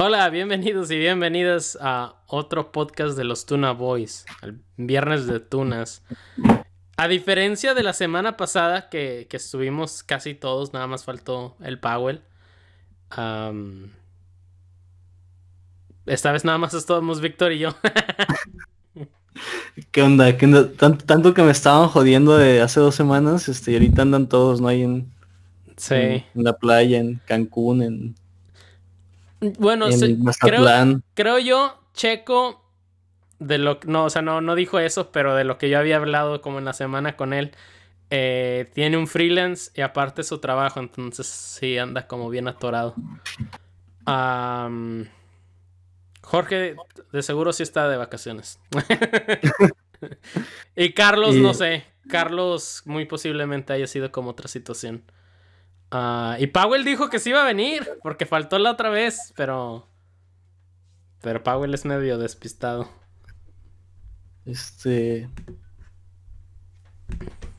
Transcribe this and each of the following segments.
Hola, bienvenidos y bienvenidas a otro podcast de los Tuna Boys, el viernes de tunas. A diferencia de la semana pasada que, estuvimos casi todos, nada más faltó el Powell. esta vez nada más estamos Víctor y yo. ¿Qué onda? Tanto, que me estaban jodiendo de hace dos semanas, este, y ahorita andan todos, ¿no? hay en, sí. en la playa, en Cancún, en bueno, creo, yo, Checo, de lo no, o sea, no, no dijo eso, pero de lo que yo había hablado como en la semana con él, eh, tiene un freelance y aparte su trabajo, entonces sí anda como bien atorado. Jorge, de seguro sí está de vacaciones. y Carlos, no sé. Carlos muy posiblemente haya sido como otra situación. Ah, y Powell dijo que sí iba a venir, porque faltó la otra vez, pero. Pero Powell es medio despistado. Este.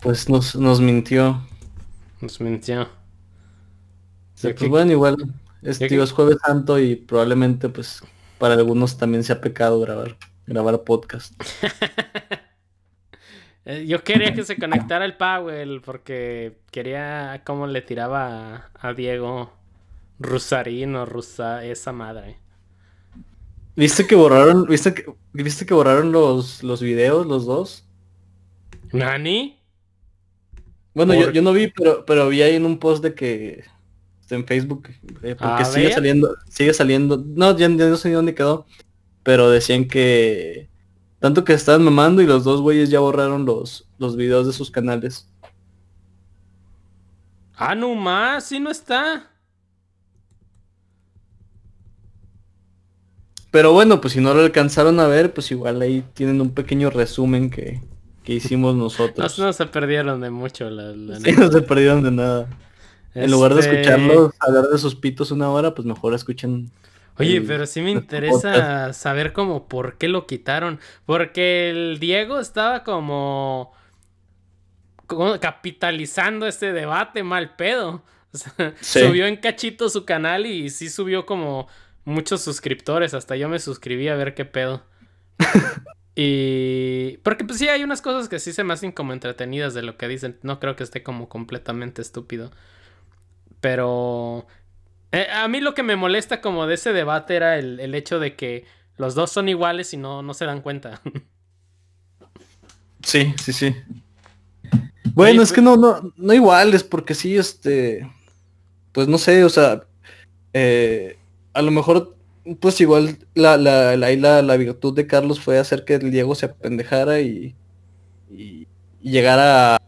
Pues nos, nos mintió. Nos mintió. pues bueno, igual. Es, es jueves santo y probablemente pues para algunos también se ha pecado grabar, grabar podcast. Eh, yo quería que se conectara el Powell porque quería cómo le tiraba a, Diego Rusarín o Rusa, esa madre. ¿Viste que borraron, viste que, viste que borraron los, los videos, los dos? ¿Nani? Bueno, yo, no vi, pero, pero vi ahí en un post de que este, en Facebook, eh, porque sigue saliendo, sigue saliendo, no, ya, ya no sé dónde quedó, pero decían que tanto que estaban mamando y los dos güeyes ya borraron los, los videos de sus canales. Ah, no más, si no está. Pero bueno, pues si no lo alcanzaron a ver, pues igual ahí tienen un pequeño resumen que, que hicimos nosotros. No, se perdieron de mucho la, sí, no se perdieron de nada. En lugar de este escucharlos hablar de sus pitos una hora, pues mejor escuchen Oye, pero sí me interesa saber como por qué lo quitaron. Porque el Diego estaba como, capitalizando este debate mal pedo. Subió en cachito su canal y sí subió como muchos suscriptores. Hasta yo me suscribí a ver qué pedo. y... Porque pues sí hay unas cosas que sí se me hacen como entretenidas de lo que dicen. No creo que esté como completamente estúpido. Pero eh, a mí lo que me molesta como de ese debate era el, hecho de que los dos son iguales y no, no se dan cuenta. Sí, sí, sí. Bueno, es que no, no, no iguales, porque sí, este, pues no sé, o sea, eh, a lo mejor, pues igual la, la, la, la, virtud de Carlos fue hacer que el Diego se apendejara y, y, y llegara a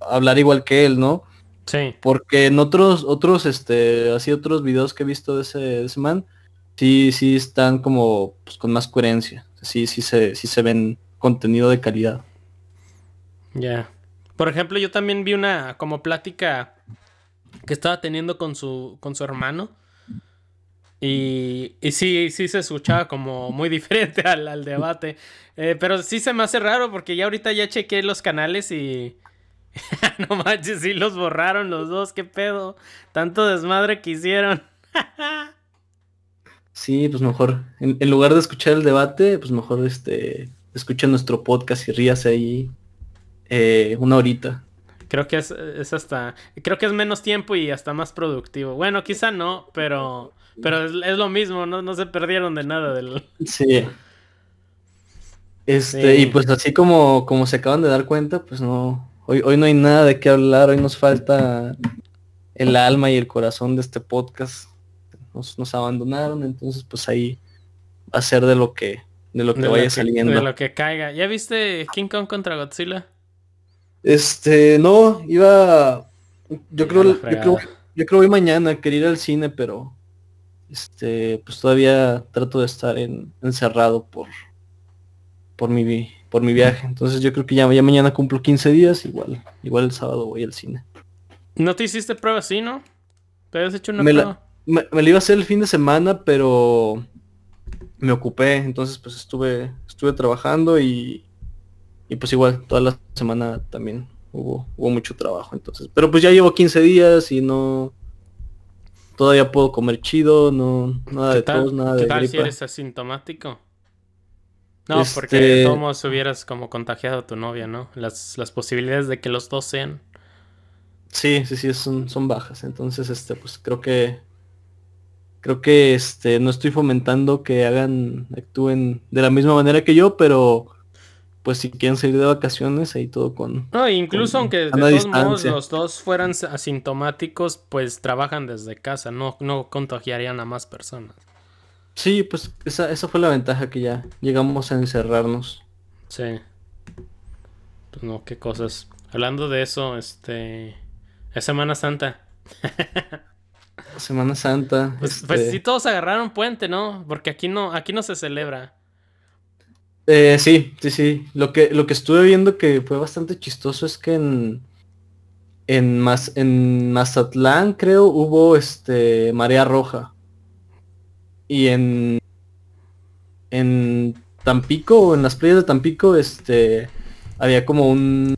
hablar igual que él, ¿no? Sí. Porque en otros, otros, este, así otros videos que he visto de ese, de ese man, sí, sí están como pues, con más coherencia. Sí, sí se, sí se ven contenido de calidad. Ya. Por ejemplo, yo también vi una como plática que estaba teniendo con su, con su hermano. Y, y sí, sí se escuchaba como muy diferente al, al debate. Eh, pero sí se me hace raro porque ya ahorita ya chequé los canales y, no manches, sí los borraron los dos, qué pedo. Tanto desmadre que hicieron. sí, pues mejor, en, lugar de escuchar el debate, pues mejor este escucha nuestro podcast y ríase ahí eh, una horita. Creo que es, hasta. Creo que es menos tiempo y hasta más productivo. Bueno, quizá no, pero. Pero es, lo mismo, ¿no? no se perdieron de nada del. Sí. Este, y pues así como, como se acaban de dar cuenta, pues no, Hoy, hoy no hay nada de qué hablar, hoy nos falta el alma y el corazón de este podcast. Nos, nos abandonaron, entonces pues ahí va a ser de lo que, de lo que vaya saliendo. De lo que caiga. ¿Ya viste King Kong contra Godzilla? Este, no, iba. Yo creo, yo creo, yo creo hoy mañana quería ir al cine, pero este, pues todavía trato de estar en, encerrado por, por mi por mi viaje. Entonces yo creo que ya, mañana cumplo 15 días, igual, igual el sábado voy al cine. ¿No te hiciste prueba así, no? ¿Te habías hecho una me prueba? me, la iba a hacer el fin de semana, pero me ocupé, entonces pues estuve, estuve trabajando y, y pues igual toda la semana también hubo, hubo mucho trabajo entonces. Pero pues ya llevo 15 días y no, todavía puedo comer chido, no, nada de tos, nada de ¿Qué tal si eres asintomático? No, porque de este todos hubieras como contagiado a tu novia, ¿no? Las, las posibilidades de que los dos sean. Sí, sí, sí, son, son bajas. Entonces, este, pues creo que creo que este no estoy fomentando que hagan, actúen de la misma manera que yo, pero pues si quieren salir de vacaciones, ahí todo con... No, incluso aunque de todos modos los dos fueran asintomáticos, pues trabajan desde casa, no, no contagiarían a más personas. Sí, pues esa, esa fue la ventaja que ya llegamos a encerrarnos. Sí. Pues no, qué cosas. Hablando de eso, este... Es Semana Santa. Semana Santa. Pues, pues este sí todos agarraron puente, ¿no? Porque aquí no, aquí no se celebra. Eh, sí, sí, sí. Lo que, lo que estuve viendo que fue bastante chistoso es que en, en, en Mazatlán, creo, hubo este marea roja. Y en, en Tampico, en las playas de Tampico, este, había como un,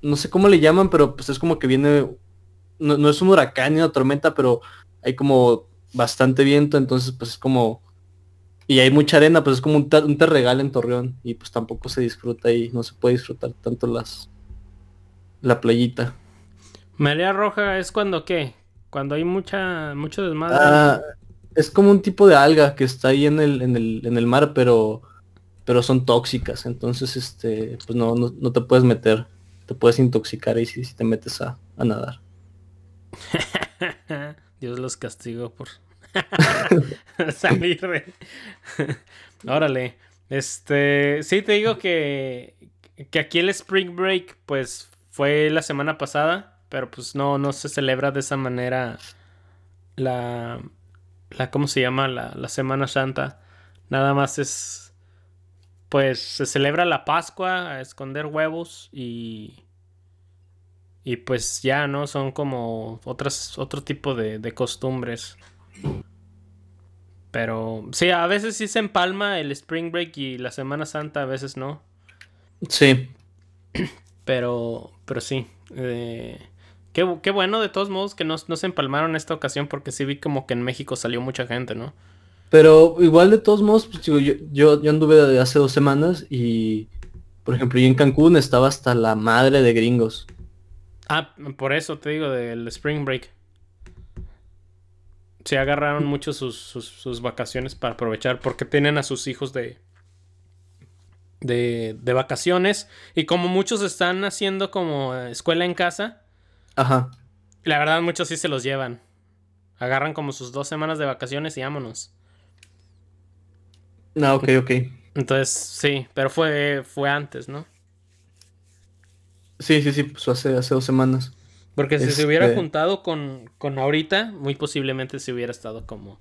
no sé cómo le llaman, pero pues es como que viene, no, no es un huracán ni una tormenta, pero hay como bastante viento, entonces pues es como y hay mucha arena, pues es como un, un terregal en Torreón y pues tampoco se disfruta ahí, no se puede disfrutar tanto las la playita. Marea roja es cuando qué? Cuando hay mucha mucho desmadre. Ah, es como un tipo de alga que está ahí en el, en el, en el mar, pero pero son tóxicas, entonces este pues no, no, te puedes meter, te puedes intoxicar ahí si, si te metes a, a nadar. Dios los castigó por Salir de. Órale. Este. Sí, te digo que. Que aquí el Spring Break, pues, fue la semana pasada. Pero pues no, no se celebra de esa manera. La. La ¿Cómo se llama? La, la Semana Santa. Nada más es. Pues se celebra la Pascua, a esconder huevos y. Y pues ya, ¿no? Son como otras, otro tipo de, de costumbres. Pero sí, a veces sí se empalma el Spring Break y la Semana Santa, a veces no. Sí. Pero, pero sí. Eh, qué, bueno de todos modos que no, se empalmaron esta ocasión porque sí vi como que en México salió mucha gente, ¿no? Pero igual de todos modos, pues, yo, yo, yo anduve hace dos semanas y, por ejemplo, yo en Cancún estaba hasta la madre de gringos. Ah, por eso te digo del Spring Break se agarraron mucho sus, vacaciones para aprovechar porque tienen a sus hijos de, de, de, vacaciones y como muchos están haciendo como escuela en casa, Ajá. La verdad muchos sí se los llevan. Agarran como sus dos semanas de vacaciones y vámonos. No, ok, ok. Entonces, sí, pero fue, fue antes, ¿no? Sí, sí, sí, pues hace, hace dos semanas. Porque si se hubiera este juntado con, con ahorita, muy posiblemente se hubiera estado como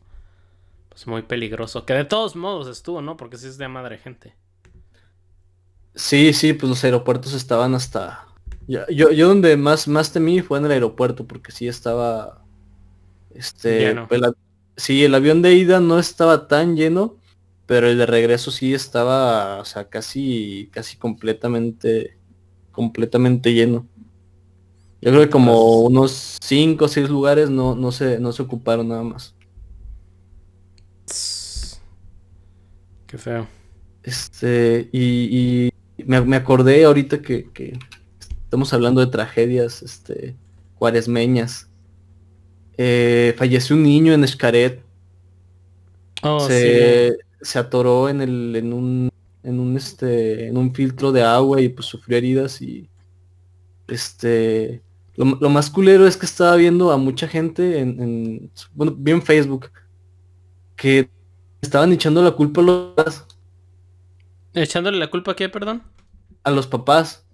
pues muy peligroso. Que de todos modos estuvo, ¿no? Porque sí es de madre gente. Sí, sí, pues los aeropuertos estaban hasta. Yo, yo, donde más, más temí fue en el aeropuerto, porque sí estaba. Este. sí, el avión de ida no estaba tan lleno, pero el de regreso sí estaba, o sea, casi, casi completamente, completamente lleno. Yo creo que como unos 5 o 6 lugares no, no, se, no se ocuparon nada más. Qué feo. Este, y, y me, acordé ahorita que, que, estamos hablando de tragedias este, cuaresmeñas. Eh, falleció un niño en Escaret. Oh, se, se atoró en el, en un, en un este, en un filtro de agua y pues sufrió heridas y este lo, más culero es que estaba viendo a mucha gente en, bueno, vi en Facebook que estaban echando la culpa a los papás. ¿Echándole la culpa a qué, perdón? A los papás.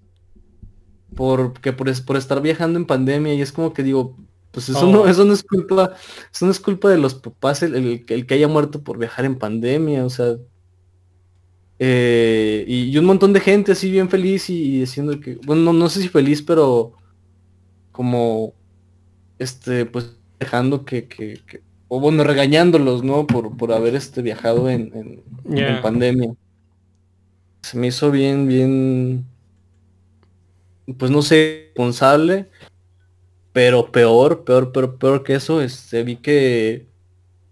Porque por, por estar viajando en pandemia y es como que digo, pues eso, no, oh. eso no es culpa, eso no es culpa de los papás el, el, que haya muerto por viajar en pandemia, o sea. Eh, y, un montón de gente así bien feliz y, diciendo que, bueno, no, no sé si feliz, pero como, este, pues dejando que, que, o bueno, regañándolos, ¿no? Por, por haber este, viajado en, en, pandemia. Se me hizo bien, bien, pues no sé, responsable, Pero peor, peor, peor, peor que eso, este, vi que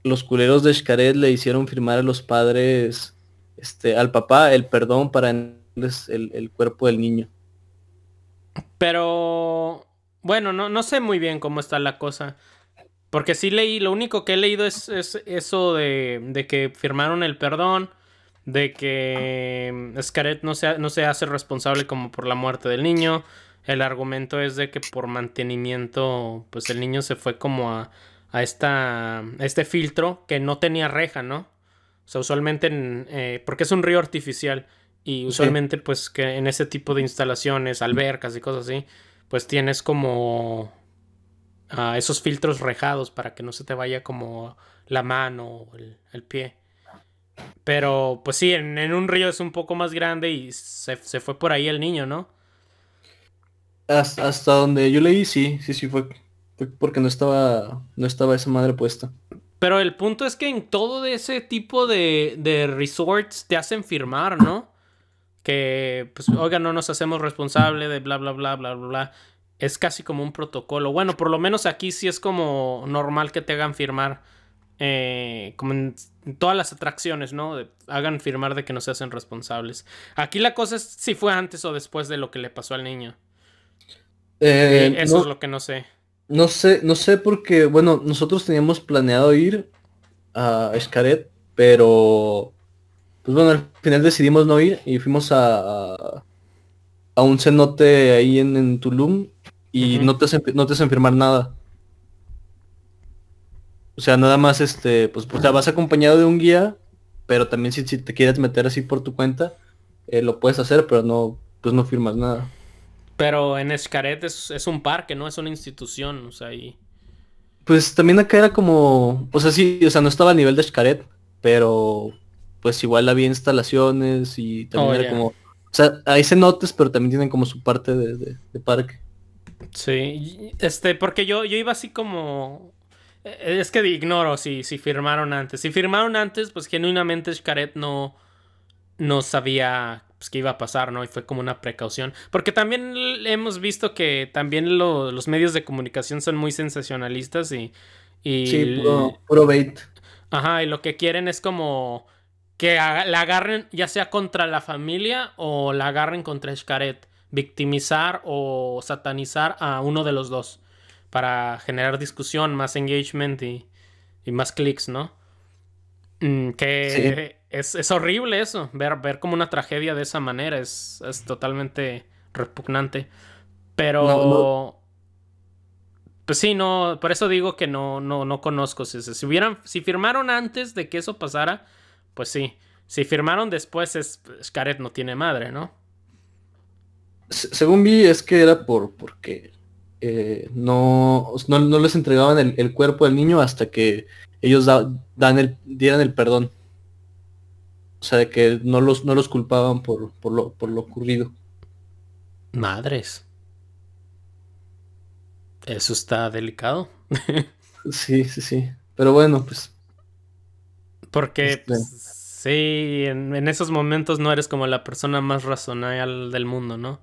los culeros de Xcaret le hicieron firmar a los padres, este, al papá el perdón para el, el cuerpo del niño. Pero, bueno, no, no sé muy bien cómo está la cosa. Porque sí leí, lo único que he leído es, eso de, de, que firmaron el perdón, de que Scaret no se, no se hace responsable como por la muerte del niño. El argumento es de que por mantenimiento, pues el niño se fue como a, a, esta, este filtro que no tenía reja, ¿no? O sea, usualmente, eh, porque es un río artificial y usualmente pues que en ese tipo de instalaciones, albercas y cosas así, pues tienes como esos filtros rejados para que no se te vaya como la mano o el, pie. Pero pues sí, en, un río es un poco más grande y se, fue por ahí el niño, ¿no? Hasta, donde yo leí, sí, sí, sí, fue, porque no estaba, no estaba esa madre puesta. Pero el punto es que en todo ese tipo de, de resorts te hacen firmar, ¿no? Que, pues, oiga, no nos hacemos responsable de bla, bla, bla, bla, bla, bla es casi como un protocolo. Bueno, por lo menos aquí sí es como normal que te hagan firmar, eh, como en todas las atracciones, ¿no? hagan firmar de que no se hacen responsables. Aquí la cosa es si fue antes o después de lo que le pasó al niño. Eh, eh, eso es lo que no sé. No sé, no sé porque, bueno, nosotros teníamos planeado ir a Escaret, pero, pues bueno, al final decidimos no ir y fuimos a, a un cenote ahí en, en Tulum y no, te hacen, no te hacen firmar nada. O sea, nada más este, pues, pues vas acompañado de un guía, pero también si, te quieres meter así por tu cuenta, eh, lo puedes hacer, pero no, pues no firmas nada. Pero en Escaret es, un parque, ¿no? Es una institución, o sea, y... Pues también acá era como, o sea, sí, o sea, no estaba a nivel de Escaret, pero pues igual había instalaciones y también oh, era como, o sea, hay cenotes, pero también tienen como su parte de parque. Sí, este, porque yo, yo iba así como... Eh, es que ignoro si, si firmaron antes. Si firmaron antes, pues genuinamente Xcaret no, no sabía pues, qué iba a pasar, ¿no? Y fue como una precaución. Porque también hemos visto que también los medios de comunicación son muy sensacionalistas y... y sí, puro, bait. Ajá, y lo que quieren es como que la agarren ya sea contra la familia o la agarren contra Xcaret victimizar o satanizar a uno de los dos para generar discusión, más engagement y, más clics, ¿no? Mm, que es, horrible eso, ver, ver como una tragedia de esa manera, es, totalmente repugnante. Pero... Pues sí, no, por eso digo que no, no, no conozco. Si, si, hubieran, si firmaron antes de que eso pasara, pues sí. Si firmaron después, es, Scaret no tiene madre, ¿no? según vi es que era por porque eh, no, no, les entregaban el, cuerpo del niño hasta que ellos dan el, dieran el perdón. O sea, de que no los, no los culpaban por, por, lo, por lo ocurrido. Madres. Eso está delicado. sí, sí, sí. Pero bueno, pues. Porque este pues, sí, en, en, esos momentos no eres como la persona más razonable del mundo, ¿no?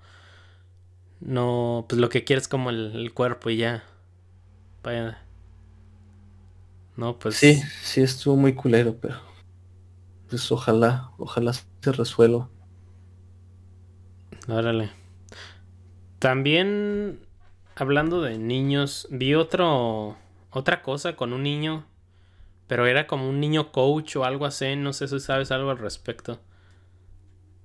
No, pues lo que quieres como el, cuerpo y ya. Vaya. No, pues. Sí, sí estuvo muy culero, pero. Pues ojalá, ojalá se resuelva. Órale. También, hablando de niños, vi otro. otra cosa con un niño. Pero era como un niño coach o algo así. No sé si sabes algo al respecto.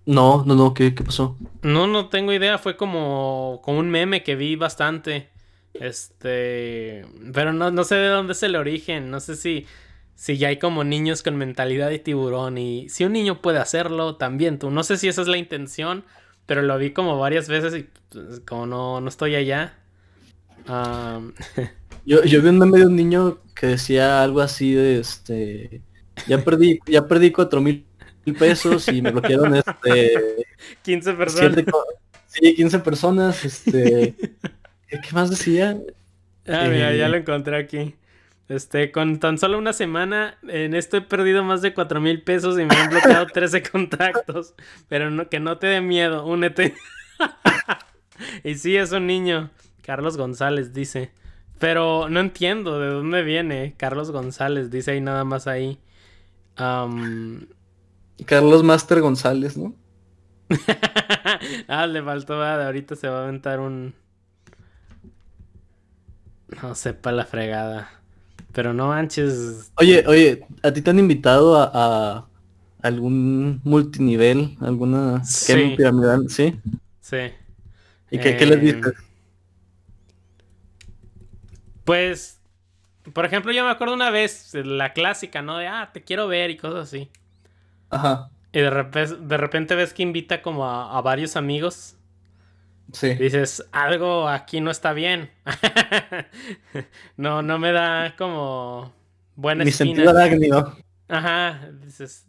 No, no, no, ¿qué, pasó? No, no tengo idea, fue como, como un meme que vi bastante. Este, pero no, no sé de dónde es el origen, no sé si, si ya hay como niños con mentalidad de tiburón y si un niño puede hacerlo, también tú. No sé si esa es la intención, pero lo vi como varias veces y pues, como no, no estoy allá. yo, yo vi un meme de un niño que decía algo así de este, ya perdí, ya perdí cuatro mil pesos y me bloquearon este 15 personas. sí, 15 personas, este ¿qué más decía? Ah, mira, ya eh, lo encontré aquí. Este, con tan solo una semana, en esto he perdido más de 4 mil pesos y me han bloqueado 13 contactos. Pero no, que no te dé miedo, únete. y sí, es un niño. Carlos González dice. Pero no entiendo de dónde viene Carlos González, dice ahí nada más ahí. Carlos Master González, ¿no? ah, le faltó, ahorita se va a aventar un... No sepa la fregada. Pero no manches. Oye, oye, ¿a ti te han invitado a, algún multinivel? ¿Alguna sí. piramidal? ¿Sí? Sí. ¿Y qué, les dices? Pues, por ejemplo, yo me acuerdo una vez, la clásica, ¿no? De, ah, te quiero ver y cosas así. Ajá. Y de repente, de repente ves que invita como a, varios amigos. Sí. dices, algo aquí no está bien. no, no me da como buena Mi sentido arácnido. Ajá. Dices.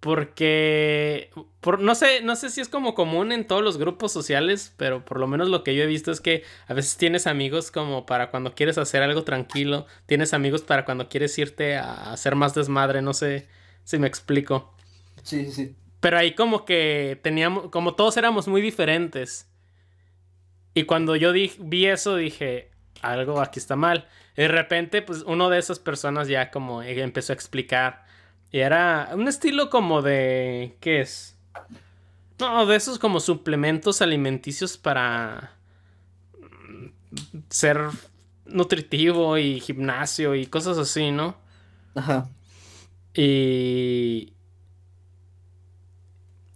Porque. Por, no sé, no sé si es como común en todos los grupos sociales, pero por lo menos lo que yo he visto es que a veces tienes amigos como para cuando quieres hacer algo tranquilo. Tienes amigos para cuando quieres irte a hacer más desmadre. No sé si me explico. Sí, sí. Pero ahí como que teníamos, como todos éramos muy diferentes. Y cuando yo vi eso dije, algo aquí está mal. Y de repente, pues uno de esas personas ya como empezó a explicar. Y era un estilo como de... ¿Qué es? No, de esos como suplementos alimenticios para ser nutritivo y gimnasio y cosas así, ¿no? Ajá. Y,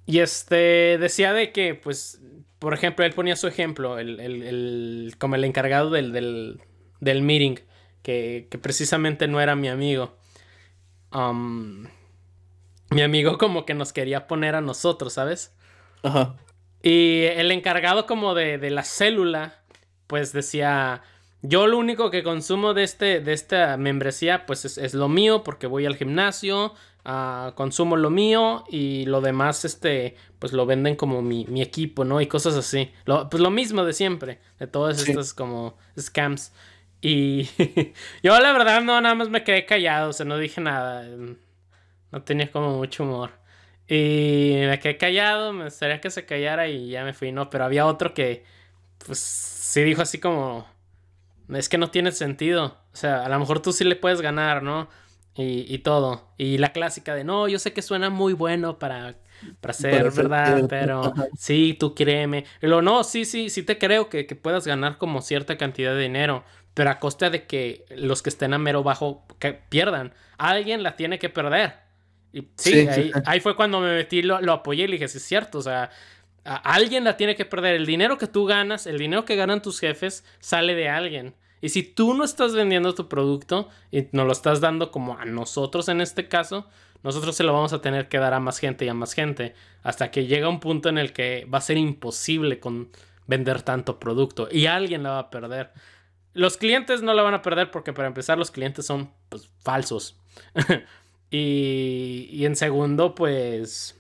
y este decía de que, pues, por ejemplo, él ponía su ejemplo, el, como el encargado del, del, meeting, que, precisamente no era mi amigo. Um, mi amigo como que nos quería poner a nosotros, ¿sabes? Ajá. Y el encargado como de, de la célula, pues decía, yo lo único que consumo de, este, de esta membresía, pues es, es lo mío, porque voy al gimnasio, Ah, consumo lo mío y lo demás, este, pues lo venden como mi, equipo, ¿no? Y cosas así. pues lo mismo de siempre, de todas estas como scams. Y yo la verdad no, nada más me quedé callado, o sea, no dije nada. No tenía como mucho humor. Y me quedé callado, me gustaría que se callara y ya me fui, ¿no? Pero había otro que, pues, sí dijo así como, es que no tiene sentido. O sea, a lo mejor tú sí le puedes ganar, ¿no? y, todo. Y la clásica de, no, yo sé que suena muy bueno para, para ser verdad, pero sí, tú créeme. Y lo, no, sí, sí, sí te creo que, puedas ganar como cierta cantidad de dinero, pero a costa de que los que estén a mero bajo que pierdan. Alguien la tiene que perder. Y sí, ahí, fue cuando me metí, lo, lo apoyé y le dije, sí es cierto, o sea, alguien la tiene que perder. El dinero que tú ganas, el dinero que ganan tus jefes, sale de alguien. Y si tú no estás vendiendo tu producto y nos lo estás dando como a nosotros en este caso, nosotros se lo vamos a tener que dar a más gente y a más gente hasta que llega un punto en el que va a ser imposible con vender tanto producto y alguien la va a perder. Los clientes no la van a perder porque para empezar los clientes son pues, falsos. y, y, en segundo, pues...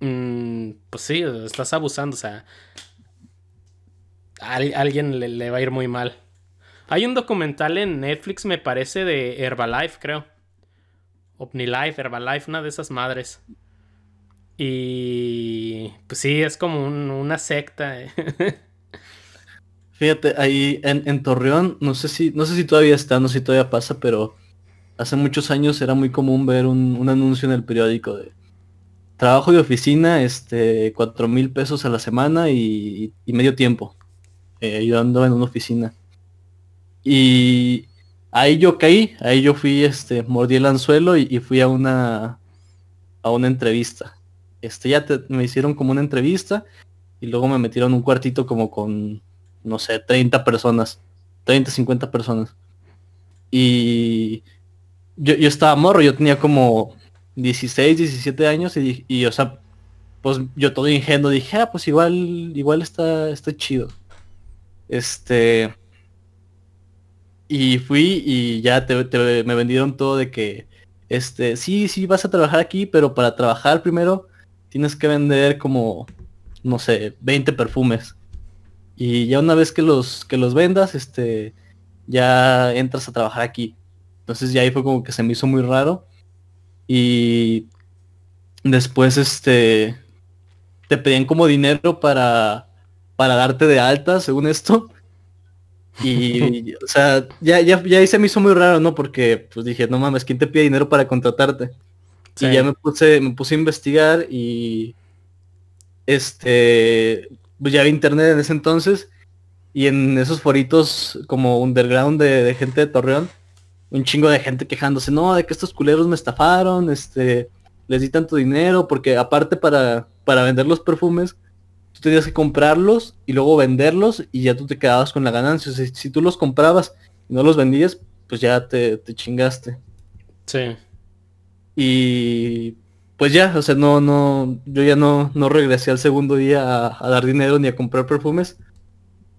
Mm, pues sí, estás abusando. O sea, a alguien le, va a ir muy mal. Hay un documental en Netflix, me parece, de Herbalife, creo. OmniLife, Herbalife, una de esas madres. Y pues sí, es como una secta. Eh. Fíjate, ahí en, Torreón, no sé si, no sé si todavía está, no sé si todavía pasa, pero hace muchos años era muy común ver un, anuncio en el periódico de trabajo de oficina, este, cuatro mil pesos a la semana y medio tiempo eh, ayudando en una oficina. Y ahí yo caí, ahí yo fui, este, mordí el anzuelo y, fui a una, a una entrevista. Este, ya me hicieron como una entrevista y luego me metieron un cuartito como con, no sé, 30 personas, 30, 50 personas. Y yo, yo estaba morro, yo tenía como 16, 17 años y, y o sea, pues yo todo ingenuo dije, ah, pues igual, igual está, está chido. Este. Y fui y ya te, me vendieron todo de que, este, sí, sí, vas a trabajar aquí, pero para trabajar primero tienes que vender como, no sé, 20 perfumes. Y ya una vez que los, que los vendas, este, ya entras a trabajar aquí. Entonces ya ahí fue como que se me hizo muy raro. Y después, este, te pedían como dinero para para darte de alta, según esto. Y, o sea, ya, ya, ya ahí se me hizo muy raro, ¿no? Porque pues dije, no mames, ¿quién te pide dinero para contratarte? Y ya me puse, me puse a investigar y este pues ya había internet en ese entonces y en esos foritos como underground de, de, gente de Torreón, un chingo de gente quejándose, no, de que estos culeros me estafaron, este, les di tanto dinero, porque aparte para, para vender los perfumes, tú tenías que comprarlos y luego venderlos y ya tú te quedabas con la ganancia. O sea, si, tú los comprabas y no los vendías, pues ya te, te chingaste. Sí. Y pues ya, o sea, no, no, yo ya no, no regresé al segundo día a, dar dinero ni a comprar perfumes.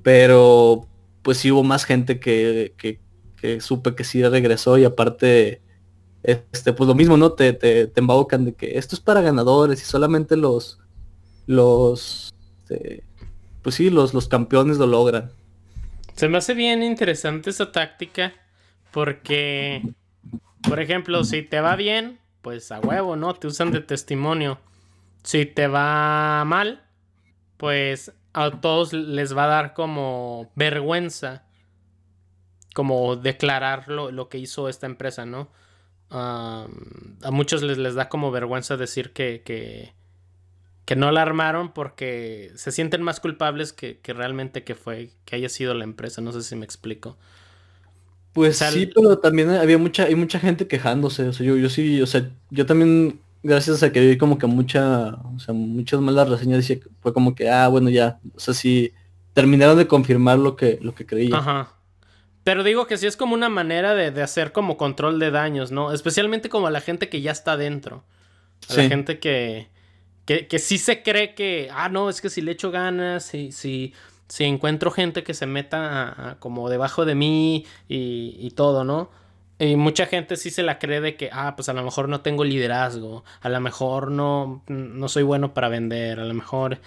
Pero pues sí hubo más gente que, que, que supe que sí regresó y aparte este, pues lo mismo, ¿no? Te, te, te embaucan de que esto es para ganadores y solamente los, los, este, pues sí, los, los campeones lo logran. Se me hace bien interesante esa táctica porque, por ejemplo, si te va bien, pues a huevo, ¿no? Te usan de testimonio. Si te va mal, pues a todos les va a dar como vergüenza, como declarar lo, lo que hizo esta empresa, ¿no? a muchos les, les, da como vergüenza decir que, que, que, no la armaron porque se sienten más culpables que, que, realmente que fue, que haya sido la empresa. No sé si me explico. Pues sí, pero también había mucha, hay mucha gente quejándose. O sea, yo, yo sí, o sea, yo también, gracias a que vi como que mucha, o sea, muchas malas reseñas, decía, fue como que, ah, bueno, ya, o sea, sí, terminaron de confirmar lo que, lo que creía. Ajá. Pero digo que sí es como una manera de, hacer como control de daños, ¿no? Especialmente como a la gente que ya está dentro. A la gente que, que, que, sí se cree que, ah, no, es que si le echo ganas, si, si, si encuentro gente que se meta como debajo de mí y, y todo, ¿no? Y mucha gente sí se la cree de que, ah, pues a lo mejor no tengo liderazgo, a lo mejor no, no soy bueno para vender, a lo mejor...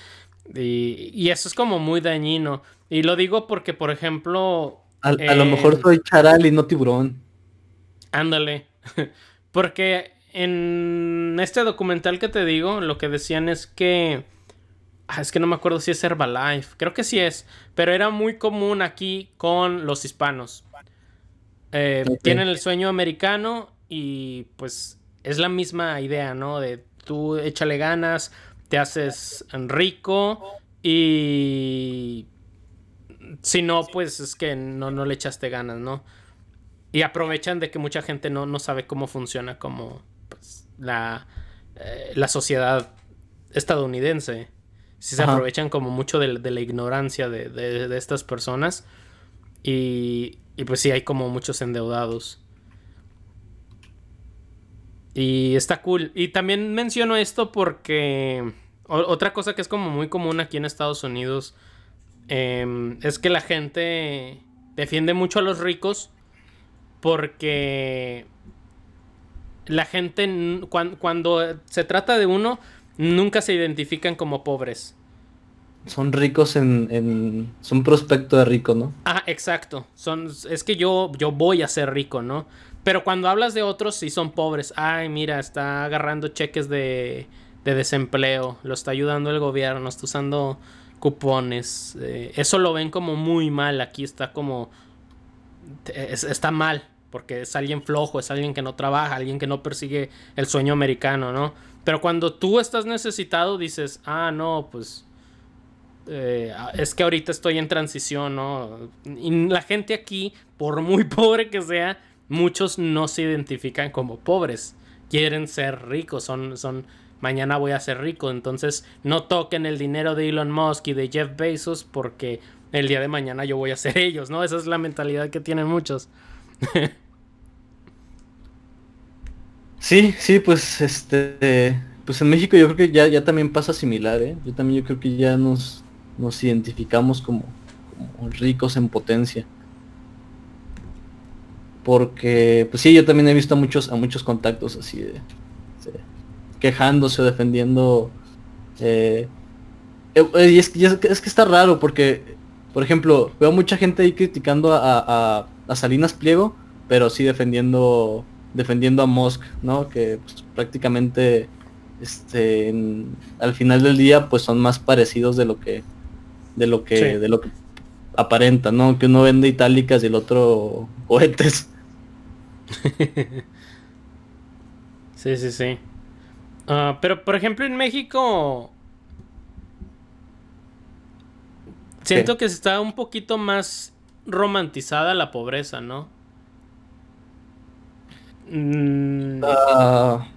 Y, y eso es como muy dañino. Y lo digo porque, por ejemplo, a, lo mejor soy charal y no tiburón. Ándale. Porque en este documental que te digo, lo que decían es que. Ah, es que no me acuerdo si es Herbalife. Creo que sí es. Pero era muy común aquí con los hispanos. Eh, tienen el sueño americano y pues es la misma idea, ¿no? De tú échale ganas, te haces rico y si no, pues es que no, no le echaste ganas, ¿no? Y aprovechan de que mucha gente no, no sabe cómo funciona como pues, la, eh, la sociedad estadounidense. Si se aprovechan como mucho de, la ignorancia de, estas personas. Y, y pues sí, hay como muchos endeudados. Y está cool. Y también menciono esto porque otra cosa que es como muy común aquí en Estados Unidos Em, es que la gente defiende mucho a los ricos porque la gente cuando, se trata de uno nunca se identifican como pobres. Son ricos en, en, son prospecto de rico, ¿no? Ah, exacto. Son es que yo yo voy a ser rico, ¿no? Pero cuando hablas de otros sí son pobres. Ay, mira, está agarrando cheques de de desempleo, lo está ayudando el gobierno, está usando cupones. Eh, eso lo ven como muy mal. Aquí está como... está mal. Porque es alguien flojo, es alguien que no trabaja, alguien que no persigue el sueño americano, ¿no? Pero cuando tú estás necesitado, dices, ah, no, pues... Eh, es que ahorita estoy en transición, ¿no? Y la gente aquí, por muy pobre que sea, muchos no se identifican como pobres. Quieren ser ricos, son, son mañana voy a ser rico. Entonces no toquen el dinero de Elon Musk y de Jeff Bezos porque el día de mañana yo voy a ser ellos, ¿no? Esa es la mentalidad que tienen muchos. sí, sí, pues este, pues en México yo creo que ya, ya también pasa similar, ¿eh? Yo también yo creo que ya nos, nos identificamos como, ricos en potencia porque pues sí yo también he visto muchos a muchos contactos así de, quejándose o defendiendo. Eh, eh, y es, que está raro porque, por ejemplo, veo mucha gente ahí criticando a, Salinas Pliego, pero sí defendiendo defendiendo a Musk, ¿no? Que pues, prácticamente este al final del día pues son más parecidos de lo que de lo que de lo que aparenta, ¿no? Que uno vende itálicas y el otro cohetes. sí, sí, sí. Ah, pero por ejemplo en México siento que está un poquito más romantizada la pobreza, ¿no? Mm. No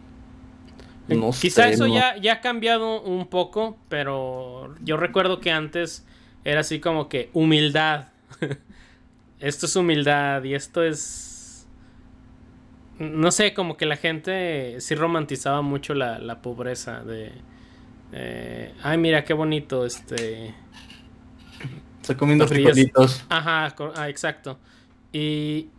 Quizá eso Ya, ya ha cambiado un poco, pero yo recuerdo que antes era así como que humildad. esto es humildad y esto es... No sé, como que la gente sí romantizaba mucho la, pobreza de... Eh, ay, mira, qué bonito, este... Está comiendo frijolitos. Ajá, ah, exacto. Y,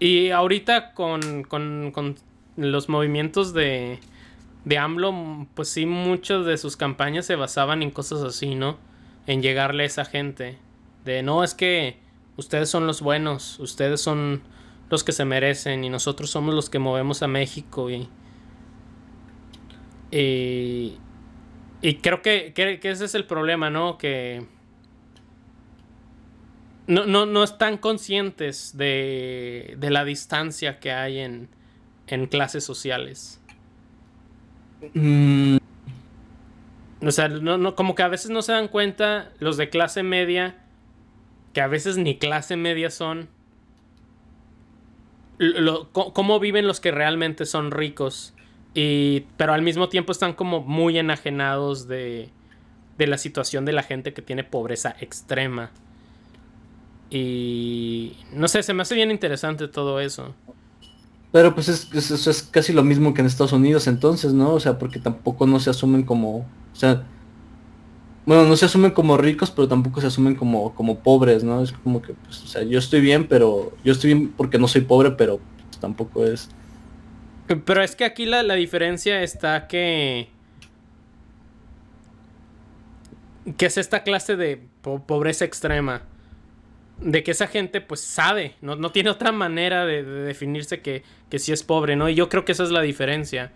y ahorita con, con, con los movimientos de, de AMLO, pues sí, muchas de sus campañas se basaban en cosas así, ¿no? En llegarle a esa gente. De no, es que ustedes son los buenos, ustedes son los que se merecen y nosotros somos los que movemos a México y... Y, y creo que, que, que ese es el problema, ¿no? Que no, no, no están conscientes de, de la distancia que hay en, en clases sociales. Mm. O sea, no, no, como que a veces no se dan cuenta los de clase media, que a veces ni clase media son, lo, cómo viven los que realmente son ricos. Y, pero al mismo tiempo están como muy enajenados de, de la situación de la gente que tiene pobreza extrema. Y no sé, se me hace bien interesante todo eso. Pero pues es, es, es, casi lo mismo que en Estados Unidos entonces, ¿no? O sea, porque tampoco no se asumen como, o sea, bueno, no se asumen como ricos, pero tampoco se asumen como, como pobres, ¿no? Es como que, pues, o sea, yo estoy bien, pero yo estoy bien porque no soy pobre, pero pues, tampoco es... Pero es que aquí la, la diferencia está que... que es esta clase de pobreza extrema de que esa gente pues sabe, no, no tiene otra manera de, definirse que, que si es pobre, ¿no? Y yo creo que esa es la diferencia.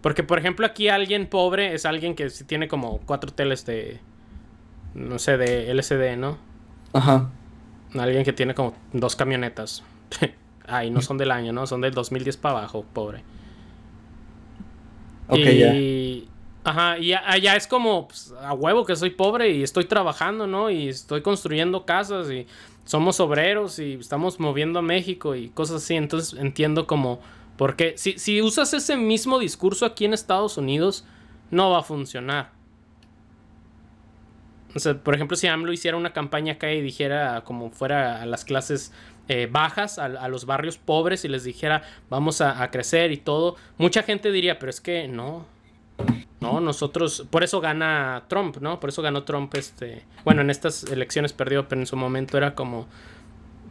Porque, por ejemplo, aquí alguien pobre es alguien que tiene como cuatro teles de, no sé, de LCD, ¿no? Ajá. Alguien que tiene como dos camionetas. Ay, no son del año, ¿no? Son del 2010 para abajo, pobre. Ok, y... Ajá, y allá es como pues, a huevo que soy pobre y estoy trabajando, ¿no? Y estoy construyendo casas y somos obreros y estamos moviendo a México y cosas así. Entonces entiendo como, porque si, si usas ese mismo discurso aquí en Estados Unidos, no va a funcionar. O sea, por ejemplo, si AMLO hiciera una campaña acá y dijera como fuera a las clases eh, bajas, a, los barrios pobres y les dijera vamos a, a crecer y todo, mucha gente diría, pero es que no, no, nosotros, por eso gana Trump, ¿no? Por eso ganó Trump, este, bueno, en estas elecciones perdió, pero en su momento era como,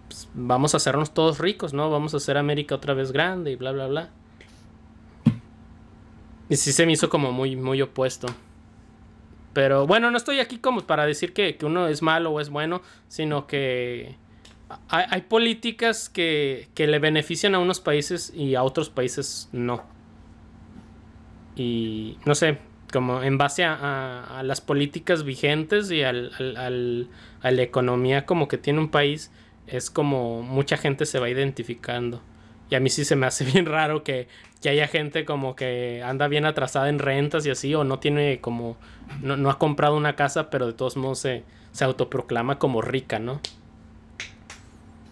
pues, vamos a hacernos todos ricos, ¿no? Vamos a hacer América otra vez grande y bla, bla, bla. Y sí se me hizo como muy, muy opuesto. Pero bueno, no estoy aquí como para decir que, que uno es malo o es bueno, sino que hay, hay políticas que, que le benefician a unos países y a otros países no. Y no sé, como en base a, las políticas vigentes y al, a la economía como que tiene un país, es como mucha gente se va identificando. Y a mí sí se me hace bien raro que, haya gente como que anda bien atrasada en rentas y así, o no tiene como, no, ha comprado una casa, pero de todos modos se, se autoproclama como rica, ¿no?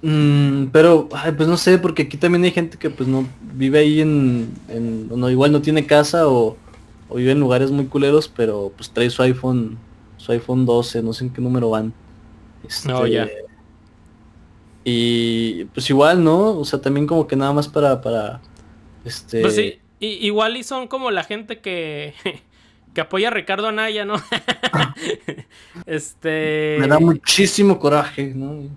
Mm, pero, pues no sé, porque aquí también hay gente que pues no vive ahí en, en no, igual no tiene casa o, vive en lugares muy culeros, pero pues trae su iPhone, su iPhone 12, no sé en qué número van. no, este, ya. Y pues igual, ¿no? O sea, también como que nada más para, para, este... Pues sí, igual y son como la gente que, que apoya a Ricardo Anaya, ¿no? este... Me da muchísimo coraje, ¿no?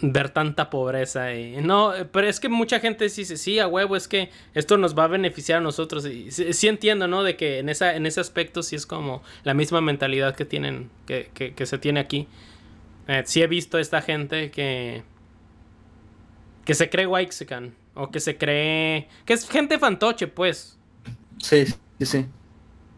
ver tanta pobreza y no, pero es que mucha gente dice, sí, a huevo, es que esto nos va a beneficiar a nosotros y sí, entiendo, ¿no? De que en, esa, en ese aspecto sí es como la misma mentalidad que tienen, que, que, se tiene aquí. Eh, sí he visto esta gente que que se cree Waxican o que se cree que es gente fantoche, pues. Sí, sí, sí.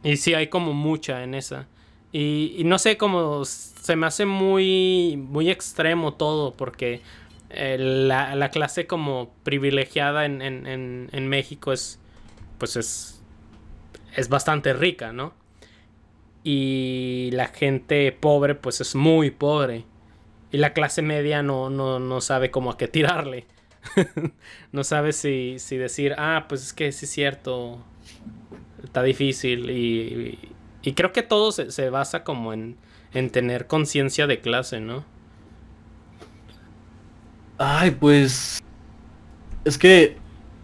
Y sí hay como mucha en esa. Y, no sé cómo se me hace muy, muy extremo todo, porque eh, la, clase como privilegiada en, en, en, México es, pues es, es bastante rica, ¿no? Y la gente pobre, pues es muy pobre. Y la clase media no, no, no sabe cómo a qué tirarle. no sabe si, si, decir, ah, pues es que sí es cierto, está difícil. Y, y, creo que todo se, se basa como en, en tener conciencia de clase, ¿no? Ay, pues... Es que,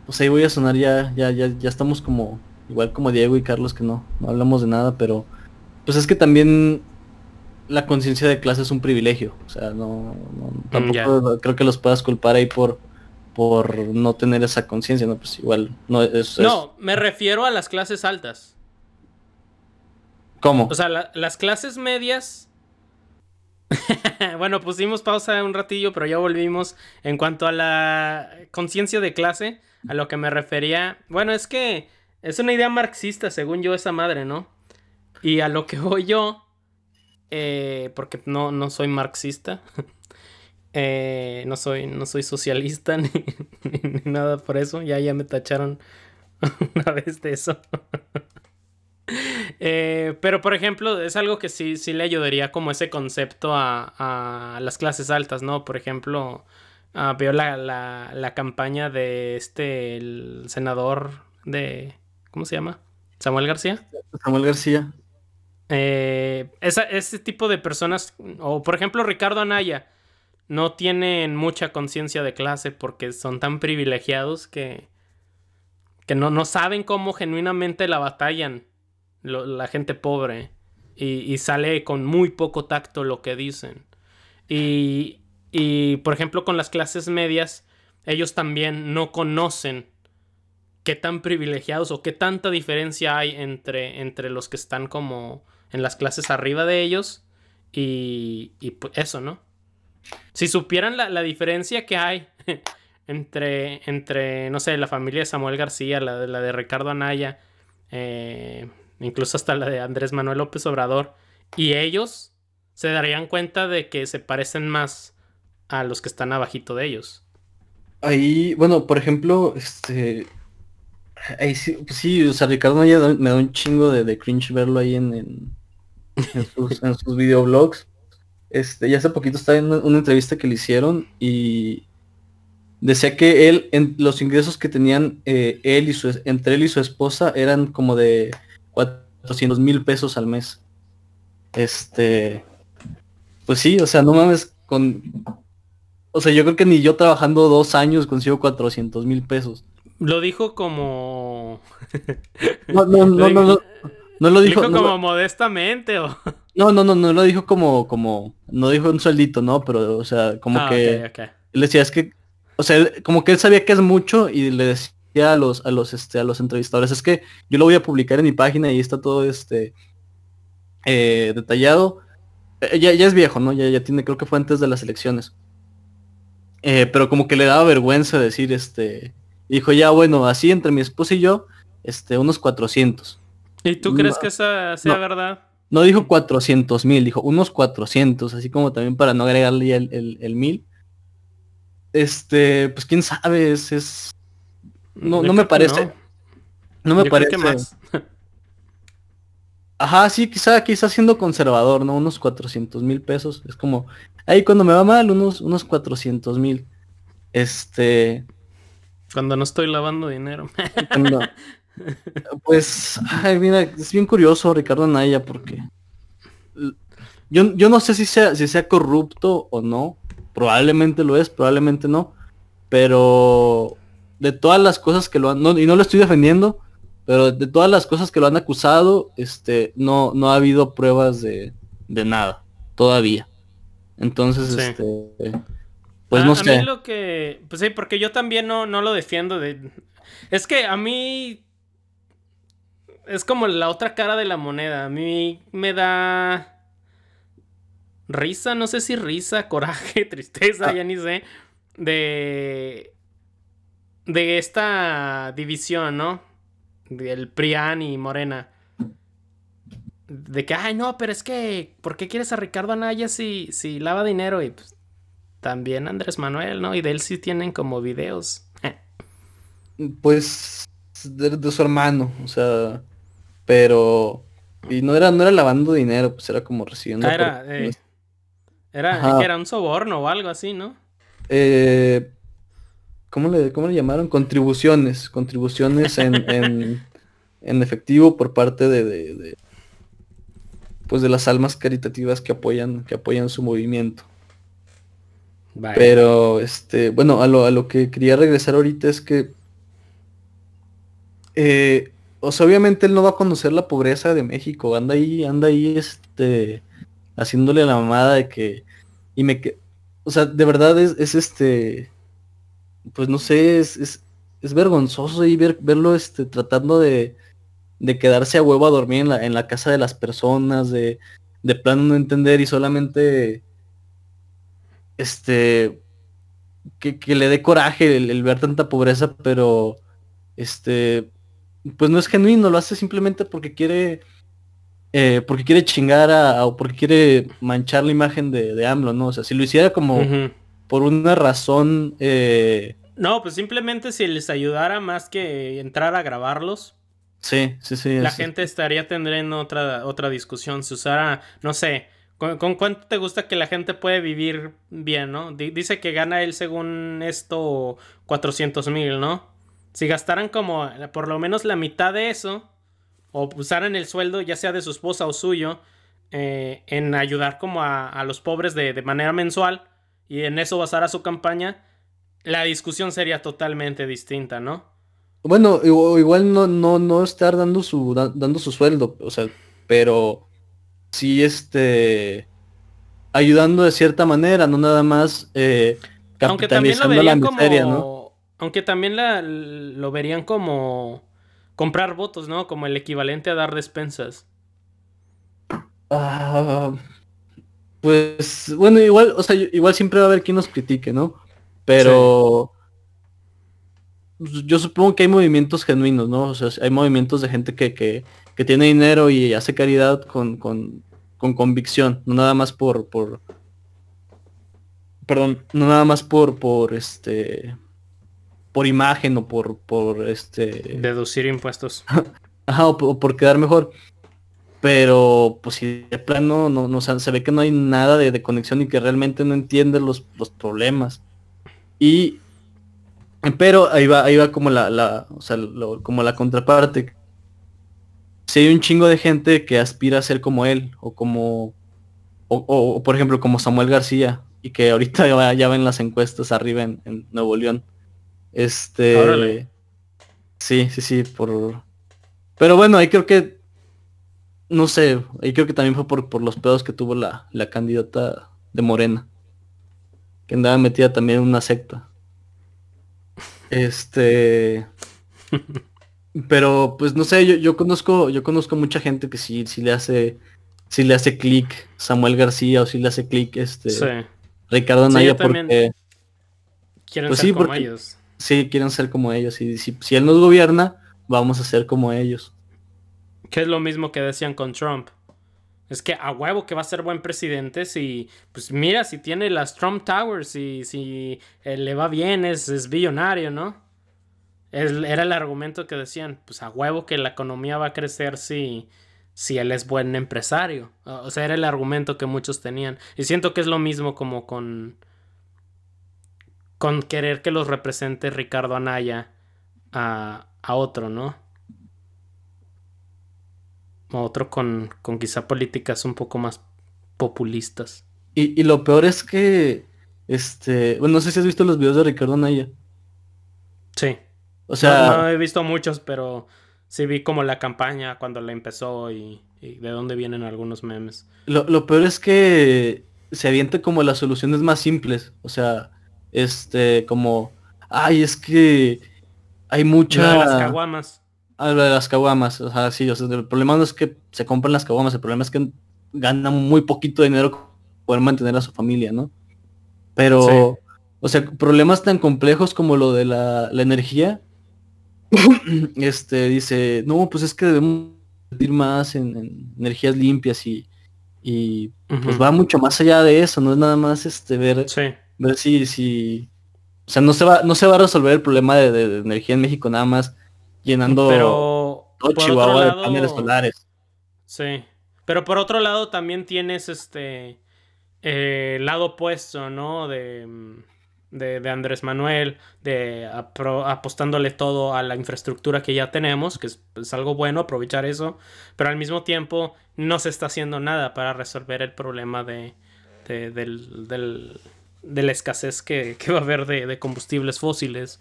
pues ahí voy a sonar ya, ya, ya, ya estamos como, igual como Diego y Carlos, que no, no hablamos de nada, pero pues es que también la conciencia de clase es un privilegio. O sea, no, mm, tampoco creo que los puedas culpar ahí por por no tener esa conciencia, ¿no? Pues igual no es, No, me refiero a las clases altas. ¿Cómo? O sea, las clases medias. bueno, pusimos pausa un ratillo, pero ya volvimos. En cuanto a la conciencia de clase, a lo que me refería. Bueno, es que es una idea marxista, según yo, esa madre, ¿no? Y a lo que voy yo, eh, porque no, no soy marxista, eh, no, soy, no soy socialista ni, nada por eso, ya, ya me tacharon una vez de eso. Eh, pero por ejemplo, es algo que sí, sí le ayudaría como ese concepto a, a las clases altas, ¿no? Por ejemplo, ah, veo la, la, la, campaña de este, senador de... ¿Cómo se llama? Samuel García. Samuel García. Eh, ese tipo de personas, o por ejemplo Ricardo Anaya, no tienen mucha conciencia de clase porque son tan privilegiados que, que no, no saben cómo genuinamente la batallan la gente pobre y, sale con muy poco tacto lo que dicen. Y, y, por ejemplo, con las clases medias, ellos también no conocen qué tan privilegiados o qué tanta diferencia hay entre, entre los que están como en las clases arriba de ellos y, y pues eso, ¿no? Si supieran la, diferencia que hay entre, entre, no sé, la familia de Samuel García, la, la de Ricardo Anaya, eh, incluso hasta la de Andrés Manuel López Obrador, y ellos se darían cuenta de que se parecen más a los que están abajito de ellos. Ahí, bueno, por ejemplo, este, ahí sí, pues sí, o sea, Ricardo Anaya me da un chingo de, de cringe verlo ahí en sus, en sus videoblogs. Este, ya hace poquito estaba en una, entrevista que le hicieron y decía que él, en los ingresos que tenían eh, él y su, entre él y su esposa eran como de 400 mil pesos al mes. Este, pues sí, o sea, no mames, con, o sea, yo creo que ni yo trabajando dos años consigo 400 mil pesos. Lo dijo como... no, no, no, no, no lo dijo, como modestamente o. No, no, no, no lo dijo como, como, no dijo un sueldito, ¿no? Pero, o sea, como ah, que le decía, es que, o sea, como que él sabía que es mucho y le decía a los, a los, este, a los entrevistadores, es que yo lo voy a publicar en mi página y está todo, este, eh, detallado. Eh, ya, ya es viejo, ¿no? Ya, ya tiene, creo que fue antes de las elecciones. Eh, pero como que le daba vergüenza decir, este, dijo, ya, bueno, así entre mi esposa y yo, este, unos 400. ¿Y tú crees que esa sea verdad? No dijo 400 mil, dijo unos 400, así como también para no agregarle el, el, mil. Este, pues quién sabe, es... No, no me parece. No, me parece. más. Ajá, sí, quizá, quizá siendo conservador, ¿no? Unos 400 mil pesos. Es como, ahí cuando me va mal, unos, unos 400 mil. Este... Cuando no estoy lavando dinero. Pues, ay, mira, es bien curioso Ricardo Anaya porque yo, yo no sé si sea, si sea corrupto o no. Probablemente lo es, probablemente no. Pero de todas las cosas que lo han, y no lo estoy defendiendo, pero de todas las cosas que lo han acusado, este, no, no ha habido pruebas de, de nada, todavía. Entonces, este, pues no sé. A mí lo que, pues sí, porque yo también no, no lo defiendo de, es que a mí es como la otra cara de la moneda. A mí me da risa, no sé si risa, coraje, tristeza, ah. ya ni sé, de de esta división, ¿no? Del Prián y Morena. de que, ay, no, pero es que, ¿por qué quieres a Ricardo Anaya si, si lava dinero? Y pues, también Andrés Manuel, ¿no? Y de él sí tienen como videos. pues, de, su hermano, o sea, pero... Y no era, no era lavando dinero, pues era como recibiendo... Ah, era, eh, era, era un soborno o algo así, ¿no? Eh, ¿cómo, le, ¿Cómo le llamaron? Contribuciones, contribuciones en, en, en efectivo por parte de, de pues de las almas caritativas que apoyan, que apoyan su movimiento. Pero, este, bueno, a lo, a lo que quería regresar ahorita es que, eh, o sea, obviamente él no va a conocer la pobreza de México, anda ahí, anda ahí, este, haciéndole la mamada de que, y me, que, o sea, de verdad es, es este, pues no sé, es, es, vergonzoso y ver, verlo, este, tratando de, de quedarse a huevo a dormir en la, en la casa de las personas, de, de plano no entender y solamente este que, le dé coraje el, ver tanta pobreza, pero este pues no es genuino, lo hace simplemente porque quiere eh, porque quiere chingar a, o porque quiere manchar la imagen de, de AMLO, ¿no? O sea, si lo hiciera como por una razón eh... No, pues simplemente si les ayudara más que entrar a grabarlos, Sí, sí, sí. La gente estaría teniendo otra, otra discusión. Si usara, no sé, ¿con, cuánto te gusta que la gente puede vivir bien, no? dice que gana él según esto 400 mil, ¿no? Si gastaran como por lo menos la mitad de eso, o usaran el sueldo, ya sea de su esposa o suyo, eh, en ayudar como a, los pobres de, de manera mensual, y en eso basara su campaña, la discusión sería totalmente distinta, ¿no? Bueno, igual no, no, no estar dando su, dando su sueldo, o sea, pero sí este ayudando de cierta manera, no nada más eh, aunque también lo verían como, Aunque también la, lo verían como comprar votos, ¿no? Como el equivalente a dar despensas. Ah, pues bueno, igual, o sea, igual siempre va a haber quien nos critique, ¿no? Pero yo supongo que hay movimientos genuinos, ¿no? O sea, hay movimientos de gente que, que, que tiene dinero y hace caridad con, con, con, convicción, no nada más por, por, perdón, no nada más por, por este, por imagen o por, por este... Deducir impuestos. Ajá, o, por quedar mejor. Pero, pues si de plano no, no se ve que no hay nada de, de conexión y que realmente no entiende los, los problemas. Y pero ahí va, ahí va como la, la o sea, como la contraparte. Si hay un chingo de gente que aspira a ser como él, o como, o, por ejemplo como Samuel García, y que ahorita ya, ven las encuestas arriba en, Nuevo León. Este. Sí, sí, sí, por. Pero bueno, ahí creo que. No sé, ahí creo que también fue por, por los pedos que tuvo la, la candidata de Morena. Que andaba metida también en una secta. Este. Pero, pues no sé, yo, yo conozco, yo conozco mucha gente que sí, sí le hace, sí le hace clic Samuel García o sí le hace clic este Ricardo Naya porque. Quieren pues ser como ellos. Sí, quieren ser como ellos. Y si, si él nos gobierna, vamos a ser como ellos. Que es lo mismo que decían con Trump. Es que a huevo que va a ser buen presidente si, pues mira, si tiene las Trump Towers y si eh, le va bien, es, es billonario, ¿no? era el argumento que decían, pues a huevo que la economía va a crecer si, si él es buen empresario. O sea, era el argumento que muchos tenían. Y siento que es lo mismo como con, con querer que los represente Ricardo Anaya a, a otro, ¿no? otro con, con quizá políticas un poco más populistas. Y, lo peor es que, este, bueno, no sé si has visto los videos de Ricardo Naya. Sí. O sea... No, he visto muchos, pero sí vi como la campaña cuando la empezó y, de dónde vienen algunos memes. Lo, lo, peor es que se avienta como las soluciones más simples. O sea, este, como, ay, es que hay muchas... Las caguamas. Ah, de las caguamas, o sea, sí, o sea, el problema no es que se compren las caguamas, el problema es que ganan muy poquito dinero poder mantener a su familia, ¿no? Pero, o sea, problemas tan complejos como lo de la, la energía, este, dice, no, pues es que debemos invertir más en, energías limpias y, y pues va mucho más allá de eso, no es nada más este ver, ver si, si, o sea, no se va, no se va a resolver el problema de, energía en México nada más llenando todo Chihuahua de paneles solares. Sí. Pero por otro lado también tienes este eh, lado opuesto, ¿no? De, mm, de, Andrés Manuel, de apostándole todo a la infraestructura que ya tenemos, que es, algo bueno aprovechar eso, pero al mismo tiempo no se está haciendo nada para resolver el problema de, de, la escasez que, va a haber de, combustibles fósiles.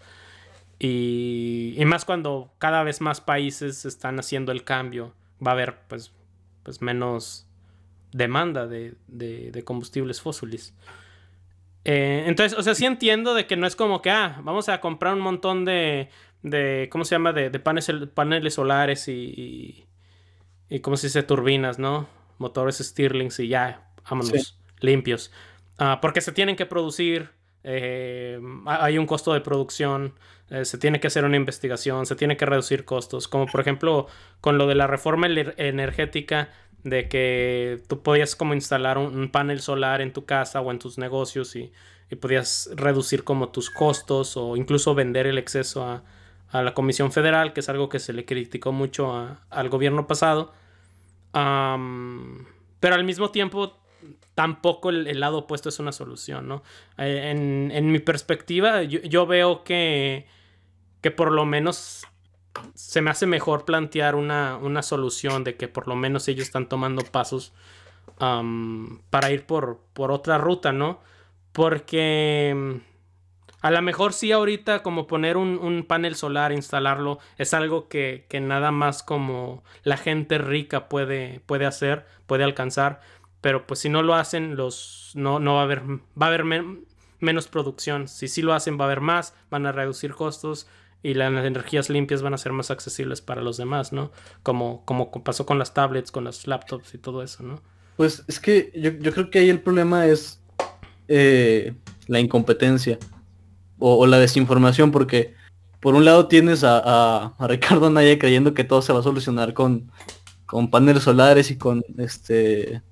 Y, y, más cuando cada vez más países están haciendo el cambio, va a haber pues, pues menos demanda de, de combustibles fósiles. Eh, entonces, o sea, sí entiendo de que no es como que, ah, vamos a comprar un montón de, de ¿cómo se llama? De, de paneles, paneles solares y, y, ¿cómo se dice? Turbinas, ¿no? Motores Stirlings y ya, vámonos, limpios. Ah, porque se tienen que producir, eh, hay un costo de producción, eh, se tiene que hacer una investigación, se tiene que reducir costos, como por ejemplo con lo de la reforma energética de que tú podías como instalar un, panel solar en tu casa o en tus negocios y, podías reducir como tus costos o incluso vender el exceso a, la Comisión Federal, que es algo que se le criticó mucho al gobierno pasado. pero al mismo tiempo tampoco el, lado opuesto es una solución, ¿no? Eh, en, mi perspectiva, yo, veo que, que por lo menos se me hace mejor plantear una, solución de que por lo menos ellos están tomando pasos para ir por, por otra ruta, ¿no? Porque a lo mejor sí ahorita como poner un, panel solar, instalarlo, es algo que, nada más como la gente rica puede, puede hacer, puede alcanzar. Pero pues si no lo hacen, los, no, no va a haber, va a haber menos producción. Si sí lo hacen, va a haber más, van a reducir costos y las energías limpias van a ser más accesibles para los demás, ¿no? Como, como pasó con las tablets, con las laptops y todo eso, ¿no? Pues es que yo, creo que ahí el problema es eh, la incompetencia o, la desinformación, porque por un lado tienes a, Ricardo Naya creyendo que todo se va a solucionar con, con paneles solares y con este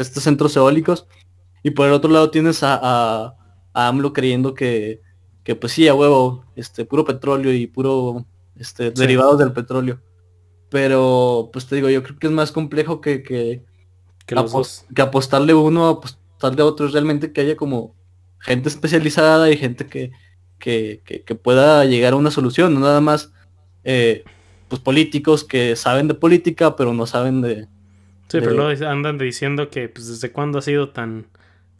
estos centros eólicos, y por el otro lado tienes a, a AMLO creyendo que que pues sí, a huevo, este, puro petróleo y puro este, derivados del petróleo. Pero, pues te digo, yo creo que es más complejo que, que, que, apostarle uno, apostarle a otro, realmente que haya como gente especializada y gente que, que, que pueda llegar a una solución, no nada más eh, pues políticos que saben de política, pero no saben de... Sí, pero luego andan diciendo que pues desde cuándo ha sido tan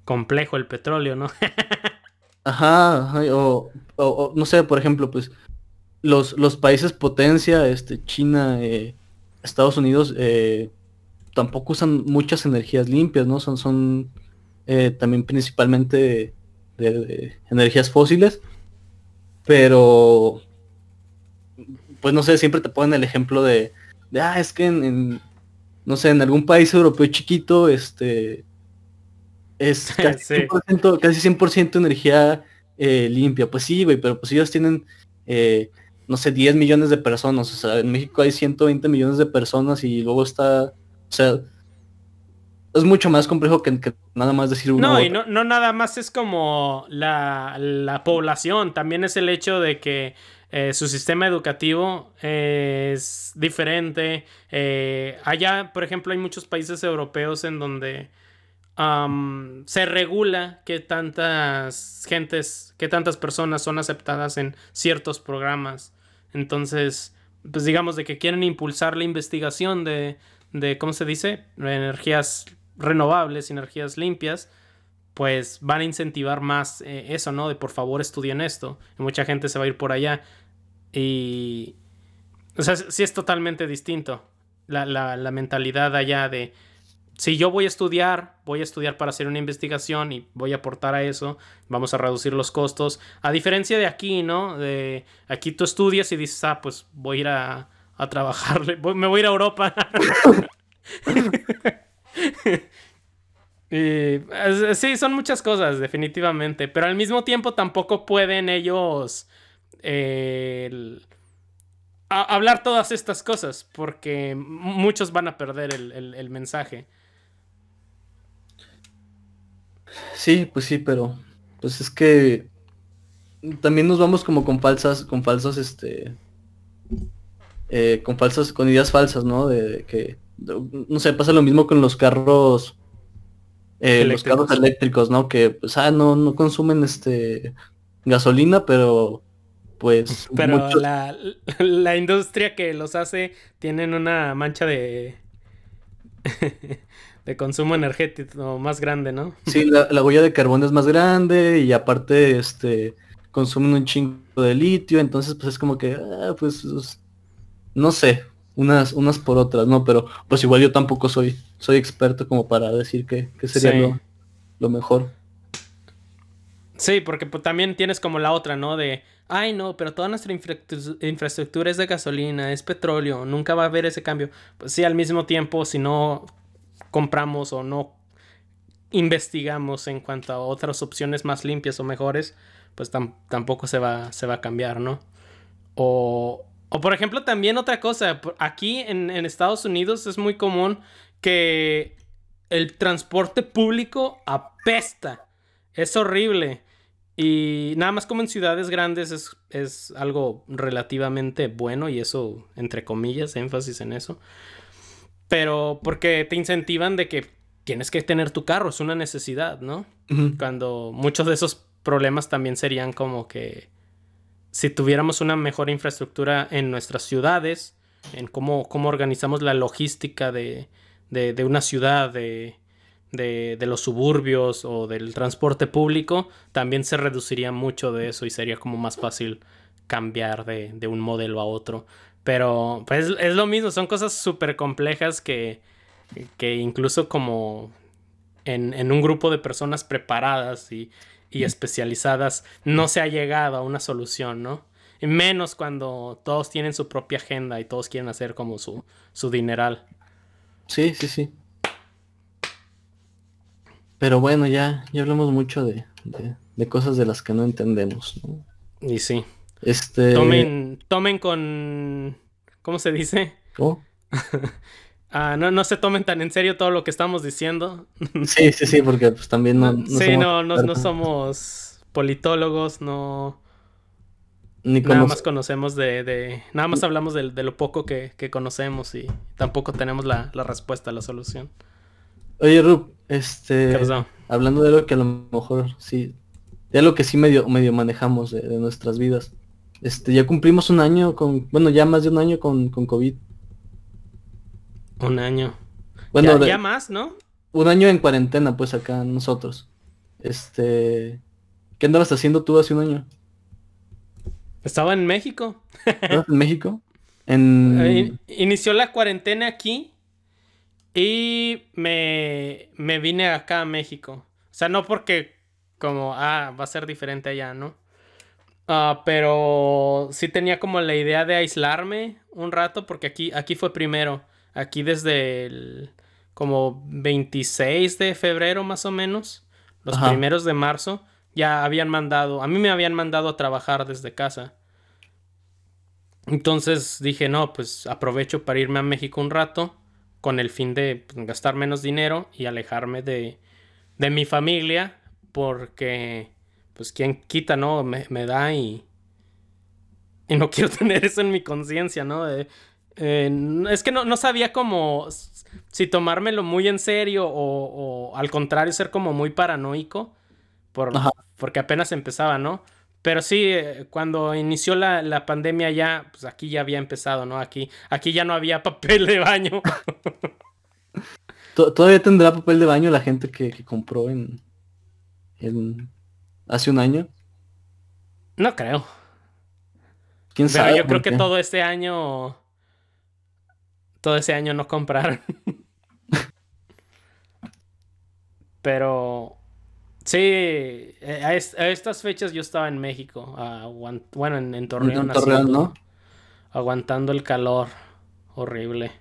complejo el petróleo, ¿no? Ajá, o, o, no sé, por ejemplo, pues los, los países potencia, este, China, eh, Estados Unidos, eh, tampoco usan muchas energías limpias, ¿no? Son, son eh, también principalmente de, energías fósiles, pero, pues no sé, siempre te ponen el ejemplo de, de ah, es que en, no sé, en algún país europeo chiquito, este, es casi, 100%, energía eh, limpia. Pues sí, güey, pero pues ellos tienen, eh, no sé, 10 millones de personas. O sea, en México hay 120 millones de personas y luego está, o sea, es mucho más complejo que, nada más decir uno. No, y no, no, nada más es como la, población, también es el hecho de que eh, su sistema educativo es diferente. allá, por ejemplo, hay muchos países europeos en donde se regula que tantas gentes, que tantas personas son aceptadas en ciertos programas. Entonces, pues digamos de que quieren impulsar la investigación de, de ¿cómo se dice? Energías renovables, energías limpias, pues van a incentivar más eh, eso, ¿no? De por favor estudien esto. Mucha gente se va a ir por allá. Y... O sea, sí es totalmente distinto la, la, mentalidad allá de si yo voy a estudiar, voy a estudiar para hacer una investigación y voy a aportar a eso, vamos a reducir los costos. A diferencia de aquí, ¿no? De aquí tú estudias y dices, ah, pues voy a ir a, a trabajar, me voy a ir a Europa. sí, son muchas cosas, definitivamente, pero al mismo tiempo tampoco pueden ellos... Eh, hablar todas estas cosas, porque muchos van a perder el, mensaje. Sí, pues sí, pero pues es que también nos vamos como con falsas, con falsos, este, eh, con falsas, con ideas falsas, ¿no? De, que, no sé, pasa lo mismo con los carros, eh, los carros eléctricos, ¿no? Que, pues, ah, no, no consumen, este, gasolina, pero pues... Pero la, industria que los hace tienen una mancha de... de consumo energético más grande, ¿no? Sí, la, huella de carbón es más grande y aparte este consumen un chingo de litio, entonces pues es como que, ah, pues, no sé, unas, unas por otras, ¿no? Pero pues igual yo tampoco soy, soy experto como para decir que, sería lo, mejor. Sí, porque pues, también tienes como la otra, ¿no? De, ay no, pero toda nuestra infraestructura es de gasolina, es petróleo, nunca va a haber ese cambio. Pues sí, al mismo tiempo, si no compramos o no investigamos en cuanto a otras opciones más limpias o mejores, pues tampoco se va, se va a cambiar, ¿no? O, o por ejemplo, también otra cosa, aquí en Estados Unidos es muy común que el transporte público apesta. Es horrible. Y nada más como en ciudades grandes es, algo relativamente bueno y eso, entre comillas, énfasis en eso. Pero porque te incentivan de que tienes que tener tu carro, es una necesidad, ¿no? Cuando muchos de esos problemas también serían como que si tuviéramos una mejor infraestructura en nuestras ciudades, en cómo, cómo organizamos la logística de, de una ciudad, de, de, los suburbios o del transporte público, también se reduciría mucho de eso y sería como más fácil cambiar de, un modelo a otro. Pero pues es lo mismo, son cosas súper complejas que, que incluso como en, un grupo de personas preparadas y, especializadas no se ha llegado a una solución, ¿no? menos cuando todos tienen su propia agenda y todos quieren hacer como su, su dineral. Sí, sí, sí. Pero bueno, ya, ya hablamos mucho de, cosas de las que no entendemos. Y sí. Este... Tomen, tomen con... ¿Cómo se dice? Ah, no, no se tomen tan en serio todo lo que estamos diciendo. sí, sí, sí, porque pues también no... no sí, no, no, somos politólogos, no... Ni nada más conocemos de, Nada más hablamos de, lo poco que, conocemos y tampoco tenemos la, la respuesta la solución. Oye, Rub, este. Hablando de lo que a lo mejor sí. De lo que sí medio, medio manejamos de, nuestras vidas. Este, ya cumplimos un año con. Bueno, ya más de un año con, con COVID. Un año. Bueno, ya, más, ¿no? Un año en cuarentena, pues acá nosotros. Este. ¿Qué andabas haciendo tú hace un año? Estaba en México. ¿En México? En... Eh, inició la cuarentena aquí y me, me vine acá a México. O sea, no porque como, ah, va a ser diferente allá, ¿no? Ah, pero sí tenía como la idea de aislarme un rato porque aquí, aquí fue primero. Aquí desde el como 26 de febrero más o menos, los primeros de marzo, ya habían mandado, a mí me habían mandado a trabajar desde casa. Entonces dije, no, pues aprovecho para irme a México un rato con el fin de pues, gastar menos dinero y alejarme de, de mi familia, porque, pues, quien quita, ¿no? Me, da y, y no quiero tener eso en mi conciencia, ¿no? es que no, sabía cómo, si tomármelo muy en serio o, al contrario ser como muy paranoico, por, porque apenas empezaba, ¿no? Pero sí, eh, cuando inició la, pandemia ya, pues aquí ya había empezado, ¿no? Aquí, aquí ya no había papel de baño. ¿Todavía tendrá papel de baño la gente que, compró en, en, hace un año? No creo. ¿Quién sabe? yo creo que todo este año. Todo ese año no compraron. Pero Sí, eh, a, estas fechas yo estaba en México, bueno, en, Torreón, aguantando el calor horrible.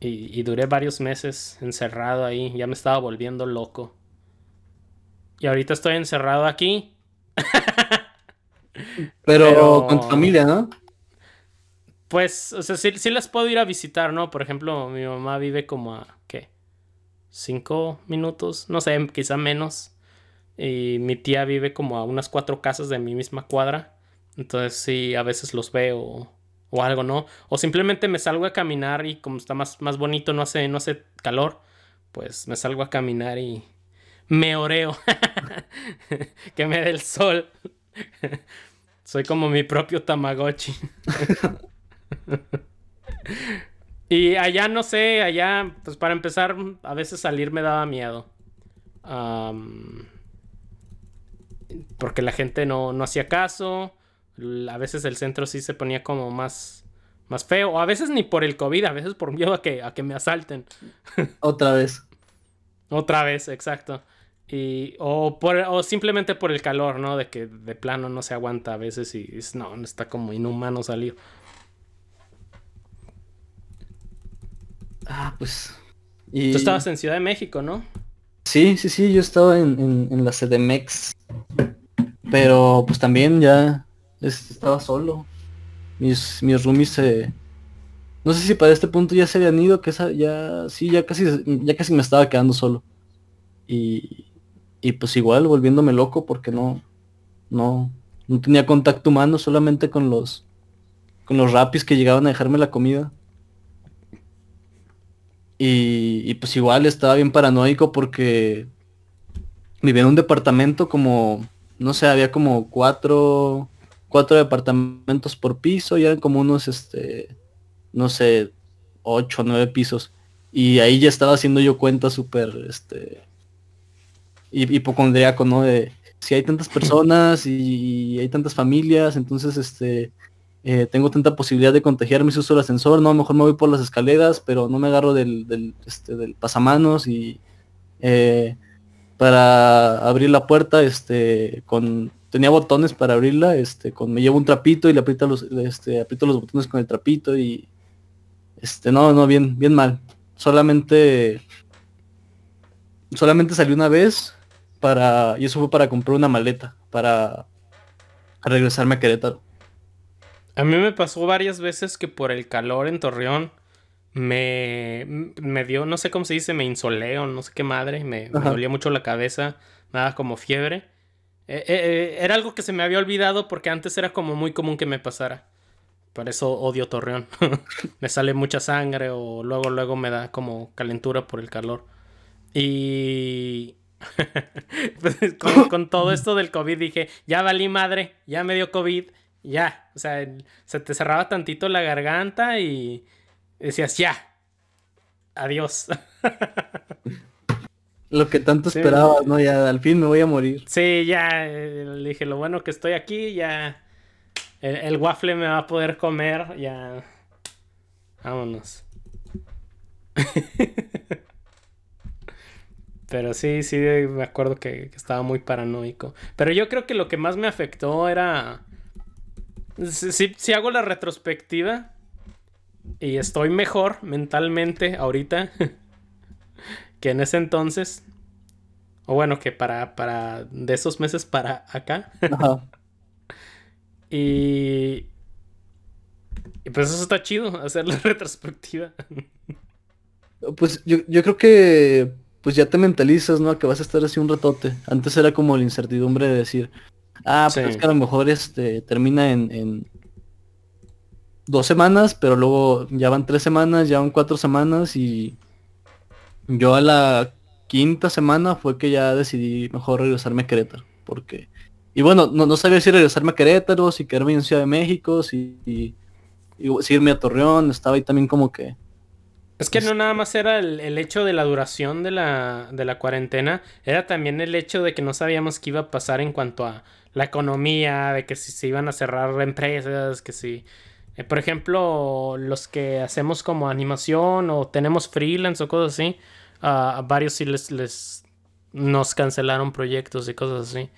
Y, duré varios meses encerrado ahí, ya me estaba volviendo loco. Y ahorita estoy encerrado aquí. Pero, con tu familia, ¿no? Pues, o sea, sí, sí, las puedo ir a visitar, ¿no? Por ejemplo, mi mamá vive como a, ¿qué? Cinco minutos, no sé, quizá menos. Y mi tía vive como a unas cuatro casas de mi misma cuadra. Entonces sí, a veces los veo o algo, ¿no? O simplemente me salgo a caminar y como está más, más bonito, no hace, no hace calor, pues me salgo a caminar y me oreo. que me dé el sol. Soy como mi propio Tamagotchi. y allá no sé, allá, pues para empezar, a veces salir me daba miedo. porque la gente no, no hacía caso a veces el centro sí se ponía como más, más feo. O a veces ni por el COVID, a veces por miedo a que, a que me asalten. Otra vez. Otra vez, exacto. Y, o, por, o simplemente por el calor, ¿no? De que de plano no se aguanta a veces y es, no, está como inhumano salir. Ah, pues. Y... Tú estabas en Ciudad de México, ¿no? Sí, sí, sí, yo estaba en, en, en la CDMX. Pero pues también ya estaba solo. Mis, mis roomies se... No sé si para este punto ya se habían ido, que ya, sí, ya casi, ya casi me estaba quedando solo. Y, y pues igual volviéndome loco porque no, no, no tenía contacto humano, solamente con los, con los rapis que llegaban a dejarme la comida. Y, y, pues igual estaba bien paranoico porque vivía en un departamento como, no sé, había como cuatro, cuatro departamentos por piso y eran como unos, este, no sé, ocho o nueve pisos. Y ahí ya estaba haciendo yo cuenta súper, este, hipocondriaco, ¿no? De si hay tantas personas y, hay tantas familias, entonces, este, eh, tengo tanta posibilidad de contagiarme si uso el ascensor, no, mejor me voy por las escaleras, pero no me agarro del, del, este, del pasamanos y eh, para abrir la puerta, este, con tenía botones para abrirla, este, me llevo un trapito y le aprieto los, este, aprieto los botones con el trapito y este, no, no, bien, bien mal. Solamente, solamente salí una vez para, y eso fue para comprar una maleta, para regresarme a Querétaro. A mí me pasó varias veces que por el calor en Torreón me, me dio, no sé cómo se dice, me insoleo, no sé qué madre, me, me dolía mucho la cabeza, nada como fiebre. Eh, eh, eh, era algo que se me había olvidado porque antes era como muy común que me pasara. Por eso odio Torreón. me sale mucha sangre o luego luego me da como calentura por el calor. Y pues, con, todo esto del COVID dije, ya valí madre, ya me dio COVID, ya. O sea, se te cerraba tantito la garganta y decías, ya, adiós. Lo que tanto esperaba, ¿no? Ya al fin me voy a morir. Sí, ya eh, le dije, lo bueno que estoy aquí, ya el, waffle me va a poder comer, ya. Vámonos. Pero sí, sí, me acuerdo que, estaba muy paranoico. Pero yo creo que lo que más me afectó era... Si, si hago la retrospectiva y estoy mejor mentalmente ahorita que en ese entonces, o bueno, que para, para de esos meses para acá. y, y pues eso está chido, hacer la retrospectiva. Pues yo, yo creo que pues ya te mentalizas, ¿no? Que vas a estar así un ratote. Antes era como la incertidumbre de decir, ah, pues es que a lo mejor este termina en, en, dos semanas, pero luego ya van tres semanas, ya van cuatro semanas y yo a la quinta semana fue que ya decidí mejor regresarme a Querétaro. Porque. Y bueno, no, sabía si regresarme a Querétaro, si quedarme en Ciudad de México, si, si, irme a Torreón, estaba ahí también como que. Es que no nada más era el, hecho de la duración de la, de la cuarentena, era también el hecho de que no sabíamos qué iba a pasar en cuanto a la economía, de que si se iban a cerrar empresas, que si, eh, por ejemplo, los que hacemos como animación o tenemos freelance o cosas así, a varios sí les, les nos cancelaron proyectos y cosas así.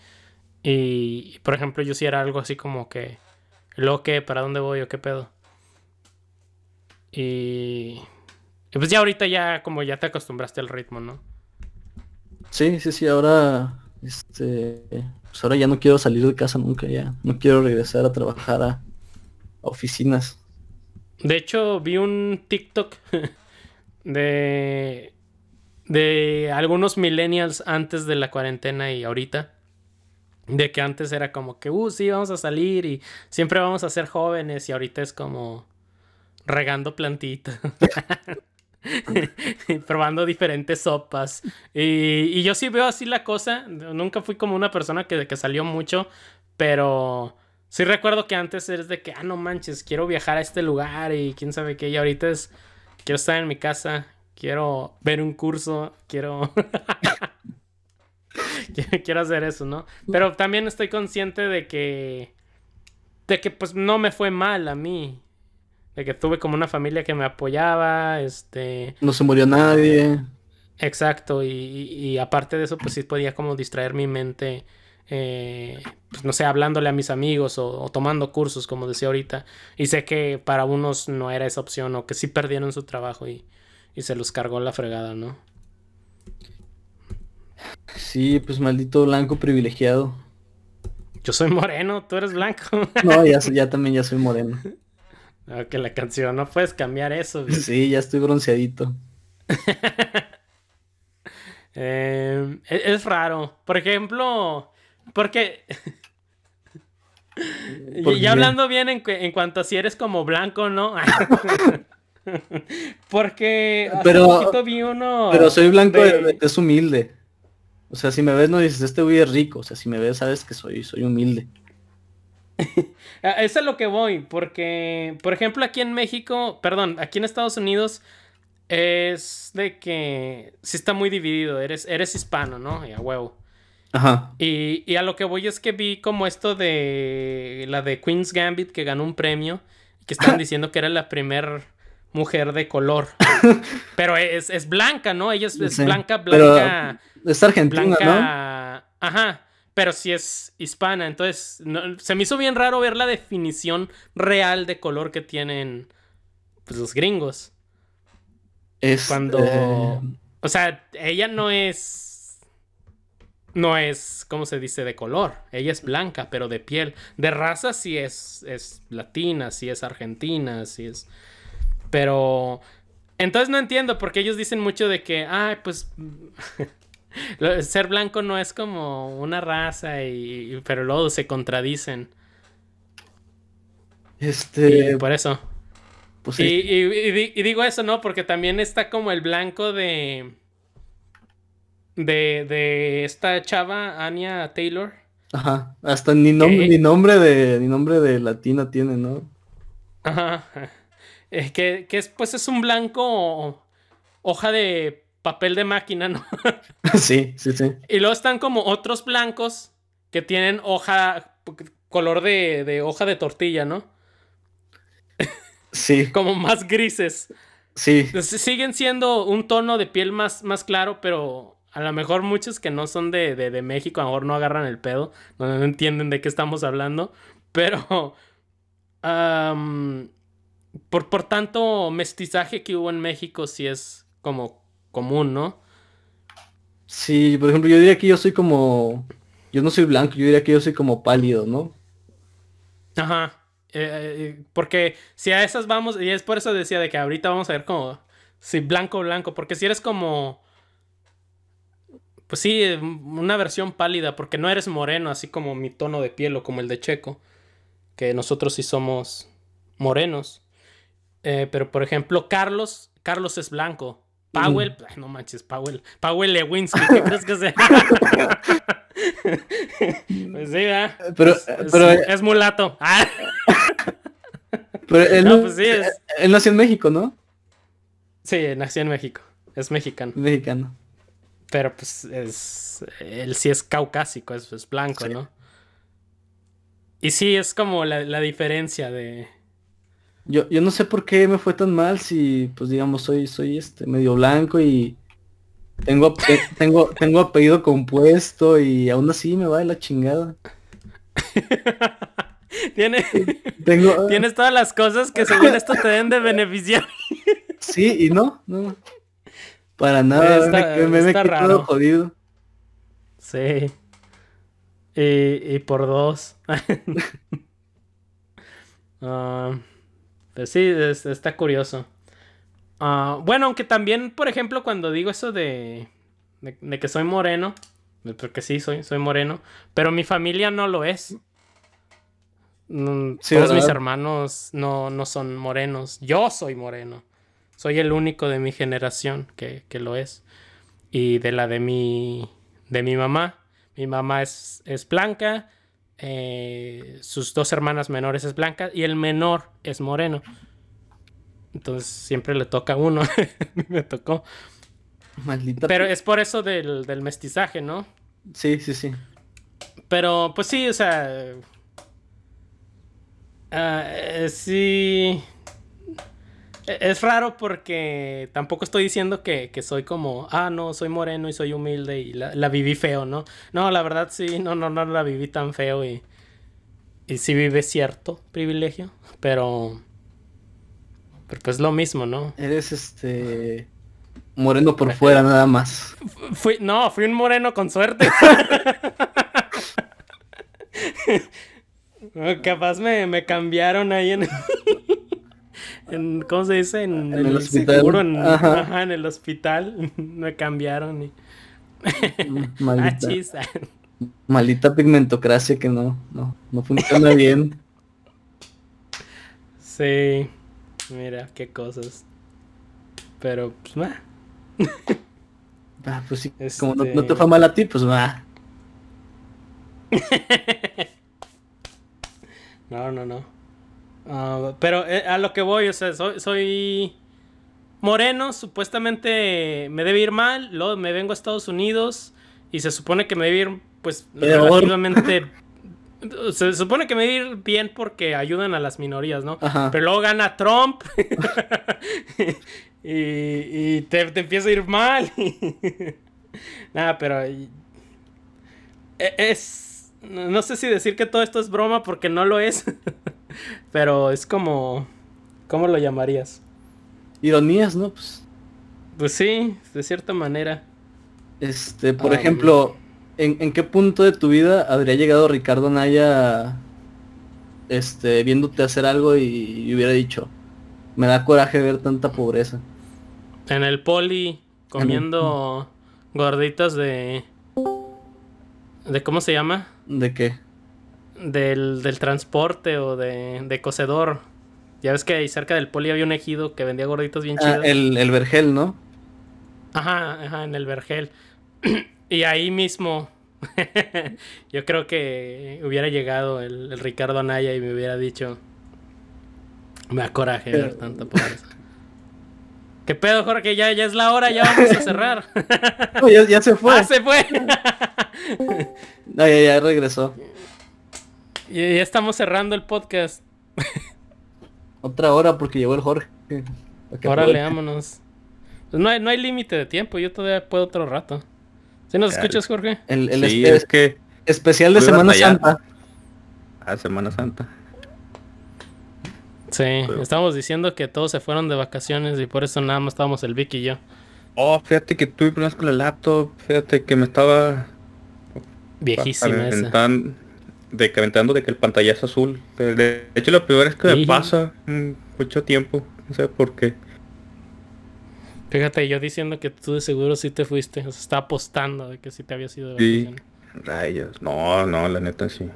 Y, por ejemplo, yo sí era algo así como que, ¿lo que? ¿Para dónde voy o qué pedo? Y, y pues ya ahorita ya como ya te acostumbraste al ritmo, ¿no? Sí, sí, sí, ahora, este, pues ahora ya no quiero salir de casa nunca, ya, no quiero regresar a trabajar a, oficinas. De hecho, vi un TikTok de, de algunos millennials antes de la cuarentena y ahorita. De que antes era como que, uh, sí, vamos a salir y siempre vamos a ser jóvenes y ahorita es como regando plantitas. probando diferentes sopas. Y, yo sí veo así la cosa. Nunca fui como una persona que, que salió mucho, pero sí recuerdo que antes eres de que, ah, no manches, quiero viajar a este lugar y quién sabe qué. Y ahorita es, quiero estar en mi casa, quiero ver un curso, quiero... quiero hacer eso, ¿no? Pero también estoy consciente de que... De que pues no me fue mal a mí. De que tuve como una familia que me apoyaba, este... No se murió nadie. Exacto, y, y aparte de eso, pues sí podía como distraer mi mente eh, pues no sé, hablándole a mis amigos o, tomando cursos, como decía ahorita. Y sé que para unos no era esa opción o que sí perdieron su trabajo y, se los cargó la fregada, ¿no? Sí, pues maldito blanco privilegiado. Yo soy moreno, tú eres blanco. No, ya, ya también ya soy moreno. Que la canción, no puedes cambiar eso. Sí, ya estoy bronceadito. Eh, e, es, raro. Por ejemplo, porque. y hablando bien en, en, cuanto a si eres como blanco, ¿no? Porque pero, vi uno. Pero soy blanco, es humilde. O sea, si me ves no dices, este güey es rico. O sea, si me ves sabes que soy, soy humilde. Eso es lo que voy, porque, por ejemplo, aquí en México, perdón, aquí en Estados Unidos es de que sí está muy dividido. Eres, eres hispano, ¿no? Y a huevo. Ajá. Y, a lo que voy es que vi como esto de la de Queen's Gambit que ganó un premio, que estaban diciendo que era la primer mujer de color. Pero es, blanca, ¿no? Ella es, blanca, blanca. es argentina, ¿no? Ajá. Pero sí es hispana. Entonces, se me hizo bien raro ver la definición real de color que tienen pues, los gringos. Es. Cuando. Eh, o sea, ella no es no es, ¿cómo se dice?, de color. Ella es blanca, pero de piel. De raza sí es, es latina, sí es argentina, sí es... Pero... Entonces no entiendo porque ellos dicen mucho de que, ay, pues... ser blanco no es como una raza y... Pero luego se contradicen. Este... por eso. Pues y digo eso, ¿no? Porque también está como el blanco de de, de esta chava, Anya Taylor. Ajá, hasta ni, nombre, ni nombre de ni nombre de latina tiene, ¿no? Ajá. Es que, que es, pues es un blanco hoja de papel de máquina, ¿no? sí, sí, sí. Y luego están como otros blancos que tienen hoja, color de, de hoja de tortilla, ¿no? Sí. como más grises. Sí. Siguen siendo un tono de piel más, más claro, pero a lo mejor muchos que no son de, de, México, a lo mejor no agarran el pedo, no, entienden de qué estamos hablando, pero por, por tanto mestizaje que hubo en México, sí es como común, ¿no? Sí, por ejemplo, yo diría que yo soy como, yo no soy blanco, yo diría que yo soy como pálido, ¿no? Ajá. Eh, eh, porque si a esas vamos, y es por eso decía de que ahorita vamos a ver como, si blanco, blanco, porque si eres como pues sí, una versión pálida, porque no eres moreno, así como mi tono de piel o como el de Checo, que nosotros sí somos morenos. Eh, pero por ejemplo, Carlos, Carlos es blanco. Powell, no manches, Powell, Powell Lewinsky, ¿qué crees que sea? pues sí, ¿verdad? Pero, es, pero, es, mulato. pero él, no, pues sí, él nació en México, ¿no? Sí, nació en México. Es mexicano. Mexicano. Pero pues es. Él sí es caucásico, es, blanco, ¿no? Y sí, es como la, diferencia de. Yo, yo no sé por qué me fue tan mal si, pues digamos, soy, soy este medio blanco y tengo, tengo, tengo apellido compuesto y aún así me va de la chingada. Tiene, tengo, Tienes todas las cosas que según esto te den de beneficiar. sí, y no, no. Para nada, me, me, me jodido. Sí. Y, y por dos. Ah, Pero sí, está curioso. Ah, bueno, aunque también, por ejemplo, cuando digo eso de, de, que soy moreno, porque sí, soy, soy moreno, pero mi familia no lo es. Mm, todos mis hermanos no, no son morenos. Yo soy moreno. Soy el único de mi generación que, que lo es. Y de la de mi, de mi mamá. Mi mamá es, es blanca. Eh, sus dos hermanas menores es blanca. Y el menor es moreno. Entonces siempre le toca a uno. Me tocó. Maldita. Pero es por eso del, del mestizaje, ¿no? Sí, sí, sí. Pero, pues sí, o sea. Uh, sí. E, es raro porque tampoco estoy diciendo que, soy como, ah, no, soy moreno y soy humilde y la, viví feo, ¿no? No, la verdad sí, no, no, no la viví tan feo y, y sí vive cierto privilegio, pero, pero pues lo mismo, ¿no? Eres este moreno por fuera nada más. Fui, no, fui un moreno con suerte. Capaz me, me cambiaron ahí en... en, ¿cómo se dice? En, el, hospital. en, ajá. en el hospital. Me cambiaron y... Maldita, ah, maldita pigmentocracia que no, no, no funciona bien. Sí, mira, qué cosas. Pero, pues, va. Ah, pues sí, como no, no, te fue mal a ti, pues va. no, no, no. Ah, pero eh, a lo que voy, o sea, soy, moreno, supuestamente me debe ir mal, luego me vengo a Estados Unidos y se supone que me debe ir, pues, relativamente... se supone que me debe ir bien porque ayudan a las minorías, ¿no? Pero luego gana Trump y, te, empieza a ir mal. Nada, pero... E, es... No sé si decir que todo esto es broma porque no lo es. Pero es como. ¿Cómo lo llamarías? Ironías, ¿no? Pues, pues sí, de cierta manera. Este, por ah, ejemplo, ¿en, qué punto de tu vida habría llegado Ricardo Naya este, viéndote hacer algo y, hubiera dicho, me da coraje ver tanta pobreza? En el poli, comiendo gorditas de... ¿De cómo se llama? ¿De qué? Del, del transporte o de, de, cocedor. Ya ves que ahí cerca del poli había un ejido que vendía gorditos bien ah, chidos. El, el vergel, ¿no? Ajá, ajá, en el vergel. y ahí mismo, yo creo que hubiera llegado el, Ricardo Anaya y me hubiera dicho, me da coraje ver tanta pobreza. ¿Qué pedo, Jorge? Ya, ya es la hora, ya vamos a cerrar. ya, se fue. Ah, se fue. no, ya, ya regresó. Y ya estamos cerrando el podcast. Otra hora porque llegó el Jorge. Ahora leámonos. Pues no hay, no hay límite de tiempo, yo todavía puedo otro rato. ¿Sí nos escuchas, Jorge? El, es que especial de Semana Santa. Ah, Semana Santa. Sí, estamos diciendo que todos se fueron de vacaciones y por eso nada más estábamos el Vicky y yo. Oh, fíjate que tuve problemas con el laptop, fíjate que me estaba viejísima esa de que aventando de que el pantallazo azul. De hecho, lo peor es que me pasa mucho tiempo. No sé por qué. Fíjate, yo diciendo que tú de seguro sí te fuiste. O sea, está apostando de que sí te había sido Sí. Rayos. No, no, la neta sí.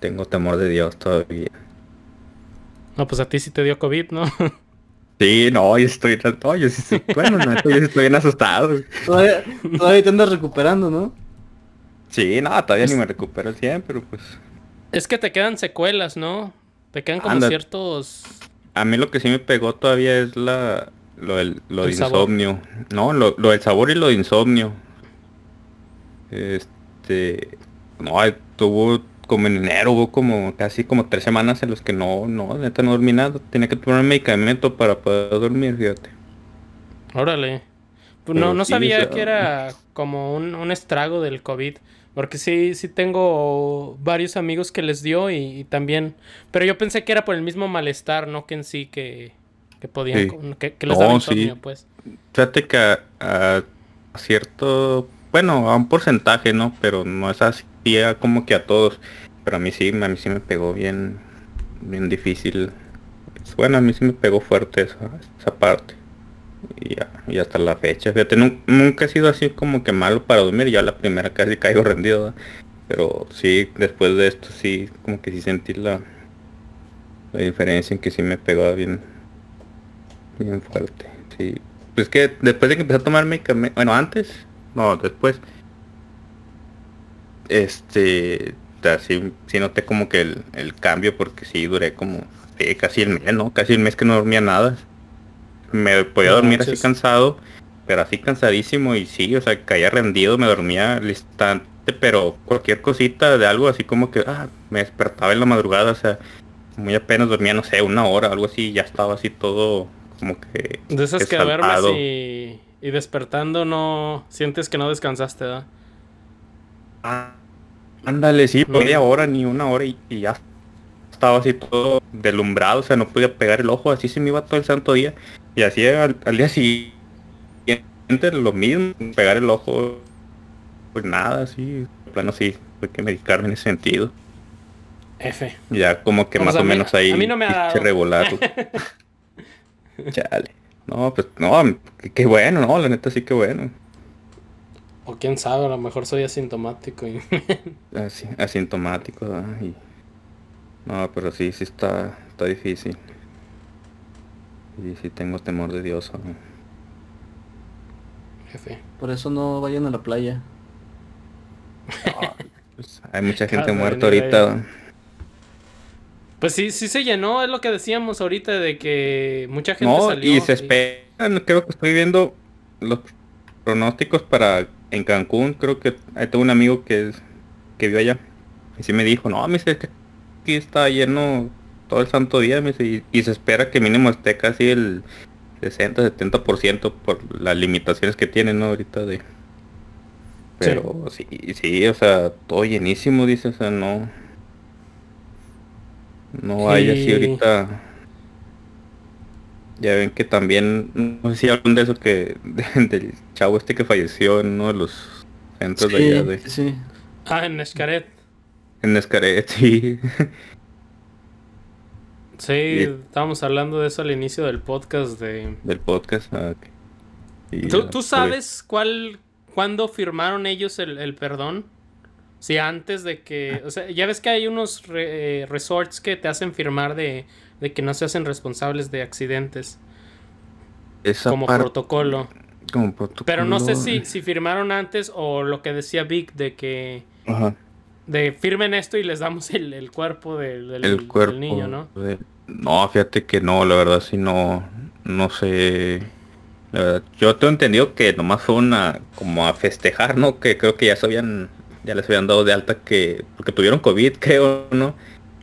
Tengo temor de Dios todavía. No, pues a ti sí te dio COVID, ¿no? Sí, no, yo estoy... No, yo sí estoy... Bueno, no, yo estoy bien asustado. Todavía, todavía te andas recuperando, ¿no? Sí, no, todavía ni me recupero el 100, pero pues... Es que te quedan secuelas, ¿no? Te quedan como ciertos... A mí lo que sí me pegó todavía es la... Lo del lo de insomnio. No, lo, lo del sabor y lo de insomnio. Este... No, tuvo como en enero, hubo como casi como tres semanas en los que no, no, neta no dormí nada. Tenía que tomar medicamento para poder dormir, fíjate. Órale. Pues no, no sabía que era como un, un estrago del COVID. Porque sí, sí tengo varios amigos que les dio y, también... Pero yo pensé que era por el mismo malestar, no que en sí que, que podían... Que, les daba insomnio, pues. Fíjate que a, cierto... Bueno, a un porcentaje, ¿no? Pero no es así como que a todos. Pero a mí sí, a mí sí me pegó bien, bien difícil bueno, a mí sí me pegó fuerte esa, esa parte. Y, y hasta la fecha, fíjate, nun- nunca he sido así como que malo para dormir, ya la primera casi caigo rendido, pero sí, después de esto sí, como que sí sentí la, la diferencia en que sí me pegaba bien, bien fuerte, sí. Pues que después de que empecé a tomar medicamento, bueno, antes, no, después, este, así, sí noté como que el, el cambio porque sí duré como casi el mes, ¿no? Casi el mes que no dormía nada. Me podía dormir así cansado, pero así cansadísimo y sí, o sea, caía rendido, me dormía al instante, pero cualquier cosita de algo así como que, ah, me despertaba en la madrugada, o sea, muy apenas dormía, no sé, una hora, algo así, ya estaba así todo como que... De esas que duermes y, y despertando no sientes que no descansaste, ¿verdad? Ah, ándale, sí, No. media hora ni una hora y, y ya estaba así todo delumbrado, o sea, no podía pegar el ojo, así se me iba todo el santo día. Y así al, al día siguiente lo mismo, pegar el ojo, pues nada, así, plano sí, tuve que medicarme en ese sentido. F. Ya como que Pues más o mí- menos ahí a mí no me ha dado. Chale. No, pues no, qué, bueno, no, la neta sí que bueno. O quién sabe, a lo mejor soy asintomático. Y... Así, asintomático, ¿verdad? Y- No, pero sí, sí está, está difícil. Y sí tengo temor de Dios. ¿no? F. Por eso no vayan a la playa. Pues, hay mucha gente Cada muerta ahorita. Pues sí, sí se llenó, es lo que decíamos ahorita de que mucha gente No, salió. y se esperan, creo que estoy viendo los pronósticos para en Cancún, creo que ahí tengo un amigo que es, que vio allá. Y sí me dijo, no, me dice que aquí está lleno todo el santo día, me dice, y, y se espera que mínimo esté casi el 60-70% por las limitaciones que tienen ¿no? ahorita de... Pero sí. sí, o sea, todo llenísimo, dice, o sea, no... No hay así ahorita... Ya ven que también, no sé si hablan de eso que, del chavo este que falleció en uno de los centros de allá de, sí, sí. Ah, en Escaret. en Escaret, sí. Sí, Y- estábamos hablando de eso al inicio del podcast de... del podcast. ah, ok. Y, ¿Tú, tú por- sabes cuál, cuándo firmaron ellos el, el perdón? Si antes de que... O sea, ya ves que hay unos re- eh, resorts que te hacen firmar de, de que no se hacen responsables de accidentes esa como parte- protocolo. como protocolo. Pero no sé si, si firmaron antes o lo que decía Vic de que... Ajá, De firmen esto y les damos el, el cuerpo del, del- el del cuerpo. niño, ¿no? de- No, fíjate que no, la verdad sí no, no sé. La verdad, yo tengo entendido que nomás fue una, como a festejar, ¿no? Que creo que ya se habían, ya les habían dado de alta que, porque tuvieron COVID, creo, ¿no?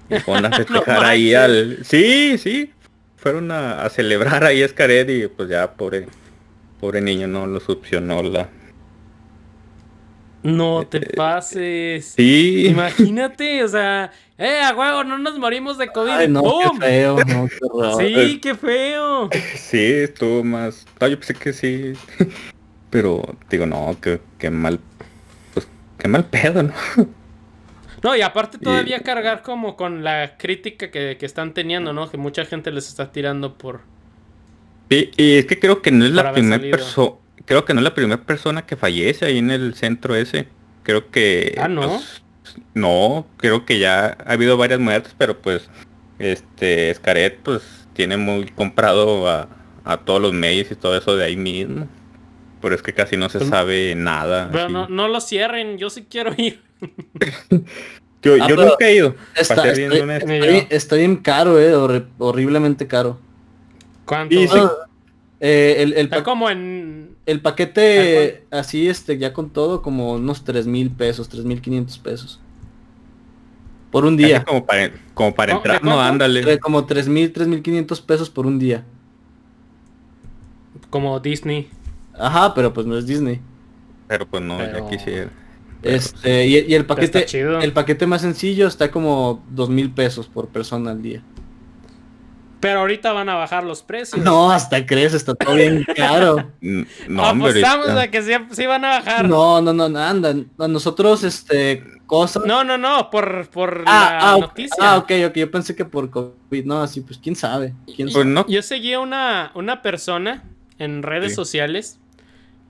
Y fueron a festejar ahí al, sí, sí, fueron a, a celebrar ahí a Escaret y pues ya, pobre, pobre niño, no lo succionó la, No te pases. sí, Imagínate, o sea, eh, a huevo, no nos morimos de COVID. Ay, no, qué feo, no, qué horror. Sí, qué feo. Sí, estuvo más. No, yo pensé que sí. Pero digo, no, que, que mal. Pues qué mal pedo, ¿no? No, y aparte todavía Y- cargar como con la crítica que, que están teniendo, ¿no? Que mucha gente les está tirando por... Sí, y es que creo que no es la primera persona. Creo que no es la primera persona que fallece ahí en el centro ese. Creo que. Ah, ¿no? pues, no, creo que ya ha habido varias muertes, pero pues. Este, Escaret, pues, tiene muy comprado a, a todos los medios y todo eso de ahí mismo. Pero es que casi no se Pues- sabe nada. Pero no, no lo cierren, yo sí quiero ir. Yo, Ah, yo nunca he ido. Está, para ser bien está- bien- caro, eh, horri- horriblemente caro. ¿Cuánto? Y sí. Ah, eh, el, el, Está como en... el paquete así, este, ya con todo, como unos tres mil pesos, tres mil quinientos pesos. Por un día. Como para, como para ¿No? entrar, ¿De no, ándale. Tre- Como tres mil, tres mil quinientos pesos por un día. Como Disney. Ajá, pero pues no es Disney. Pero pues no, Pero- ya quisiera. Este, y, y el paquete, el paquete más sencillo está como dos mil pesos por persona al día. Pero ahorita van a bajar los precios. No, hasta crees, está todo bien caro. No, hombre, Apostamos ahorita- a que sí, sí van a bajar. No, no, no, no, anda. A nosotros, este, cosas. No, no, no, por, por ah, la ah, ok, noticia. ah, ok, ok. Yo pensé que por COVID. No, así, pues quién sabe. ¿Quién Pues sabe? no, Yo seguía una, una persona en redes Sí. sociales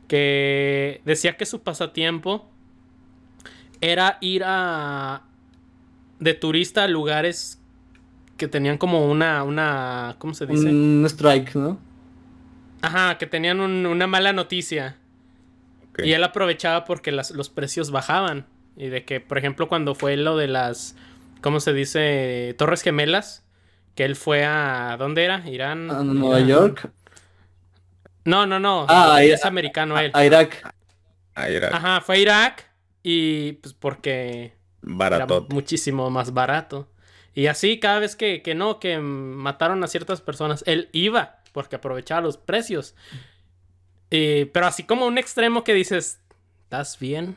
que decía que su pasatiempo era ir a de turista a lugares que tenían como una, una, ¿cómo se dice? Un strike, ¿no? Ajá, que tenían un- una mala noticia. Y él aprovechaba porque las- los precios bajaban. Y de que, por ejemplo, cuando fue lo de las, ¿cómo se dice? Torres Gemelas. Que él fue a... ¿Dónde era? Irán. A Nueva Irán. York. No, no, no. Ah, es a- americano él. A Irak. Ahí era Ajá, fue a Irak. Y pues porque era barato. muchísimo más barato. Y así cada vez que, que no, que mataron a ciertas personas, él iba porque aprovechaba los precios. Y- pero así como un extremo que dices, ¿estás bien?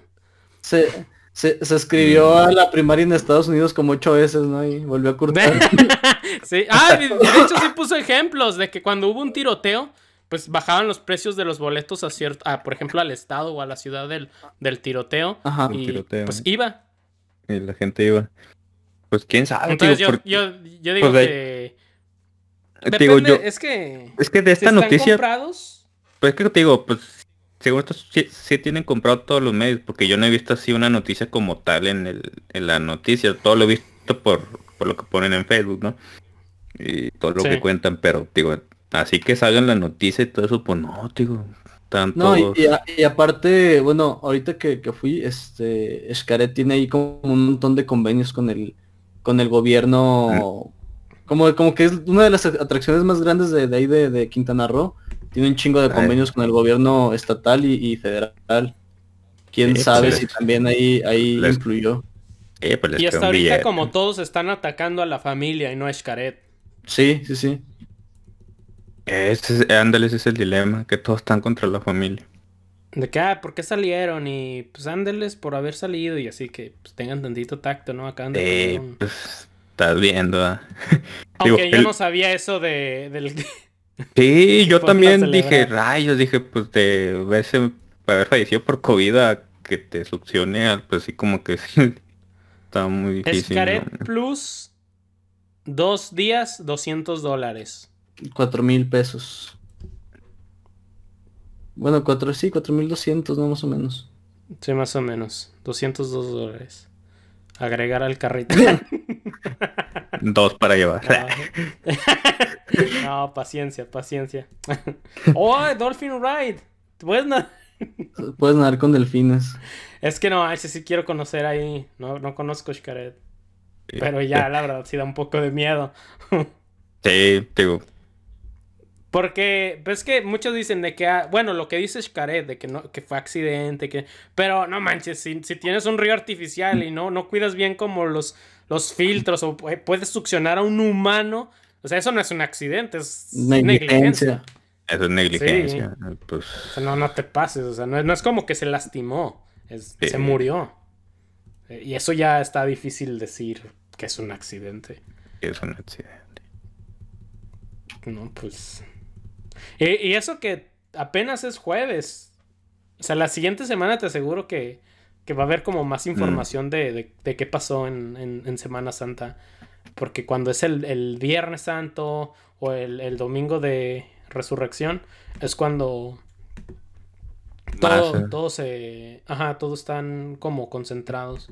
Se, se, se escribió a la primaria en Estados Unidos como ocho veces, ¿no? Y volvió a curtar. sí. Ah, de, de hecho sí puso ejemplos de que cuando hubo un tiroteo, pues bajaban los precios de los boletos a cierto, a, por ejemplo, al estado o a la ciudad del, del tiroteo. Ajá. El Y tiroteo. pues iba. Y la gente iba. Pues quién sabe, Entonces digo, yo, yo, yo digo pues, que... digo Depende, yo, es que... es que de esta están noticia, comprados, pues es que te digo, pues según esto sí, sí tienen comprado todos los medios, porque yo no he visto así una noticia como tal en el, en la noticia, todo lo he visto por, por lo que ponen en Facebook, ¿no? Y todo lo Sí. que cuentan, pero digo, así que salgan la noticia y todo eso, pues no, digo, están No, y a- y aparte, bueno, ahorita que, que fui, este, Xcaret tiene ahí como un montón de convenios con el, con el gobierno, como, como que es una de las atracciones más grandes de, de ahí de, de Quintana Roo, tiene un chingo de Ay. convenios con el gobierno estatal y, y federal. Quién Sí, sabe pues, si también ahí, ahí les- influyó. Eh, pues les y hasta ahorita billete. como todos están atacando a la familia y no a Xcaret. Sí, sí, sí. Ese es, ándale, ese es el dilema, que todos están contra la familia. De que, ah, ¿por qué salieron? Y pues ándeles por haber salido y así que pues, tengan tantito tacto, ¿no? Acaban de Eh, un- pues estás viendo, ¿ah? Aunque digo, yo el- no sabía eso de, del... Sí, yo también dije, rayos, dije, pues de verse, haber fallecido por COVID a que te succione, al- pues sí, como que sí, está muy difícil. Xcaret ¿no? Plus, dos días, 200 dólares. Cuatro mil pesos. Bueno, cuatro, sí, cuatro mil doscientos, ¿no? Más o menos. Sí, más o menos. 202 dólares. Agregar al carrito. Dos para llevar. no, paciencia, paciencia. oh, Dolphin Ride. Puedes na- Puedes nadar con delfines. Es que no, ese sí quiero conocer ahí. No, no conozco Xcaret. Pero ya, la verdad, sí da un poco de miedo. Sí, digo, Porque, pues que muchos dicen de que, ah, bueno, lo que dice Xcaret, de que no, que fue accidente, que... Pero no manches, si, si tienes un río artificial y no, no cuidas bien como los, los filtros o pu- puedes succionar a un humano, o sea, eso no es un accidente, es negligencia. Negligencia. eso es negligencia. Pues O sea, no, no te pases, o sea, no, es- no es como que se lastimó, es- Sí. se murió. Y eso ya está difícil decir que es un accidente. es un accidente. No, pues. Y, y eso que apenas es jueves. O sea, la siguiente semana te aseguro que, que va a haber como más información de, de- de qué pasó en, en- en Semana Santa. Porque cuando es el, el Viernes Santo o el, el domingo de Resurrección, es cuando todo, todo se. Ajá, todos están como concentrados.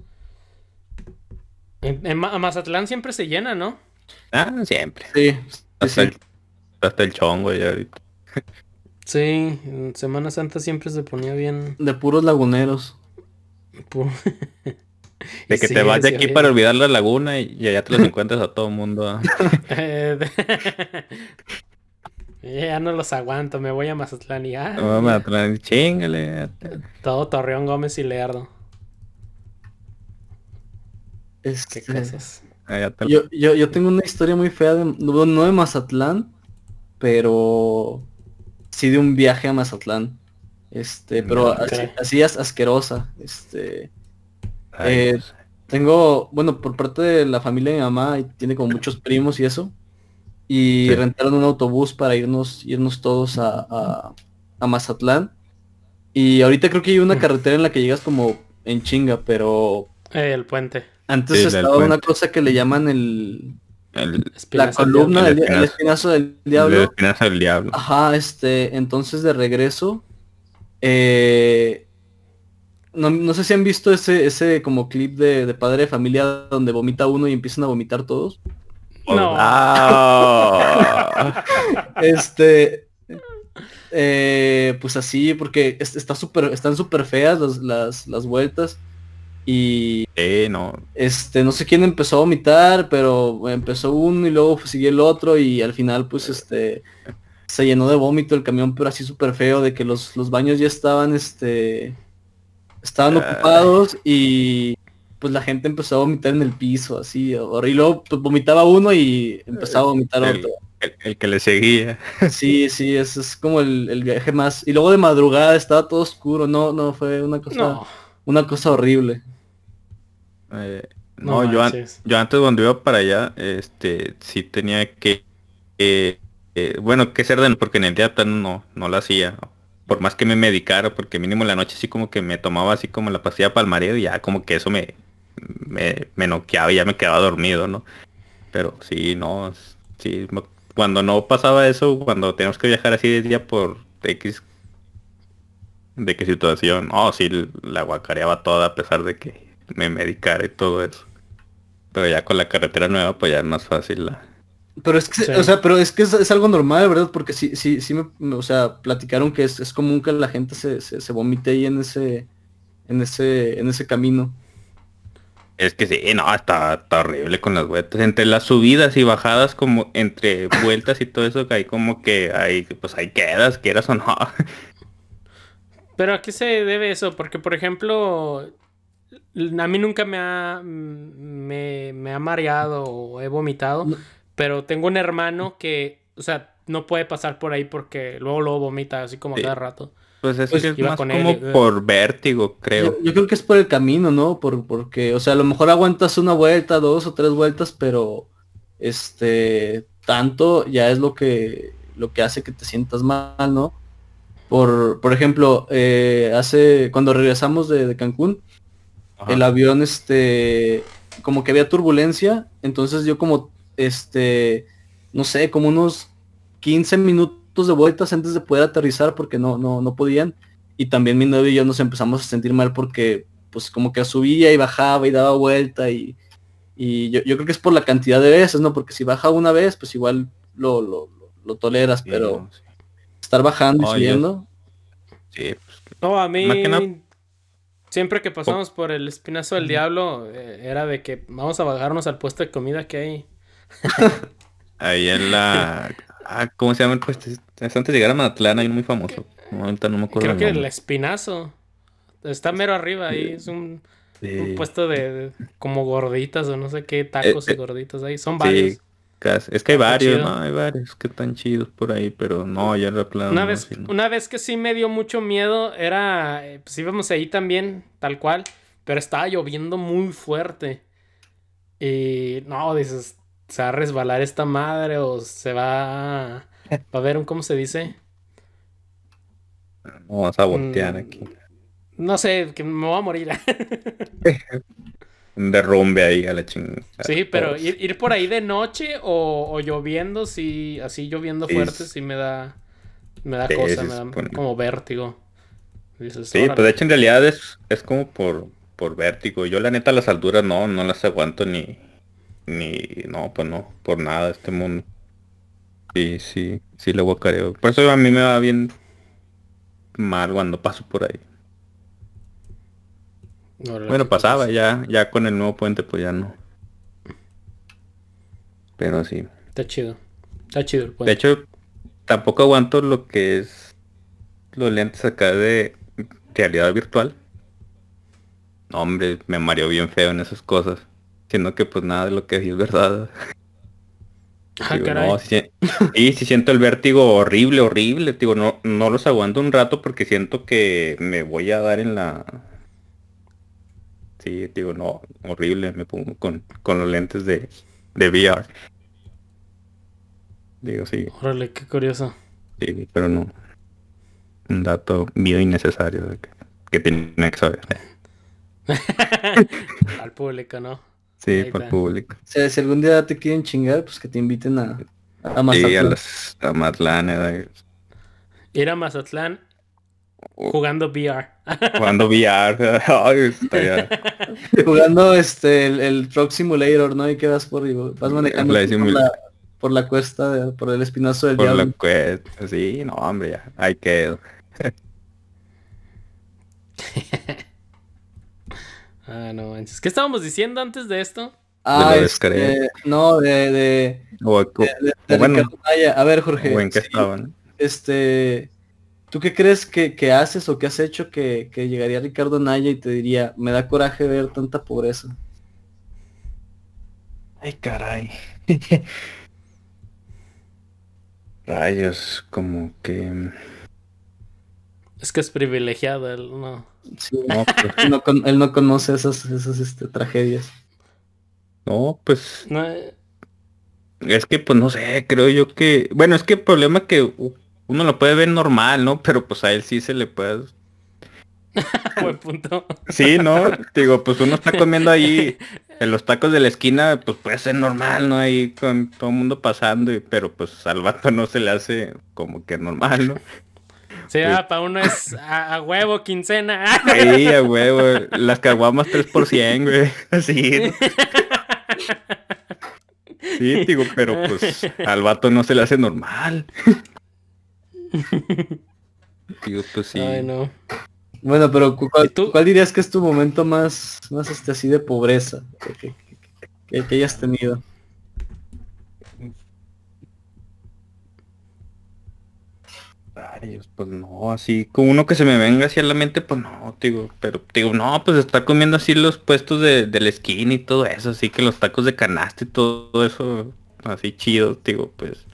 En, en Ma- Mazatlán siempre se llena, ¿no? Ah, siempre. Sí, sí, Hasta, sí. Hasta el chongo ya ahorita. Sí, en Semana Santa siempre se ponía bien. De puros laguneros. pu- De que sí, te vas de sí, aquí para olvidar la laguna y, y allá te los encuentras a todo mundo. ah. Eh, ya no los aguanto, me voy a Mazatlán y ya. No, me atrás, chingale. Todo Torreón Gómez y Leardo. Qué Este, cosas. Te- yo, yo, yo tengo una historia muy fea de, no de Mazatlán, pero sí de un viaje a Mazatlán. Este, pero No, así, así es asquerosa. Este, Ay, eh, tengo, bueno, por parte de la familia de mi mamá, y tiene como muchos primos y eso. y Sí. rentaron un autobús para irnos, irnos todos a, a- a Mazatlán. Y ahorita creo que hay una Mm. carretera en la que llegas como en chinga, pero Eh, el puente. antes Sí, estaba una cosa que le llaman el El, la columna diablo. del el espinazo del diablo. el espinazo del diablo. Ajá, este, entonces de regreso, eh, no, no sé si han visto ese, ese como clip de, de padre de familia donde vomita uno y empiezan a vomitar todos. No. Ah. Este, eh, pues así, porque es- está súper, están súper feas las, las, las vueltas y Eh, no. este, no sé quién empezó a vomitar, pero empezó uno y luego siguió el otro y al final pues este se llenó de vómito el camión, pero así súper feo de que los, los baños ya estaban este estaban ocupados y pues la gente empezó a vomitar en el piso, así, y luego pues, vomitaba uno y empezaba a vomitar El- otro. El, el que le seguía. Sí, sí, ese es como el, el viaje más. Y luego de madrugada estaba todo oscuro, no, no, fue una cosa, No. una cosa horrible. Eh, No no, yo, an- yo antes cuando iba para allá, este, sí tenía que, eh, eh, bueno, que ser de porque en el día plano no, no lo hacía. Por más que me medicara, porque mínimo en la noche sí como que me tomaba así como la pastilla para el mareo y ya como que eso me, me, me noqueaba y ya me quedaba dormido, ¿no? Pero sí, no, sí, cuando no pasaba eso, cuando tenemos que viajar así de día por X, de qué situación, oh, sí, la guacareaba toda a pesar de que me medicara y todo eso. Pero ya con la carretera nueva, pues ya es más fácil la... Pero es que, Sí. o sea, pero es que es, es algo normal, ¿verdad? Porque sí, sí, sí me, me- o sea, platicaron que es, es común que la gente se, se, se vomite ahí en ese, en ese, en ese camino. Es que sí, no, está, está horrible con las vueltas. Entre las subidas y bajadas, como entre vueltas y todo eso, que hay como que hay, pues hay quedas, quieras o no. Pero ¿a qué se debe eso? Porque, por ejemplo, a mí nunca me ha, me, me ha mareado o he vomitado, No. pero tengo un hermano que, o sea, no puede pasar por ahí porque luego luego vomita así como Sí. cada rato. Pues es Pues que es más con como él y- por vértigo, creo. Yo, yo creo que es por el camino, ¿no? Por, porque, o sea, a lo mejor aguantas una vuelta, dos o tres vueltas, pero este tanto ya es lo que lo que hace que te sientas mal, ¿no? Por, por ejemplo, eh, hace cuando regresamos de, de Cancún, Ajá. el avión este como que había turbulencia entonces yo como este no sé como unos 15 minutos de vueltas antes de poder aterrizar porque no no no podían y también mi novio y yo nos empezamos a sentir mal porque pues como que subía y bajaba y daba vuelta y y yo, yo creo que es por la cantidad de veces no porque si baja una vez pues igual lo lo, lo- lo toleras Sí, pero no, sí. estar bajando y Oye. subiendo Sí, pues, No, a mí, Más que nada- siempre que pasamos por el espinazo del diablo, eh, era de que vamos a bajarnos al puesto de comida que hay. ahí en la... Ah, ¿cómo se llama el puesto? Es antes de llegar a Mazatlán, hay uno muy famoso. Ahorita no me acuerdo. Creo que el espinazo está mero arriba ahí, es un, Sí. un puesto de, de como gorditas o no sé qué, tacos Eh, y gorditas ahí, son Sí, Es que hay Está varios. ¿no? Hay varios que están chidos por ahí, pero no, ya la plano. Una vez, una vez que sí me dio mucho miedo, era, eh, pues íbamos ahí también, tal cual, pero estaba lloviendo muy fuerte. Y no, dices, se va a resbalar esta madre o se va a, va a ver un, ¿cómo se dice? No, vamos a voltear Mm, aquí. No sé, que me voy a morir. Derrumbe ahí a la chingada. sí, pero ir, ir por ahí de noche o, o lloviendo, sí, así lloviendo fuerte, es- sí me da, me da cosa, me da como vértigo. Dices, Sí, "Órale". pues de hecho en realidad es, es como por, por vértigo. Yo la neta las alturas no, no las aguanto ni, ni, no, pues no, por nada este mundo. Sí, sí, sí le guacareo. Por eso a mí me va bien mal cuando paso por ahí. Bueno, qué pasaba ya, ya con el nuevo puente pues ya no. Pero sí. Está chido. Está chido el De puente. hecho, tampoco aguanto lo que es los lentes acá de realidad virtual. No, hombre, me mareó bien feo en esas cosas. Siendo que pues nada de lo que vi es verdad. Ah, Digo, caray. no, sí, sí, sí siento el vértigo horrible, horrible. Digo, no, no los aguanto un rato porque siento que me voy a dar en la... Sí, digo, no, horrible, me pongo con, con los lentes de, de VR. Digo, sí. Órale, qué curioso. Sí, pero no. Un dato mío innecesario que, que tiene que saber. Al público, ¿no? Sí, Ahí por está. público. O sea, si algún día te quieren chingar, pues que te inviten a, a Sí, Mazatlán. a las a Matlán, eh, Ir a Mazatlán jugando VR. jugando VR. Ay, Jugando este el, el Truck Simulator, ¿no? Y que vas por vas manejando por, la, por la cuesta, de- por el espinazo del por la diablo. cuesta. Sí, no, hombre, ya. Ahí quedo. Ah, no manches. ¿Qué estábamos diciendo antes de esto? Ah, de este, no, de, de, O, o- de, de bueno, Ricardo. A ver, Jorge. o en qué sí, estaban. este, ¿tú qué crees que, que haces o que has hecho que, que llegaría Ricardo Naya y te diría, me da coraje ver tanta pobreza? Ay, caray. Rayos, como que... Es que es privilegiado, él, no. Sí, No, pues, él, no con- él no conoce esas, esas este, tragedias. no, pues No, eh, Es que, pues no sé, creo yo que... Bueno, es que el problema es que uno lo puede ver normal, ¿no? Pero pues a él sí se le puede... buen punto. Sí, ¿no? Digo, pues uno está comiendo ahí en los tacos de la esquina, pues puede ser normal, ¿no? Ahí con todo el mundo pasando, y, pero pues al vato no se le hace como que normal, ¿no? Sí, ah, para uno es a, a huevo, quincena. Ahí, a huevo, las caguamas 3 por 100, güey. Así, ¿no? Sí, digo, pero pues al vato no se le hace normal. Pues sí. Ay, no. Bueno, pero cu- ¿cuál, ¿Y tú? cuál dirías que es tu momento más, más este, así de pobreza que, que- que- que hayas tenido? Rayos, pues no, así como uno que se me venga hacia la mente, pues no, digo, pero digo, no, pues estar comiendo así los puestos de, de la esquina y todo eso, así que los tacos de canasta y todo eso, así chido, digo, pues,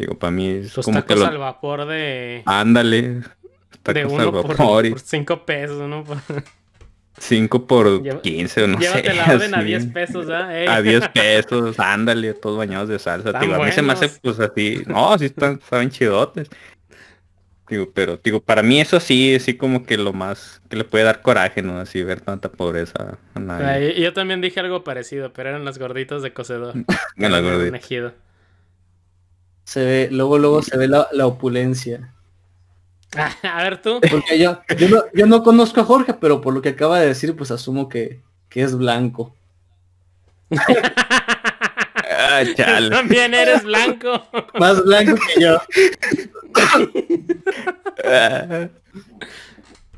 digo, para mí es Los como que tacos lo... al vapor de, Ándale, de tacos uno al por, vapor y por cinco pesos, ¿no? Por- 5 por Lleva- 15 o no Llévate sé. la orden a así. 10 pesos, ¿ah? Ey. A 10 pesos, ándale, todos bañados de salsa. Digo, a mí se me hace pues así, no, sí están, saben chidotes. Digo, pero digo, para mí eso sí, sí como que lo más que le puede dar coraje, ¿no? Así ver tanta pobreza a nadie. Y yo también dije algo parecido, pero eran los gorditos de cocedor. En la Eran un gordita. ejido. Se ve, luego, luego se ve la, la opulencia. A ver tú. Porque yo, yo, no, yo no conozco a Jorge, pero por lo que acaba de decir, pues asumo que, que es blanco. Ah, chale. También eres blanco. Más blanco que yo.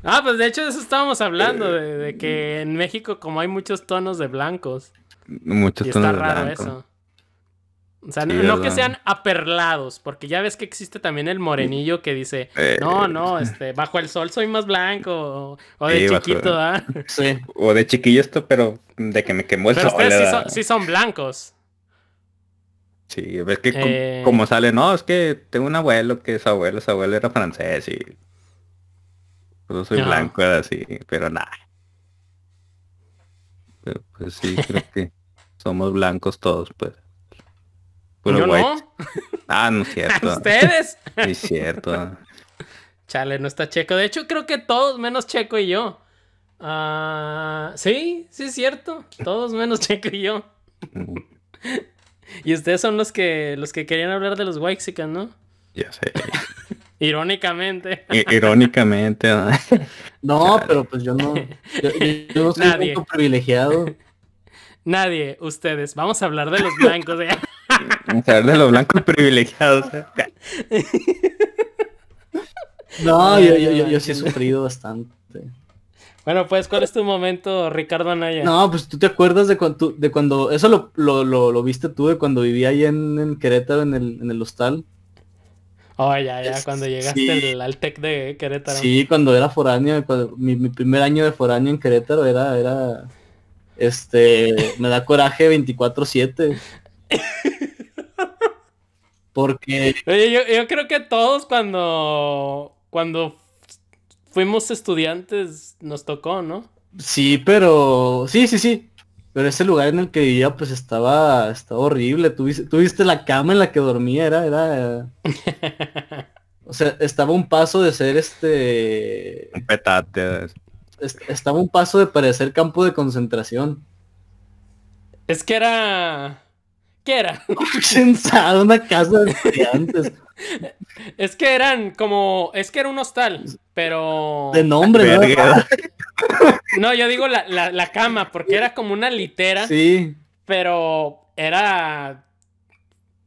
Ah, pues de hecho de eso estábamos hablando, de, de que en México como hay muchos tonos de blancos. Muchos Y está tonos de raro blanco. eso. O sea, Sí, no, no que sean aperlados, porque ya ves que existe también el morenillo que dice, Eh, no, no, este, bajo el sol soy más blanco, o, o de Sí, chiquito, ¿ah? Sí. O de chiquillo esto, pero de que me quemó el Pero sol. ustedes sí son, sí son blancos. Sí, ves que com- Eh. como sale, no, es que tengo un abuelo que su abuelo, su abuelo era francés y pues yo soy blanco, era así, pero nada. Pero pues sí, creo que somos blancos todos, pues. Puro Yo white. no, Ah, no es cierto. ustedes. Sí, es cierto. Chale, no está Checo. De hecho, creo que todos menos Checo y yo. Ah, sí, sí es cierto. Todos menos Checo y yo. Mm, Y ustedes son los que los que querían hablar de los Waxican, ¿no? Ya sé. Irónicamente. Irónicamente, ¿no? No, pero pues yo no. Yo, yo- no soy Nadie. privilegiado. Nadie, ustedes. Vamos a hablar de los blancos. ¿eh? A de los blancos privilegiados. ¿eh? No, yo, yo, yo, yo sí he sufrido bastante. Bueno, pues, ¿cuál es tu momento, Ricardo Anaya? No, pues tú te acuerdas de cuando, de cuando eso lo, lo, lo, lo viste tú de cuando vivía ahí en, en Querétaro en el, en el hostal. Oh, ya, ya, Es- cuando llegaste sí. al, al Tec de Querétaro. Sí, cuando era foráneo, cuando- mi, mi primer año de foráneo en Querétaro era, era, este, me da coraje 24/7. Porque, Oye, yo, yo creo que todos cuando, cuando fuimos estudiantes nos tocó, ¿no? sí, pero, sí, sí, sí. Pero ese lugar en el que vivía, pues estaba, estaba horrible. ¿Tuviste, tuviste la cama en la que dormía, era, era. o sea, estaba un paso de ser este. Un petate. est- estaba un paso de parecer campo de concentración. Es que era. ¿Qué era? Una casa de estudiantes. Es que eran como. Es que era un hostal, pero. De nombre, ¿no? No, yo digo la, la, la cama, porque era como una litera, Sí, pero era.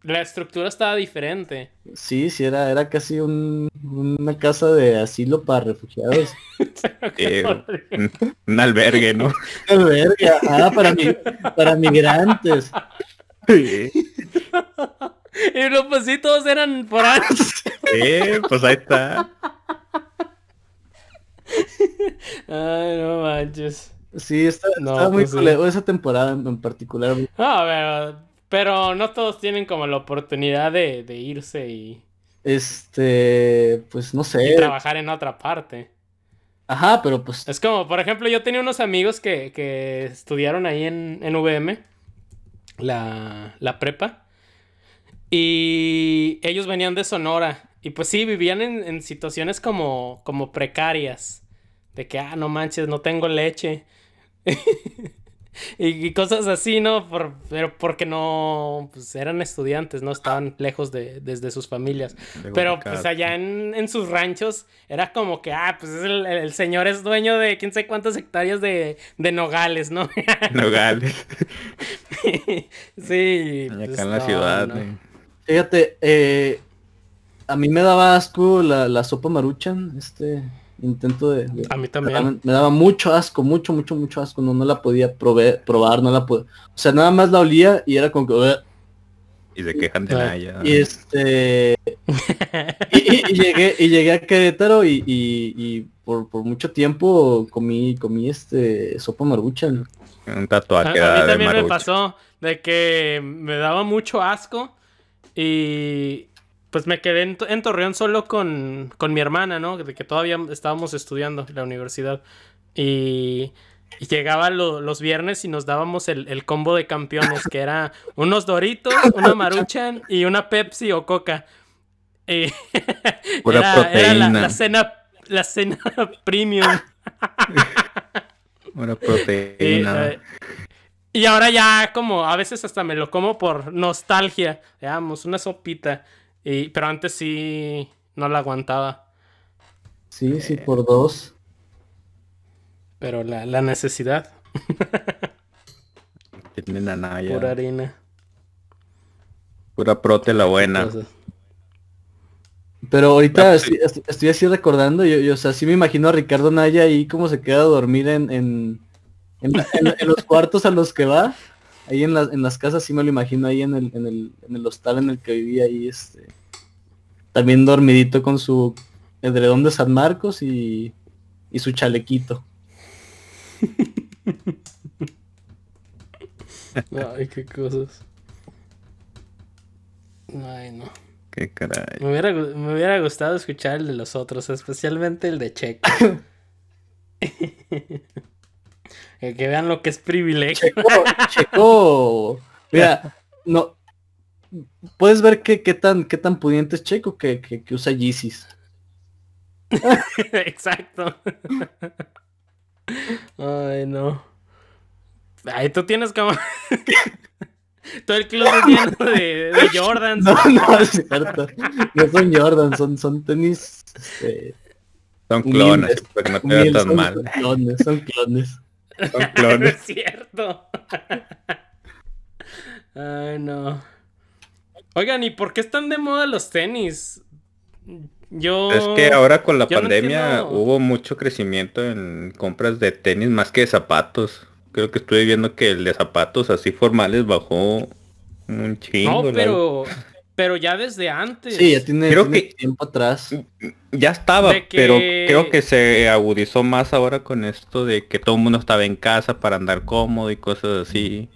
La estructura estaba diferente. sí, sí, era, era casi un- una casa de asilo para refugiados. Eh, un, un albergue, ¿no? Albergue, ajá, para, mi- para migrantes. Sí, Y no, pues sí, todos eran por ahí. pues ahí está. Ay, no manches. Sí, está, No, muy pues sí. culero, esa temporada en particular. No, pero, pero no todos tienen como la oportunidad de, de irse y, Este, pues no y sé. trabajar en otra parte. Ajá, pero pues Es como, por ejemplo, yo tenía unos amigos que, que estudiaron ahí en, en VM, la, la prepa, y ellos venían de Sonora, y pues sí, vivían en, en situaciones como, como precarias, de que, ah, no manches, no tengo leche, y, y cosas así, ¿no? Por- pero porque no, pues eran estudiantes, no estaban lejos de, desde sus familias. Pero pues allá en, en sus ranchos era como que, ah, pues es el, el señor es dueño de quién sabe cuántas hectáreas de, de nogales, ¿no? Nogales. sí. Pues, acá en la no, ciudad. no. eh. fíjate, eh, a mí me daba asco la, la sopa maruchan, este intento de, de- A mí también. me daba mucho asco, mucho, mucho, mucho asco, no, no la podía prove- probar, no la podía, o sea, nada más la olía y era como que, "Ugh". Y se quejan de. Naya. y este, y, y- y llegué, y llegué a Querétaro y, y- y por, por mucho tiempo comí, comí este sopa maruchan. Un A, tatuaje a mí de también me pasó de que me daba mucho asco y pues me quedé en, en Torreón solo con, con mi hermana, ¿no? De que todavía estábamos estudiando en la universidad. Y, y llegaba lo- los viernes y nos dábamos el, el combo de campeones, que era unos Doritos, una Maruchan y una Pepsi o Coca. Y Pura era, era la, proteína. la cena, la cena premium. Una Y, proteína. eh, y ahora ya como a veces hasta me lo como por nostalgia. Veamos, una sopita. Y, pero antes sí no la aguantaba. Sí, sí, por dos. Pero la, la necesidad, Tienen a Naya. pura Pura, harina. prote la buena. Entonces, Pero ahorita Ah, estoy, estoy- estoy así recordando, yo, yo, o sea, sí me imagino a Ricardo Naya ahí como se queda a dormir en, en, en, la- en- en los cuartos a los que va, ahí en, las en las casas sí me lo imagino ahí en el, en el, en el hostal en el que vivía ahí, este, también dormidito con su edredón de San Marcos y, y su chalequito. Ay, qué cosas. Ay, no. Qué caray. Me hubiera, me hubiera gustado escuchar el de los otros, especialmente el de Checo. que que vean lo que es privilegio. Checo, Checo, mira, no, puedes ver qué, qué tan, qué tan pudiente es Checo que, que, que usa Yeezys. Exacto. Ay, no. Ay, tú tienes como... Todo el club lleno de, de Jordans. No, no es cierto. No son Jordan, son, son tenis. este, Son humildes, clones, para que no te veas tan son mal. clones, son clones. Son no es cierto. Ay, no. Oigan, ¿y por qué están de moda los tenis? Yo... Es que ahora con la yo pandemia hubo mucho crecimiento en compras de tenis más que de zapatos. Creo que estuve viendo que el de zapatos así formales bajó un chingo. No, pero... Pero ya desde antes. Sí, ya tiene, Creo tiene que- tiempo atrás. Ya estaba, que- pero creo que se agudizó más ahora con esto de que todo el mundo estaba en casa para andar cómodo y cosas así.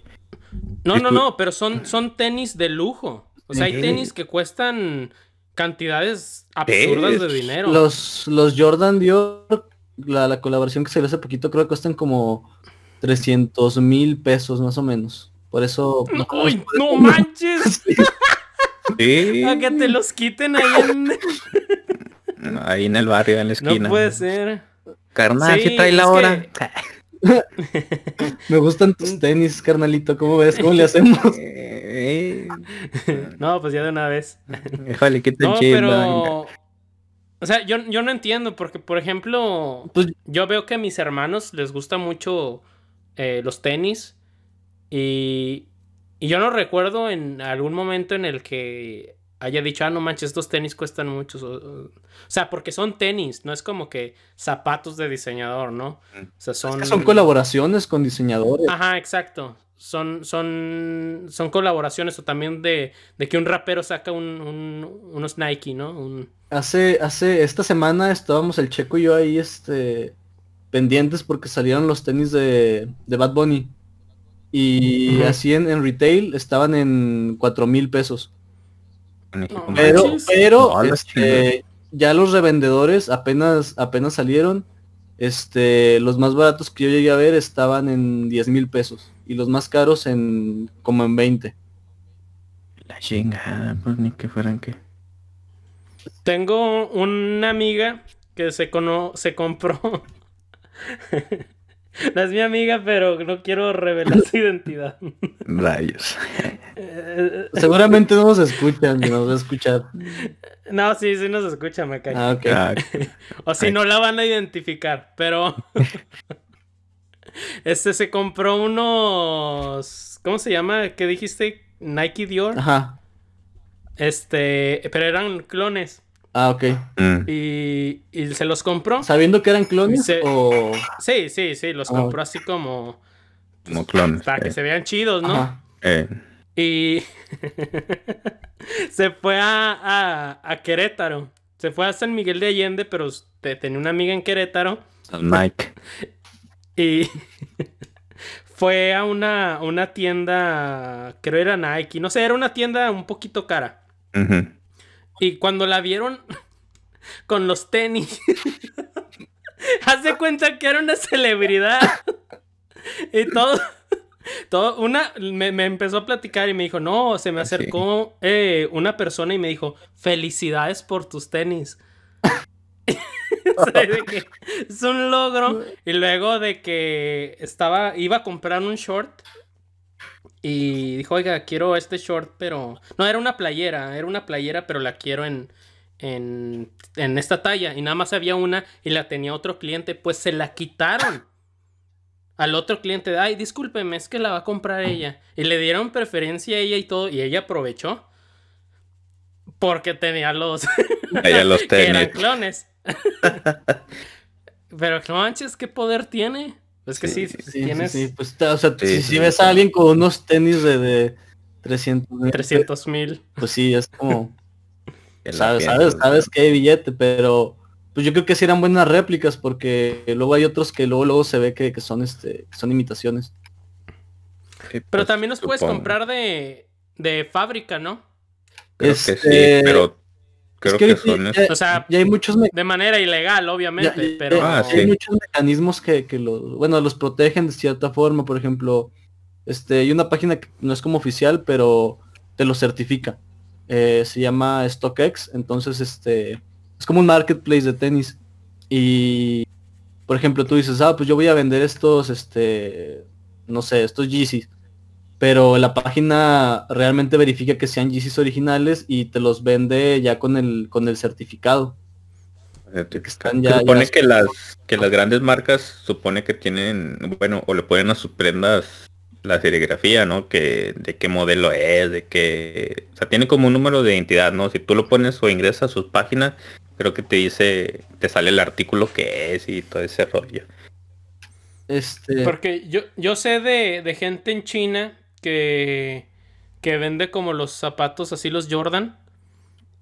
No, no, no, pero son, son tenis de lujo. O sea, hay tenis que cuestan cantidades absurdas de dinero. Los, los Jordan Dior, la, la colaboración que se ve hace poquito, creo que cuestan como 300 mil pesos más o menos. Por eso... No, ¡Uy, no manches! Sí. A que te los quiten ahí en... Ahí en el barrio, en la esquina. No puede ser. Carnal, Sí, ¿qué trae la hora? Me gustan tus tenis, carnalito. ¿Cómo ves? ¿Cómo le hacemos? No, pues ya de una vez. Déjale, que te No, pero... O sea, yo, yo no entiendo, porque, por ejemplo, Pues yo veo que a mis hermanos les gusta mucho eh, los tenis. Y, y yo no recuerdo en algún momento en el que haya dicho, ah, no manches, estos tenis cuestan mucho. O, sea, porque son tenis, no es como que zapatos de diseñador, ¿no? O sea, es son... que son colaboraciones con diseñadores. Ajá, exacto. Son, son, son colaboraciones o también de, de que un rapero saca un, un- unos Nike, ¿no? Un, Hace, hace, esta semana estábamos el Checo y yo ahí, este, pendientes porque salieron los tenis de, de Bad Bunny. Y así en, en retail estaban en cuatro mil pesos. No, Pero, manches. pero, No, este, ya los revendedores apenas, apenas salieron. Este, los más baratos que yo llegué a ver estaban en 10 mil pesos. Y los más caros en como en 20. La chingada, pues ni que fueran que. Tengo una amiga que se, cono se compró. no es mi amiga, pero no quiero revelar su identidad. Rayos. Eh, Seguramente no nos escuchan, ni nos va a escuchar. no, sí, sí nos escucha, me cae. Ah, ok. Ah, O si Ay. no la van a identificar, pero. este se compró unos. ¿Cómo se llama? ¿Qué dijiste? Nike Dior. Ajá. Este. Pero eran clones. Ah, ok. mm, Y, y se los compró. ¿Sabiendo que eran clones Se- o...? Sí, sí, sí. Los Ah, compró así como. como clones. Para que eh. se vean chidos, ¿no? Eh, Y. se fue a, a, a Querétaro. Se fue a San Miguel de Allende, pero te- tenía una amiga en Querétaro. Son Nike. Y fue a una, una tienda, creo era Nike, no sé, era una tienda un poquito cara. Ujú. Y cuando la vieron con los tenis, hace cuenta que era una celebridad. Y todo, todo, una, me, me empezó a platicar y me dijo, no, se me Ah, acercó eh, una persona y me dijo, felicidades por tus tenis. Que es un logro. Y luego de que estaba, iba a comprar un short. Y dijo, oiga, quiero este short, pero... No, era una playera, era una playera, pero la quiero en, en, en esta talla. Y nada más había una y la tenía otro cliente, pues se la quitaron. Al otro cliente, ay, discúlpeme, es que la va a comprar ella. Y le dieron preferencia a ella y todo, y ella aprovechó. Porque tenía los... Allá los eran tenis. clones. Pero no manches, ¿qué poder tiene? Es que sí, Sí, tienes sí, sí, Pues, o sea, Sí, si, sí, si ves a alguien con unos tenis de, de 300 mil, 300 mil. pues sí, es como, sabes, sabes, sabes que hay billete, pero pues yo creo que sí eran buenas réplicas porque luego hay otros que luego luego se ve que, que son este que son imitaciones. Pero pues, también los puedes supongo. comprar de, de fábrica, ¿no? Creo Este, que sí, pero creo que que, son ya- O sea, Y hay muchos de manera ilegal, obviamente, ya- ya- pero... ya Ah, hay muchos mecanismos que, que los bueno los protegen de cierta forma, por ejemplo, este hay una página que no es como oficial, pero te lo certifica. Eh, se llama StockX, entonces este es como un marketplace de tenis. Y por ejemplo tú dices, ah, pues yo voy a vender estos, este, no sé, estos Yeezys, pero la página realmente verifica que sean Yeezys originales y te los vende ya con el con el certificado. certificado. están Se ya- supone ya- que las que las grandes marcas supone que tienen, bueno, o le ponen a sus prendas la serigrafía, ¿no? Que de qué modelo es, de qué, o sea, tiene como un número de identidad, ¿no? Si tú lo pones o ingresas a sus páginas, creo que te dice, te sale el artículo que es y todo ese rollo. Este, Porque yo, yo sé de, de gente en China que, que vende como los zapatos así, los Jordan.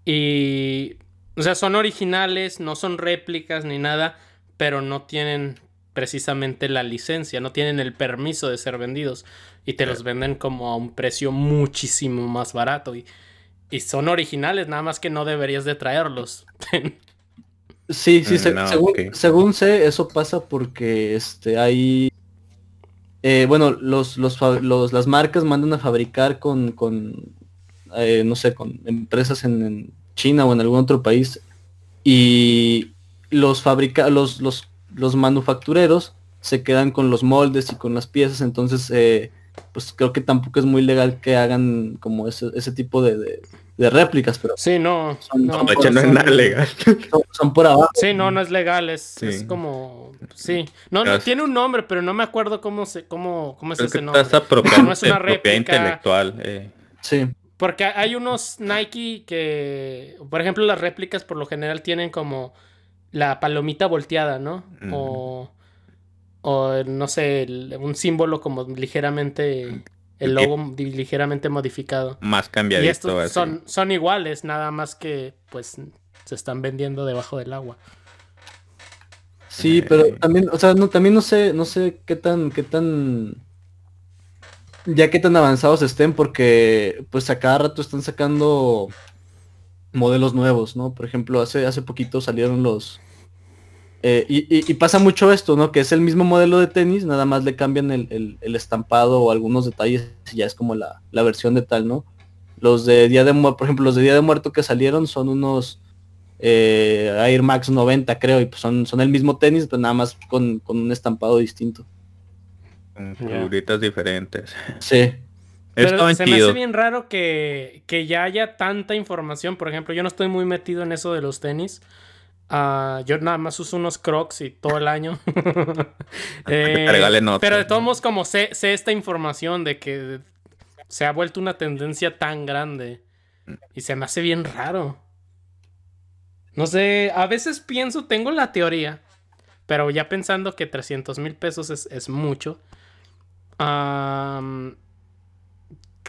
Y, o sea, son originales, no son réplicas ni nada, pero no tienen precisamente la licencia, no tienen el permiso de ser vendidos. Y te los venden como a un precio muchísimo más barato. Y, y son originales, nada más que no deberías de traerlos. Sí, sí, se- no, según, ok. según sé, eso pasa porque este hay eh, bueno, los, los, los, las marcas mandan a fabricar con, con eh, no sé, con empresas en, China o en algún otro país y los fabrica los, los, los manufactureros se quedan con los moldes y con las piezas, entonces eh, pues creo que tampoco es muy legal que hagan como ese, ese tipo de, de, réplicas, pero sí, no, son, no, es nada legal. Son, por abajo. Sí, no, no es legal, es, es como sí, no, no, tiene un nombre, pero no me acuerdo cómo se, cómo, cómo es ese nombre. no es una réplica intelectual. Eh. Sí. Porque hay unos Nike que, por ejemplo, las réplicas por lo general tienen como la palomita volteada, ¿no? O, o no sé, un símbolo como ligeramente, el logo ligeramente modificado. Más cambiadito. Y estos son, son iguales, nada más que pues se están vendiendo debajo del agua. Sí, pero también, o sea, no, también no sé, no sé qué tan, qué tan ya que tan avanzados estén, porque pues a cada rato están sacando modelos nuevos, ¿no? Por ejemplo, hace, hace poquito salieron los... Eh, y, pasa mucho esto, ¿no? Que es el mismo modelo de tenis, nada más le cambian el, estampado o algunos detalles y ya es como la, versión de tal, ¿no? Los de Día de Muerto, por ejemplo, los de Día de Muerto que salieron son unos eh, Air Max 90, creo, y pues son, son el mismo tenis, pero nada más con, con un estampado distinto figuritas diferentes. Sí. Pero se me hace bien raro que, ya haya tanta información. Por ejemplo, yo no estoy muy metido en eso de los tenis. Ah, yo nada más uso unos crocs y todo el año. Eh, pero de todos modos, como sé, sé esta información de que se ha vuelto una tendencia tan grande. Y se me hace bien raro. No sé, a veces pienso, tengo la teoría, pero ya pensando que 300 mil pesos es, es mucho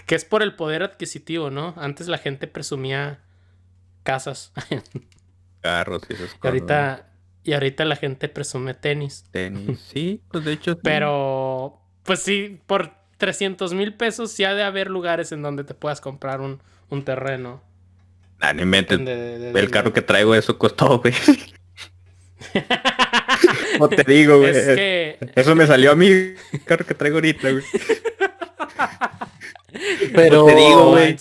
que es por el poder adquisitivo, ¿no? Antes la gente presumía casas. Carros y esas cosas. Y ahorita, y ahorita la gente presume tenis. Tenis, sí, pues de hecho. Pero, pues sí, por 300 mil pesos sí ha de haber lugares en donde te puedas comprar un, un terreno. Nah, no inventes. el carro que traigo eso costó, güey. No te digo, güey. Es que... Eso me salió a mí, el carro que traigo ahorita, güey. Pero te digo, güey.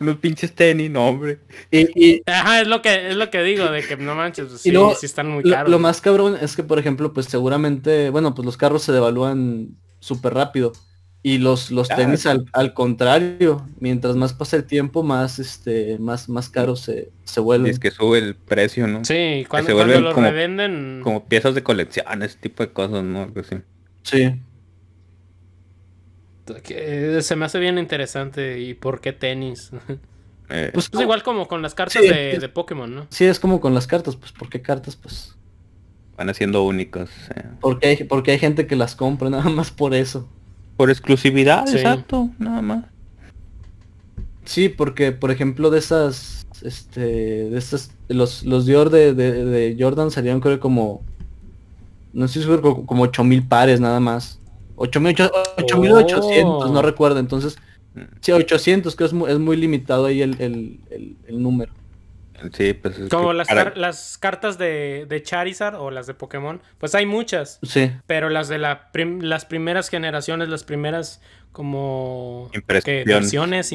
Unos pinches tenis, no, hombre. Y, Ajá, es lo que es lo que digo, de que no manches, pues, sí, sí están muy caros. Lo, más cabrón es que, por ejemplo, pues seguramente, bueno, pues los carros se devalúan súper rápido. Y los, los tenis al, al, contrario, mientras más pasa el tiempo, más este, más, más caros se, se vuelven. es que sube el precio, ¿no? Sí, cuando, se los como, revenden. Como piezas de colección, ese tipo de cosas, ¿no? Algo así. Sí. Se me hace bien interesante. ¿Y por qué tenis? Eh, pues, pues igual como con las cartas de, de, Pokémon, ¿no? Sí, es como con las cartas, pues ¿por qué cartas? Pues van haciendo únicos. Eh. Porque, hay, porque hay gente que las compra nada más por eso. Por exclusividad, exacto, nada más. Sí, porque por ejemplo de esas, este, de estas, los, los Dior de, de, Jordan salieron creo como, no sé si fue como 8000 pares nada más. 8800, no recuerdo, entonces, sí, 800 que es muy, es muy limitado ahí el, el, el número. Sí, pues Como las, las cartas de, de, Charizard o las de Pokémon, pues hay muchas. Sí. Pero las de la las primeras generaciones, las primeras como impresiones,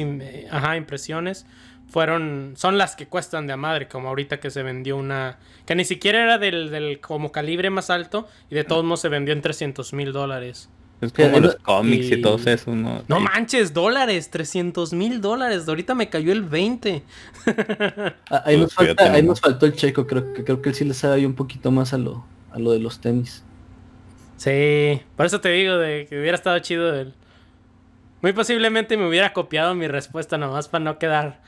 ajá, impresiones, fueron, son las que cuestan de a madre, como ahorita que se vendió una, que ni siquiera era del, del como calibre más alto y de todos modos se vendió en 300 mil dólares. Es como los cómics y, todo eso, ¿no? No manches, dólares, 300 mil dólares. Ahorita me cayó el 20. Ah, ahí, nos falta, ahí nos faltó el checo, creo que creo que él sí le sabe un poquito más a lo, a lo de los tenis. Sí, por eso te digo de que hubiera estado chido el... Muy posiblemente me hubiera copiado mi respuesta nomás para no quedar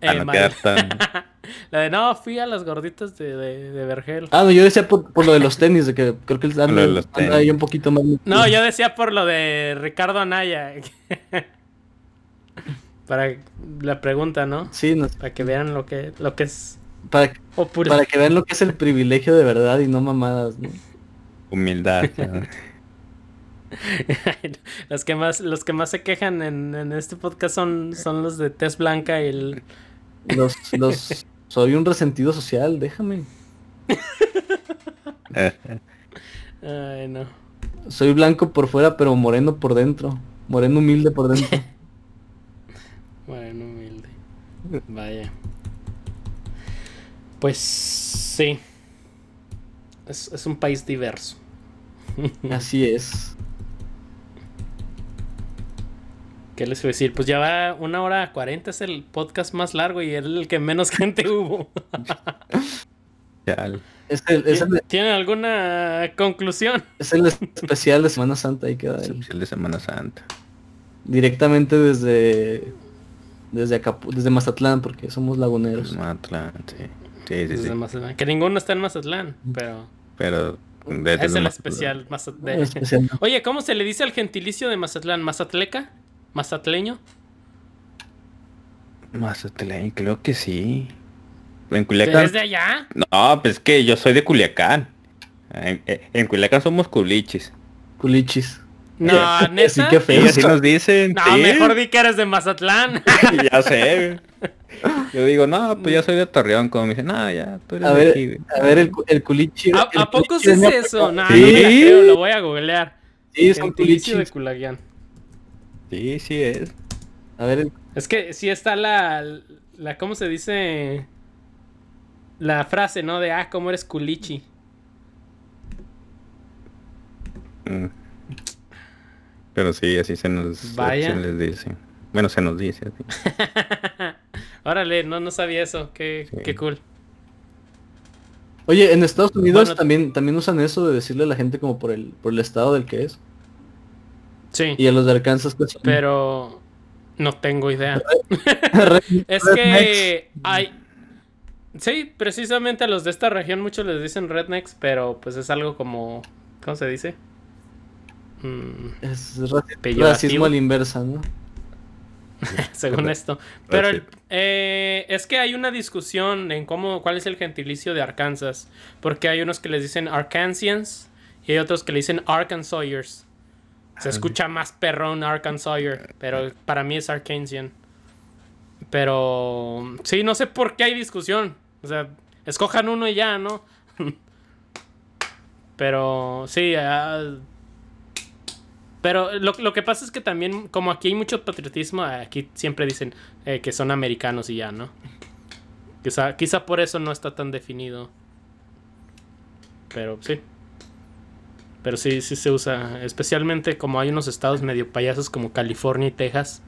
eh, La de no, fui a las gorditas de, de, Vergel. Ah, no, yo decía por, lo de los tenis, de que creo que el anda, ahí un poquito más. No, yo decía por lo de Ricardo Anaya. para la pregunta, ¿no? Sí, no. para que vean lo que, lo que es. Para, para que vean lo que es el privilegio de verdad y no mamadas, ¿no? Humildad. los que más, los que más se quejan en, en, este podcast son, son los de test blanca y el, los, los, soy un resentido social, déjame. Ay, no. Soy blanco por fuera, pero moreno por dentro. Moreno humilde por dentro. Bueno, humilde. Vaya. Pues sí. Es, es un país diverso. Así es. ¿Qué les voy a decir? Pues ya va una hora cuarenta, es el podcast más largo y es el que menos gente hubo. Es el, es el- ¿Tienen alguna conclusión? es el especial de Semana Santa, ahí queda el- Especial de Semana Santa. directamente desde desde Acapu- desde Mazatlán, porque somos laguneros. Mazatlán, sí. Sí, sí, Desde sí. Mazatlán. Que ninguno está en Mazatlán, pero Pero es el Mazatlán. especial. Mazat- de- El especial. Oye, ¿cómo se le dice al gentilicio de Mazatlán? ¿Mazatleca? ¿Mazatleño? Mazatlán, creo que sí. En Culiacán. ¿Desde allá? No, pues que yo soy de Culiacán. En, en Culiacán somos culichis. Culichis. No, Sí, ¿neta? qué Sí, feo. así nos dicen. No, sí. mejor di que eres de Mazatlán. ya sé. güey. Yo digo, no, pues yo soy de Torreón. Como me dicen, no, ya, tú eres A de ver, aquí, güey". a ver el, el culichi. ¿A, el a poco culichi es eso? No, Sí. no la creo, lo voy a googlear. Sí, son Gentilicio de culichis. Culaguián. Sí, sí es. A ver, el- Es que sí está la, la, ¿cómo se dice? La frase, ¿no? De, ah, ¿cómo eres culichi? Mm. Pero sí, así se nos Vaya. se les dice. Bueno, se nos dice así. Órale, no, no sabía eso. Qué, Sí. qué cool. Oye, en Estados Unidos Bueno, también, también usan eso de decirle a la gente como por el, por el estado del que es. Sí, Y a los de Arkansas pues pero no tengo idea. Es que hay... Sí, precisamente a los de esta región muchos les dicen rednecks, pero pues es algo como... ¿Cómo se dice? Mm, Es racismo a la inversa, ¿no? según esto. Pero el- Correcto. eh, es que hay una discusión en cómo, cuál es el gentilicio de Arkansas. Porque hay unos que les dicen Arkansians y hay otros que le dicen Arkansayers. Se escucha más perrón Arkansayer, pero para mí es Arkansian. Pero sí, no sé por qué hay discusión. O sea, escojan uno y ya, ¿no? pero sí, ah, pero lo, lo que pasa es que también, como aquí hay mucho patriotismo, aquí siempre dicen eh, que son americanos y ya, ¿no? Quizá, quizá por eso no está tan definido. Pero sí. Pero sí, sí se usa. Especialmente como hay unos estados medio payasos como California y Texas.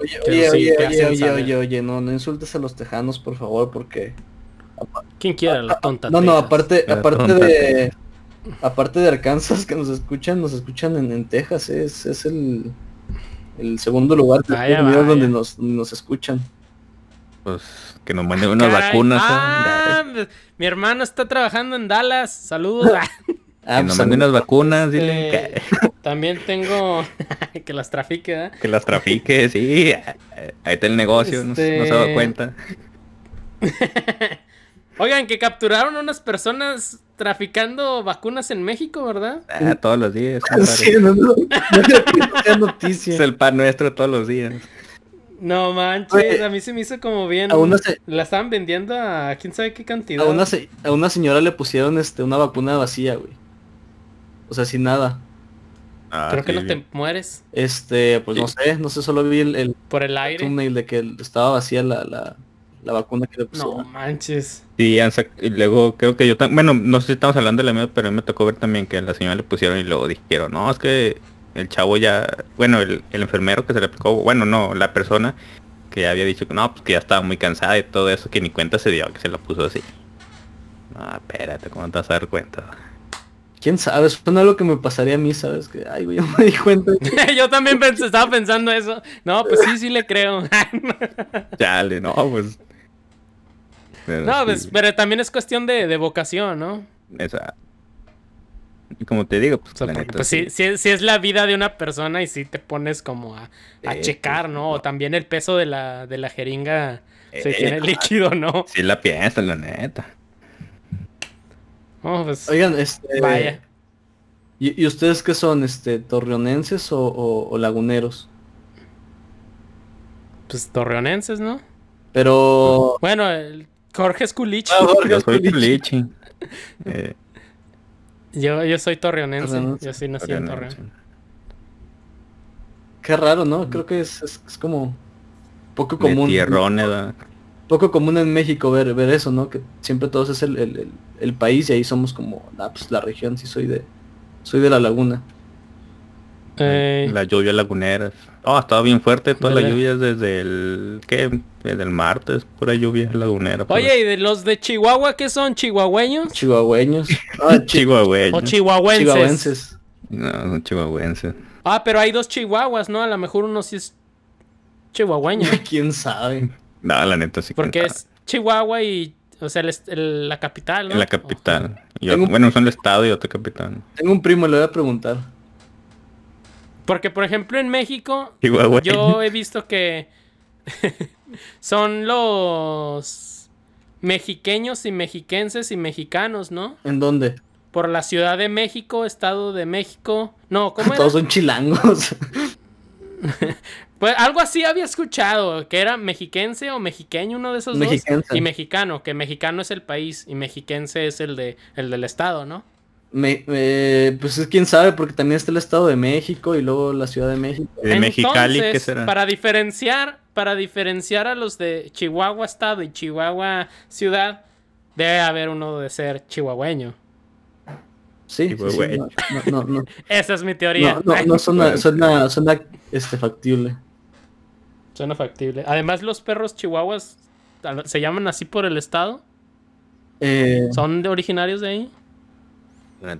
Oye, oye, sí, oye, te oye, hacen oye, saber. oye, oye, no, no insultes a los tejanos, por favor, porque... ¿Quién quiere la tonta? No, no, aparte, aparte de... Aparte de Arkansas que nos escuchan, nos escuchan en, en Texas, es, es el, el segundo lugar Vaya, vaya. donde nos, donde nos escuchan. Pues que nos manden unas Caray. vacunas. Ah, ¿eh? mi hermano está trabajando en Dallas. Saludos. Ah, que pues, nos manden unas vacunas, dile Este, También tengo que las trafique, ¿eh? que, las trafique, sí. Ahí está el negocio, no, se- no se ha dado Este- cuenta. Oigan, que capturaron unas personas traficando vacunas en México, ¿verdad? Ah, todos los días. Sí, no, no, no. Es el pan nuestro todos los días. No manches, Oye, a mí se me hizo como bien. a una se- La estaban vendiendo a quién sabe qué cantidad. A una, se- a una señora le pusieron este una vacuna vacía, güey. O sea, sin nada. Ah, Creo que no te mueres Este, pues no sé, no sé, solo vi el, el por el aire. thumbnail de que estaba vacía la, la, la vacuna que le No pusieron. manches. Sí, y luego creo que yo también, bueno, no sé si estamos hablando de la misma, pero a mí me tocó ver también que a la señora le pusieron y luego dijeron, no, es que el chavo ya, bueno, el, el enfermero que se le aplicó, bueno, no, la persona que había dicho que no, pues que ya estaba muy cansada y todo eso, que ni cuenta se dio, que se lo puso así. No, espérate, ¿cómo te vas a dar cuenta? ¿Quién sabe? Suena algo que me pasaría a mí, ¿sabes? Que, ay, güey, yo me di cuenta. Yo también pens- estaba pensando eso. No, pues sí, sí le creo. Chale, no, pues... pero no, sí, pues, pero también es cuestión de, de vocación, ¿no? esa- Y como te digo, pues, O sea, la porque, neta, pues sí, sí, sí es la vida de una persona y sí te pones como a, a Eh, checar, pues, ¿no? O no. también el peso de la, de la jeringa se Eh, tiene ah. líquido, ¿no? Sí la piensas, la neta. No, pues, Oigan, este... vaya. ¿y, y ustedes qué son? Este, ¿Torreonenses o, o- o laguneros? Pues torreonenses, ¿no? Pero... Bueno, el Jorge es culichi. Ah, Jorge Culichi. Culichi. Eh, Yo, yo soy torreonense. Torreonense. Yo sí nací en Torreón. Qué raro, ¿no? Creo que es, es- es como poco común. tierrones, ¿verdad? Poco común en México ver, ver eso, ¿no? Que siempre todos es el, el- el- el país y ahí somos como, ah, pues la región, sí soy de, soy de la laguna. Eh, Las lluvias laguneras. Oh, estaba bien fuerte todas las lluvias desde el... ¿Qué? Desde el martes, pura lluvia lagunera. pues. Oye, ¿y de los de Chihuahua qué son? ¿Chihuahueños? Chihuahueños. Ah, chi- Chihuahueños. ¿O chihuahuenses? chihuahuenses. No, son chihuahuenses. Ah, pero hay dos chihuahuas, ¿no? A lo mejor uno sí es chihuahueño. ¿Quién sabe? No, la neta sí. Porque que es Chihuahua y... O sea, el la capital, ¿no? La capital. Bueno, son el estado y otro capital. Tengo un primo, le voy a preguntar. Porque, por ejemplo, en México, Chihuahua. yo he visto que son los mexiqueños y mexiquenses y mexicanos, ¿no? ¿En dónde? Por la Ciudad de México, Estado de México. No, ¿cómo era? Todos son chilangos. Pues algo así había escuchado, que era mexiquense o mexiqueño, uno de esos Mexiquense. dos. Y mexicano, que mexicano es el país y mexiquense es el de el del estado, ¿no? Me, eh, pues es quién sabe, porque también está el Estado de México y luego la Ciudad de México. De Mexicali, ¿qué Entonces, será? Para diferenciar, para diferenciar a los de Chihuahua estado y Chihuahua ciudad, debe haber uno de ser chihuahueño. Sí, sí, sí, Chihuahueño. no, no, no, Esa es mi teoría. no, no, no suena, suena, suena, este, factible. Suena factible. Además, los perros chihuahuas se llaman así por el estado. Eh, ¿Son de originarios de ahí?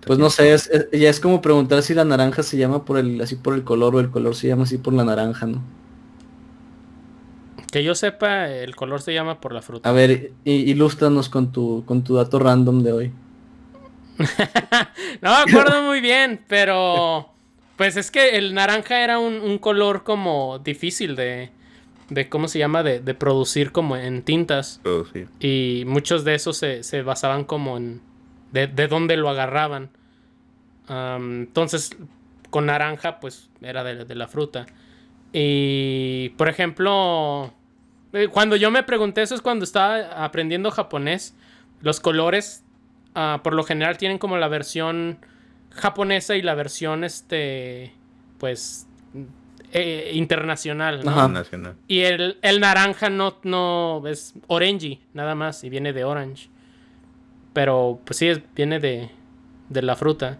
Pues no sé, es, es- ya es como preguntar si la naranja se llama por el, así por el color o el color se llama así por la naranja, ¿no? Que yo sepa, el color se llama por la fruta. A ver, ilústranos con tu, con tu dato random de hoy. No me acuerdo muy bien, pero pues es que el naranja era un, un color como difícil de, de ¿cómo se llama? De, de producir como en tintas. Producir. Y muchos de esos se, se basaban como en de, de dónde lo agarraban. Entonces, con naranja, pues era de, de la fruta. Y, por ejemplo, eh, cuando yo me pregunté eso es cuando estaba aprendiendo japonés. Los colores, ah, por lo general, tienen como la versión japonesa y la versión, este, pues, eh, internacional. ¿no? Y el, el naranja no, no es orangey, nada más, y viene de orange. Pero pues sí, es, viene de, de la fruta.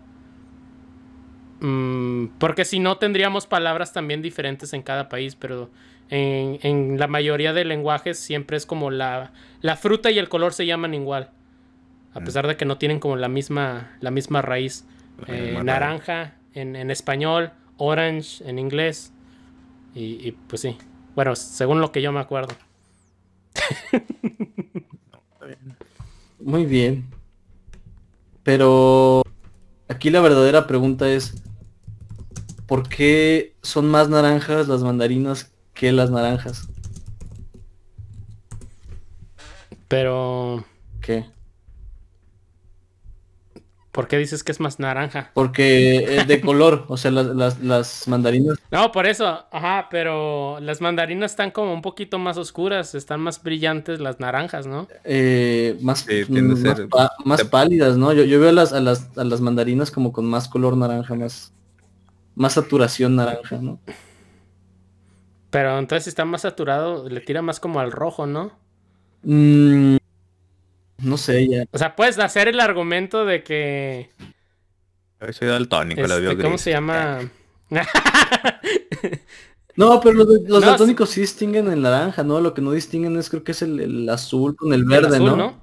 Mm, porque si no tendríamos palabras también diferentes en cada país, pero en, en la mayoría de lenguajes siempre es como la, la fruta y el color se llaman igual. A Mm. pesar de que no tienen como la misma, la misma raíz. Eh, naranja en, en español, orange en inglés. Y, y, pues sí. Bueno, según lo que yo me acuerdo. Muy bien. Pero aquí la verdadera pregunta es, ¿por qué son más naranjas las mandarinas que las naranjas? Pero, ¿Qué? ¿Por qué dices que es más naranja? Porque es de color, o sea, las, las, las mandarinas No, por eso, ajá, pero las mandarinas están como un poquito más oscuras, están más brillantes las naranjas, ¿no? eh, más, Sí, tiende a más, ser- pa- más pálidas, ¿no? Yo, yo veo a las, a, las, a las mandarinas como con más color naranja, más, más saturación naranja, ¿no? Pero entonces si está más saturado, le tira más como al rojo, ¿no? Mm, no sé, ya. O sea, puedes hacer el argumento de que... A ver, soy daltónico, la este, gris. ¿Cómo se llama? No, pero los, los No, daltónicos sí distinguen el naranja, ¿no? Lo que no distinguen es creo que es el, el azul con el verde, El azul, ¿no?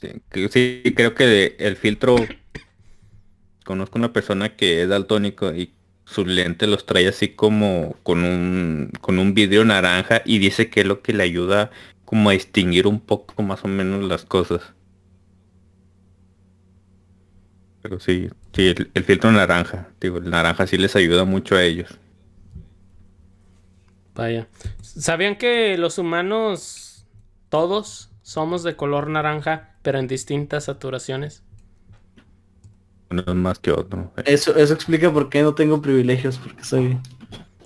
Sí, creo que el filtro... Conozco una persona que es daltónico y sus lentes los trae así como con un, con un vidrio naranja y dice que es lo que le ayuda como a distinguir un poco más o menos las cosas. Pero sí, sí, el, el filtro naranja, digo, el naranja sí les ayuda mucho a ellos. Vaya. ¿Sabían que los humanos, todos, somos de color naranja, pero en distintas saturaciones? Uno es más que otro. Eso, eso explica por qué no tengo privilegios, porque soy...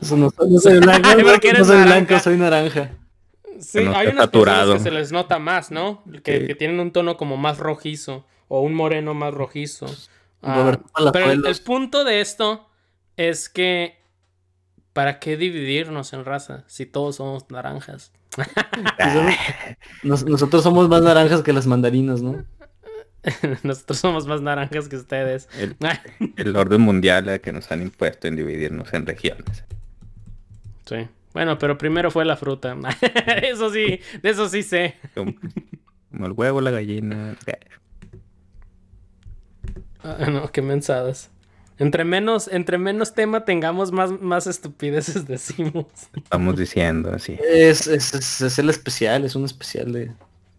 Eso no, soy- no soy blanco, no, Porque eres no soy naranja. blanco, soy naranja. Sí, no hay unas que se les nota más, ¿no? Que, Sí. que tienen un tono como más rojizo, o un moreno más rojizo, Ah, pero el, punto de esto es que ¿para qué dividirnos en raza si todos somos naranjas? Nos- nosotros somos más naranjas que las mandarinas, ¿no? Nosotros somos más naranjas que ustedes. El, el orden mundial que nos han impuesto en dividirnos en regiones. Sí. Bueno, pero primero fue la fruta. eso sí, de eso sí sé. Como, como el huevo, la gallina. Ah, no, qué mensadas. Entre menos, entre menos tema tengamos, más, más estupideces decimos. Estamos diciendo así. Es, es, es- es el especial, es un especial de...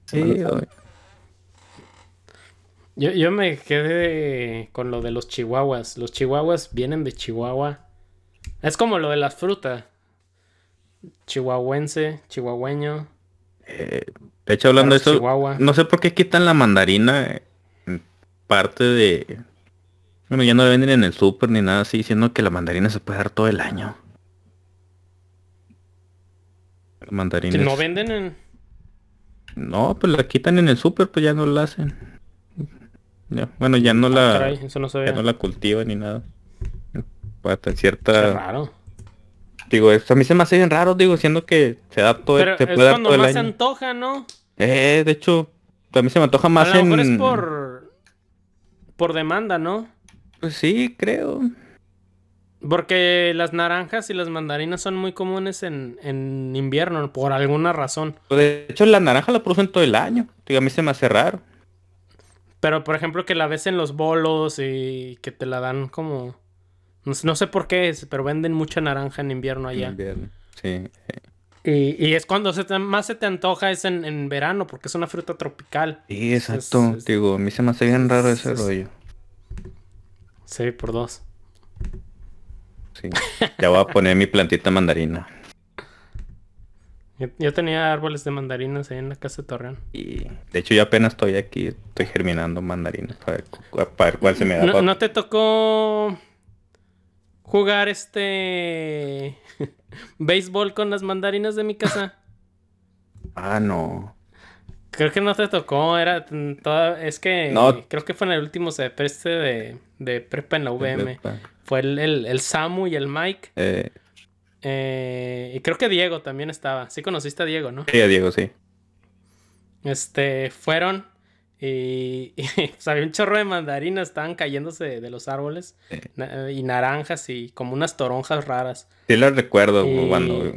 Sí. Yo, yo me quedé con lo de los chihuahuas. Los chihuahuas vienen de Chihuahua. Es como lo de la fruta. Chihuahuense, chihuahueño. Eh, de hecho, hablando de eso, Chihuahua. no sé por qué quitan la mandarina en parte de... Bueno, ya no la venden en el súper ni nada así, diciendo que la mandarina se puede dar todo el año. La mandarina Que no venden en... No, pues la quitan en el súper, pues ya no la hacen. Ya, bueno, ya no Ah, la, caray, eso no ya no la cultivan ni nada. Hasta Qué cierta... raro. Digo, esto a mí se me hace bien raro, digo, siendo que se da todo, Pero se es puede dar cuando todo el más se año. antoja, ¿no? Eh, de hecho, a mí se me antoja más A lo en... mejor es por... Por demanda, ¿no? Pues sí, creo. Porque las naranjas y las mandarinas son muy comunes en, en invierno, por alguna razón. Pues, de hecho, la naranja la producen todo el año. Digo, a mí se me hace raro. Pero, por ejemplo, que la ves en los bolos y que te la dan como... No, sé- por qué es, pero venden mucha naranja en invierno en allá. invierno. Sí. Y, y es cuando se te- más se te antoja es en, en verano, porque es una fruta tropical. Sí, exacto. es- Digo, a mí se me hace bien raro ese es- rollo. Sí, por dos. Sí. Ya voy a poner mi plantita mandarina. Yo, yo tenía árboles de mandarinas ahí en la casa de Torreón. Y de hecho yo apenas estoy aquí, estoy germinando mandarinas para para ver cuál se me da. ¿No, no te tocó jugar este béisbol con las mandarinas de mi casa? Ah, no. Creo que no te tocó, era toda, es que No. creo que fue en el último semestre de, de prepa en la VM. Fue el, el, el Samu y el Mike. Eh, eh, y creo que Diego también estaba. Sí conociste a Diego, ¿no? sí, a Diego, sí. Este, fueron y, y, pues, había un chorro de mandarinas, estaban cayéndose de los árboles. Sí. na- y naranjas y como unas toronjas raras. Sí las recuerdo Y- cuando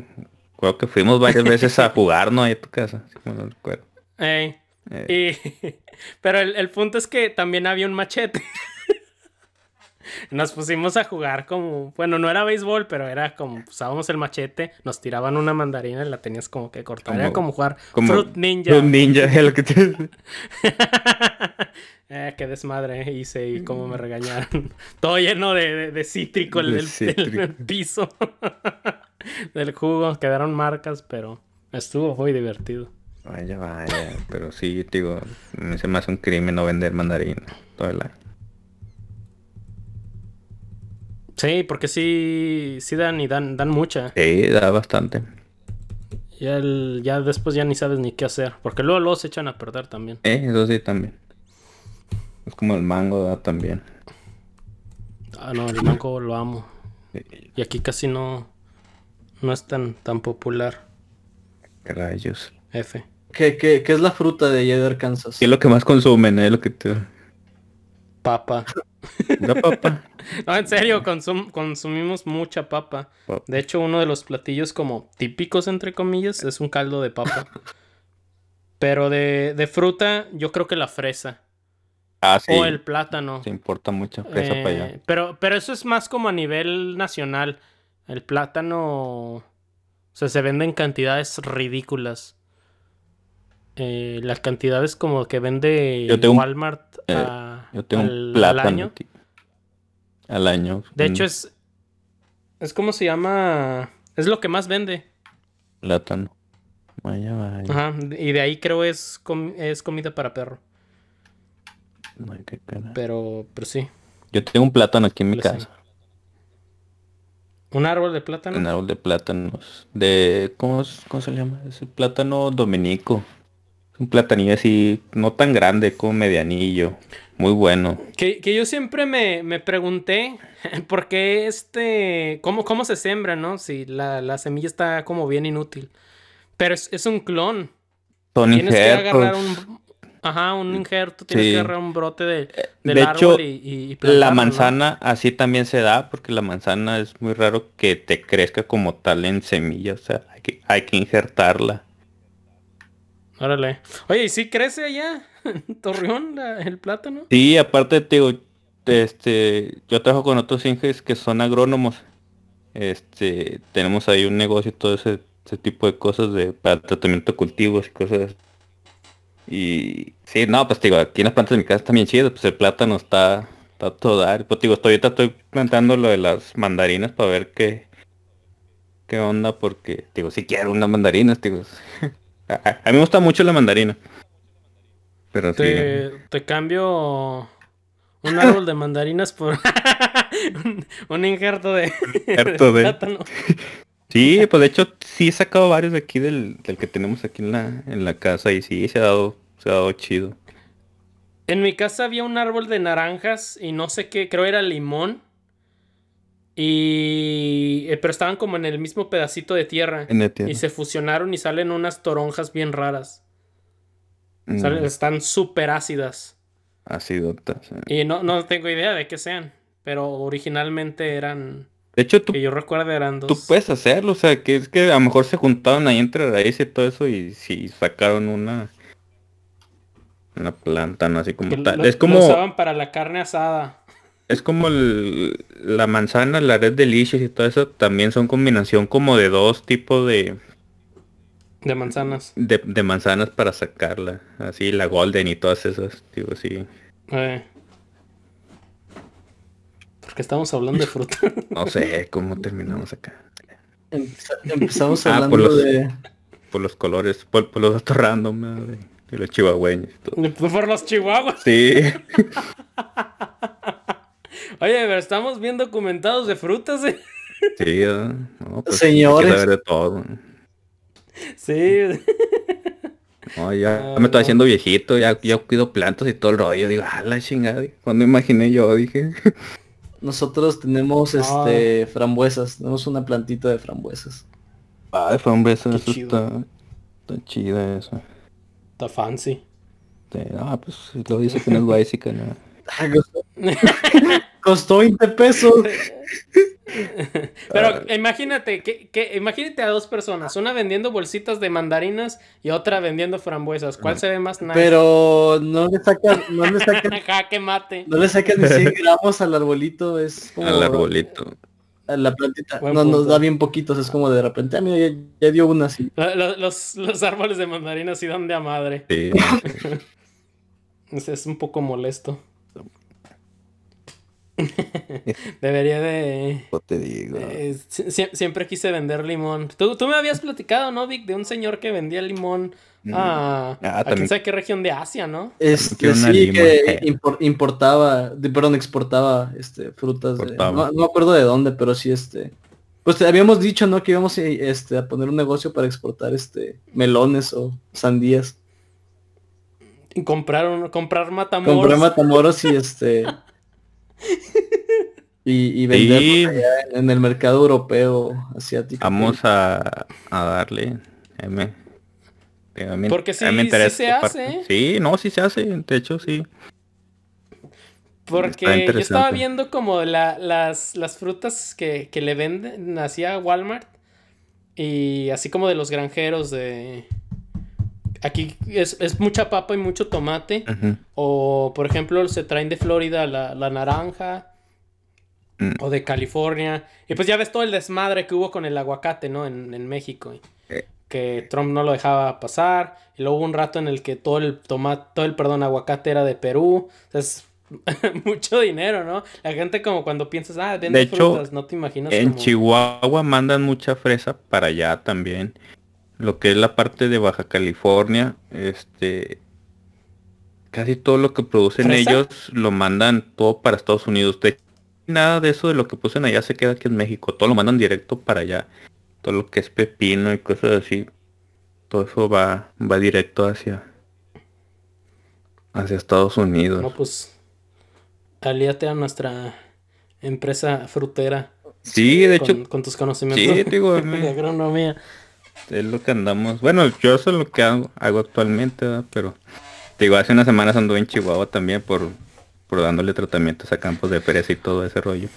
creo que fuimos varias veces a jugar, ¿no? Ahí a tu casa. Sí, me lo recuerdo. Ey, Eh, y- pero el, el punto es que también había un machete. Nos pusimos a jugar como, bueno, no era béisbol, pero era como, usábamos el machete, nos tiraban una mandarina y la tenías como que cortar. Era Como- jugar como Fruit Ninja. Un ninja, es lo que te... eh, qué desmadre hice y cómo me regañaron. Todo lleno de, de- de cítrico el, De el- el- el piso del jugo. Quedaron marcas, pero estuvo muy divertido. Vaya, vaya. Pero sí, digo, se me hace un crimen no vender mandarina todo el año. Sí, porque sí, sí dan y dan, dan mucha. Sí, da bastante. Ya, el- ya después ya ni sabes ni qué hacer. Porque luego, luego se echan a perder también. Eh, eso sí también. Es como el mango, da también. Ah, no, el mango lo amo. Sí, Y aquí casi no, no es tan, tan popular. rayos. F. ¿Qué, qué, qué es la fruta de allá de Arkansas? ¿Qué es lo que más consumen? Es lo que te... Papa. La papa. No, en serio, consum- consumimos mucha papa. Papa. De hecho, uno de los platillos como típicos, entre comillas, es un caldo de papa. Pero de, de fruta, yo creo que la fresa. Ah, sí. O el plátano. Se importa mucha fresa Eh, para allá. Pero, pero eso es más como a nivel nacional. El plátano. O sea, se vende en cantidades ridículas. Eh, las cantidades como que vende Yo tengo un- Walmart eh, a- Yo tengo al- un al plátano. año. aquí. Al año. De un hecho, es. Es como se llama. Es lo que más vende. Plátano. Vaya, vaya. Ajá. Y de ahí creo es, com- es comida para perro. Ay, qué cara. Pero, pero sí. Yo tengo un plátano aquí en mi casa. Un árbol de plátano. Un árbol de plátanos. De. ¿Cómo, es- cómo se llama? Es el plátano dominico. Un platanillo así, no tan grande, como medianillo. Muy bueno. Que, que yo siempre me, me, pregunté por qué este. Cómo, cómo se sembra, ¿no? Si la, la semilla está como bien inútil. Pero es, es un clon. Son tienes injertos. que agarrar un. Ajá, un injerto, tienes Sí. que agarrar un brote de, del De árbol hecho, y, y La manzana así también se da, porque la manzana es muy raro que te crezca como tal en semilla. O sea, hay que, hay que injertarla. Órale. Oye, ¿y sí crece allá en Torreón el plátano? Sí, aparte te digo, este, yo trabajo con otros inges que son agrónomos. Este, tenemos ahí un negocio y todo ese, ese tipo de cosas de para tratamiento de cultivos y cosas. Y sí, no, pues digo, aquí en las plantas de mi casa están bien chidas, pues el plátano está, está todo dar. Pues digo, estoy, ahorita estoy plantando lo de las mandarinas para ver qué, qué onda, porque digo, si quiero unas mandarinas, digo. A, mí me gusta mucho la mandarina. Pero sí. Te, te cambio un árbol de mandarinas por un, un injerto de, Injerto de- plátano. Sí, pues de hecho sí he sacado varios de aquí del, del que tenemos aquí en la, en la casa y sí, se ha dado, se ha dado chido. En mi casa había un árbol de naranjas y no sé qué, creo era limón. Y... eh, Pero estaban como en el mismo pedacito de tierra. En la tierra. Y se fusionaron y salen unas toronjas bien raras. Mm, Salen- están súper ácidas. acidotas, eh. Y no, no tengo idea de qué sean. Pero originalmente eran... De hecho tú, Que yo recuerdo eran dos. tú puedes hacerlo, o sea, que es que a lo mejor se juntaron ahí entre raíces y todo eso y sí sacaron una una planta, no así como que tal. lo- es lo como usaban para la carne asada. Es como el- la manzana, la red delicious y todo eso también son combinación como de dos tipos de De manzanas. de, de manzanas para sacarla, así la golden y todas esas, digo, sí. Eh. Porque estamos hablando de fruta. No sé cómo terminamos acá. Empeza- Empezamos Ah, hablando por los- de... Por los colores, por, por los datos random, ¿no? de, de los chihuahueños y todo. Por los chihuahuas. Sí, Oye, pero estamos bien documentados de frutas. ¿eh? sí, ¿no? No, pues, Señores. hay que saber de todo. Sí. No, ya Ah, me estoy haciendo viejito, ya, ya cuido plantas y todo el rollo. Digo, ah, la chingada. Cuando imaginé yo, dije. Nosotros tenemos Ah. este frambuesas, tenemos una plantita de frambuesas. Fue un beso, Qué eso chido. está, está chida eso. Está fancy. Sí, ah, pues lo dice que no es básica, ¿no? Costó, costó 20 pesos. Pero imagínate, que, que- imagínate a dos personas, una vendiendo bolsitas de mandarinas y otra vendiendo frambuesas. ¿Cuál se ve más nice? Pero no le sacan, no le sacan, Jaque mate. no le sacan ni 100 gramos al arbolito, es como Al arbolito. a la plantita. Buen no, nos da bien poquitos, es como de repente, ah, mira, ya, ya dio una así. Lo- lo- Los, los árboles de mandarinas sí dan de a madre. Sí. Es, es un poco molesto. Debería de... no te digo. eh, sie- sie- siempre quise vender limón. Tú, tú me habías platicado, ¿no, Vic? De un señor que vendía limón a... Ah, a quién sabe qué región de Asia, ¿no? Este, sí, que impor- importaba, de- perdón, exportaba este frutas de, no, no me acuerdo de dónde, pero sí este. Pues te habíamos dicho, ¿no? Que íbamos eh, este, a poner un negocio para exportar este melones o sandías. Y comprar, un- comprar matamoros. Comprar matamoros y este. y, y venderlos Sí. allá en, el mercado europeo, asiático. Vamos a, a darle. mí- Porque sí- a mí me sí interesa se hace, parte. Sí, no, sí se hace. De hecho, sí. Porque yo estaba viendo como la- las, las frutas que, que le venden así a Walmart. Y así como de los granjeros de... Aquí es, es mucha papa y mucho tomate. O por ejemplo se traen de Florida la, la naranja. Mm. O de California. Y pues ya ves todo el desmadre que hubo con el aguacate, ¿no? En, en México. Eh. Que Trump no lo dejaba pasar. Y luego hubo un rato en el que todo el tomate, todo el perdón, aguacate era de Perú. O sea, es mucho dinero, ¿no? La gente como cuando piensas, ah, De hecho, frutas, no te imaginas En como- Chihuahua mandan mucha fresa para allá también. Lo que es la parte de Baja California, este casi todo lo que producen ellos lo mandan todo para Estados Unidos. De- nada de eso de lo que producen allá se queda aquí en México, todo lo mandan directo para allá. Todo lo que es pepino y cosas así, todo eso va va directo hacia hacia Estados Unidos. No, pues. Alíate a nuestra empresa frutera. Sí, de con, hecho, con tus conocimientos sí, digo, de agronomía. Es lo que andamos. Bueno, yo eso es lo que hago, hago actualmente, ¿verdad? pero te digo, hace unas semanas anduve en Chihuahua también por, por dándole tratamientos a campos de fresa y todo ese rollo.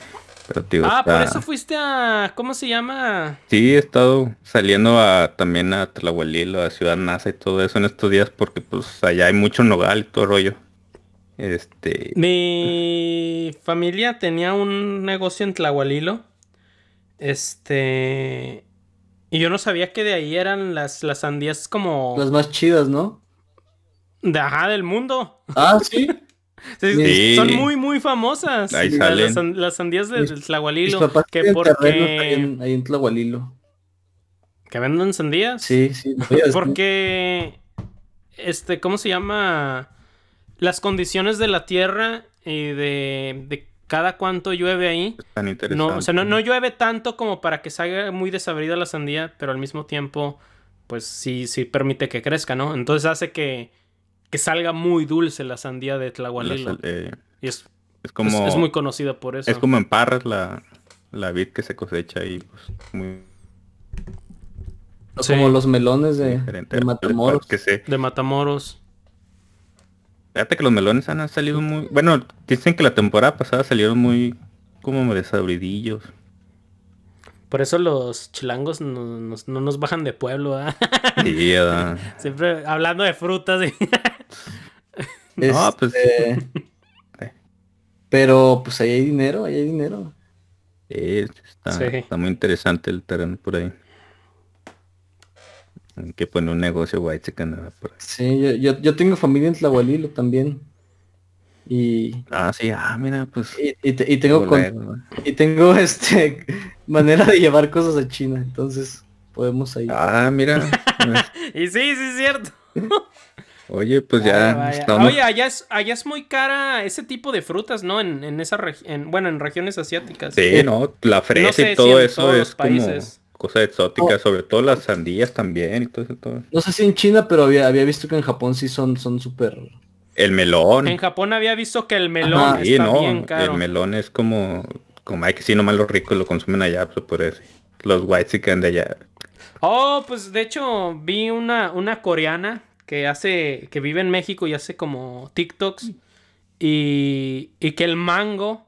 Pero digo, Ah, por eso fuiste a. ¿Cómo se llama? Sí, he estado saliendo a también a Tlahualilo, a Ciudad Nasa y todo eso en estos días porque pues allá hay mucho nogal y todo el rollo. Este, Mi familia tenía un negocio en Tlahualilo. Este. Y yo no sabía que de ahí eran las, las sandías como. Las más chidas, ¿no? De, ajá, del mundo. Ah, sí. Sí, Sí. Son muy, muy famosas. Ahí Las- salen. Las, san- las sandías de, Mis- Tlahualilo. Que ahí porque. en, ahí en Tlahualilo. Que venden sandías. Sí, sí. Porque. Este, ¿cómo se llama? Las condiciones de la tierra y de, de cada cuánto llueve ahí. tan interesante. No, o sea, no, no llueve tanto como para que salga muy desabrida la sandía, pero al mismo tiempo, pues sí, sí permite que crezca, ¿no? Entonces hace que, que salga muy dulce la sandía de La Tlahualilo. sal- eh, Y es, es como es, es muy conocida por eso. es como en Parras la, la vid que se cosecha ahí, pues muy Sí. como los melones de, Matamoros. Que. De Matamoros. Fíjate que los melones han salido muy... Bueno, dicen que la temporada pasada salieron muy como desabridillos. Por eso los chilangos no, nos- no nos bajan de pueblo, ¿ah? Sí. Siempre hablando de frutas. y- No, pues- Este, Pero pues ahí hay dinero, ahí hay dinero. Sí, está, Sí. está muy interesante el terreno por ahí. Que poner un negocio white chicken ¿verdad? por ahí. Sí, yo, yo, yo tengo familia en Tlahualilo también. Y, Ah, sí, ah, mira, pues... y, y te- y tengo con- y tengo este manera de llevar cosas a China, entonces podemos ahí. Ah, mira. y sí, sí es cierto. Oye, pues ya vaya. estamos... Oye, allá es, allá es muy cara ese tipo de frutas, ¿no? En, en esa región, bueno, en regiones asiáticas. Sí, no, la fresa No sé y si todo en eso todos es los países. como cosa exótica, Oh. sobre todo las sandías también y todo eso. Todo. No sé si en China, pero había, había visto que en Japón sí son son súper... El melón. En Japón había visto que el melón Ajá, sí, está no, bien caro. el melón es como, como hay que sí, nomás los ricos lo consumen allá, pues por eso. Los whites de allá. Oh, pues de hecho vi una, una coreana que hace, que vive en México y hace como TikToks y, y que el mango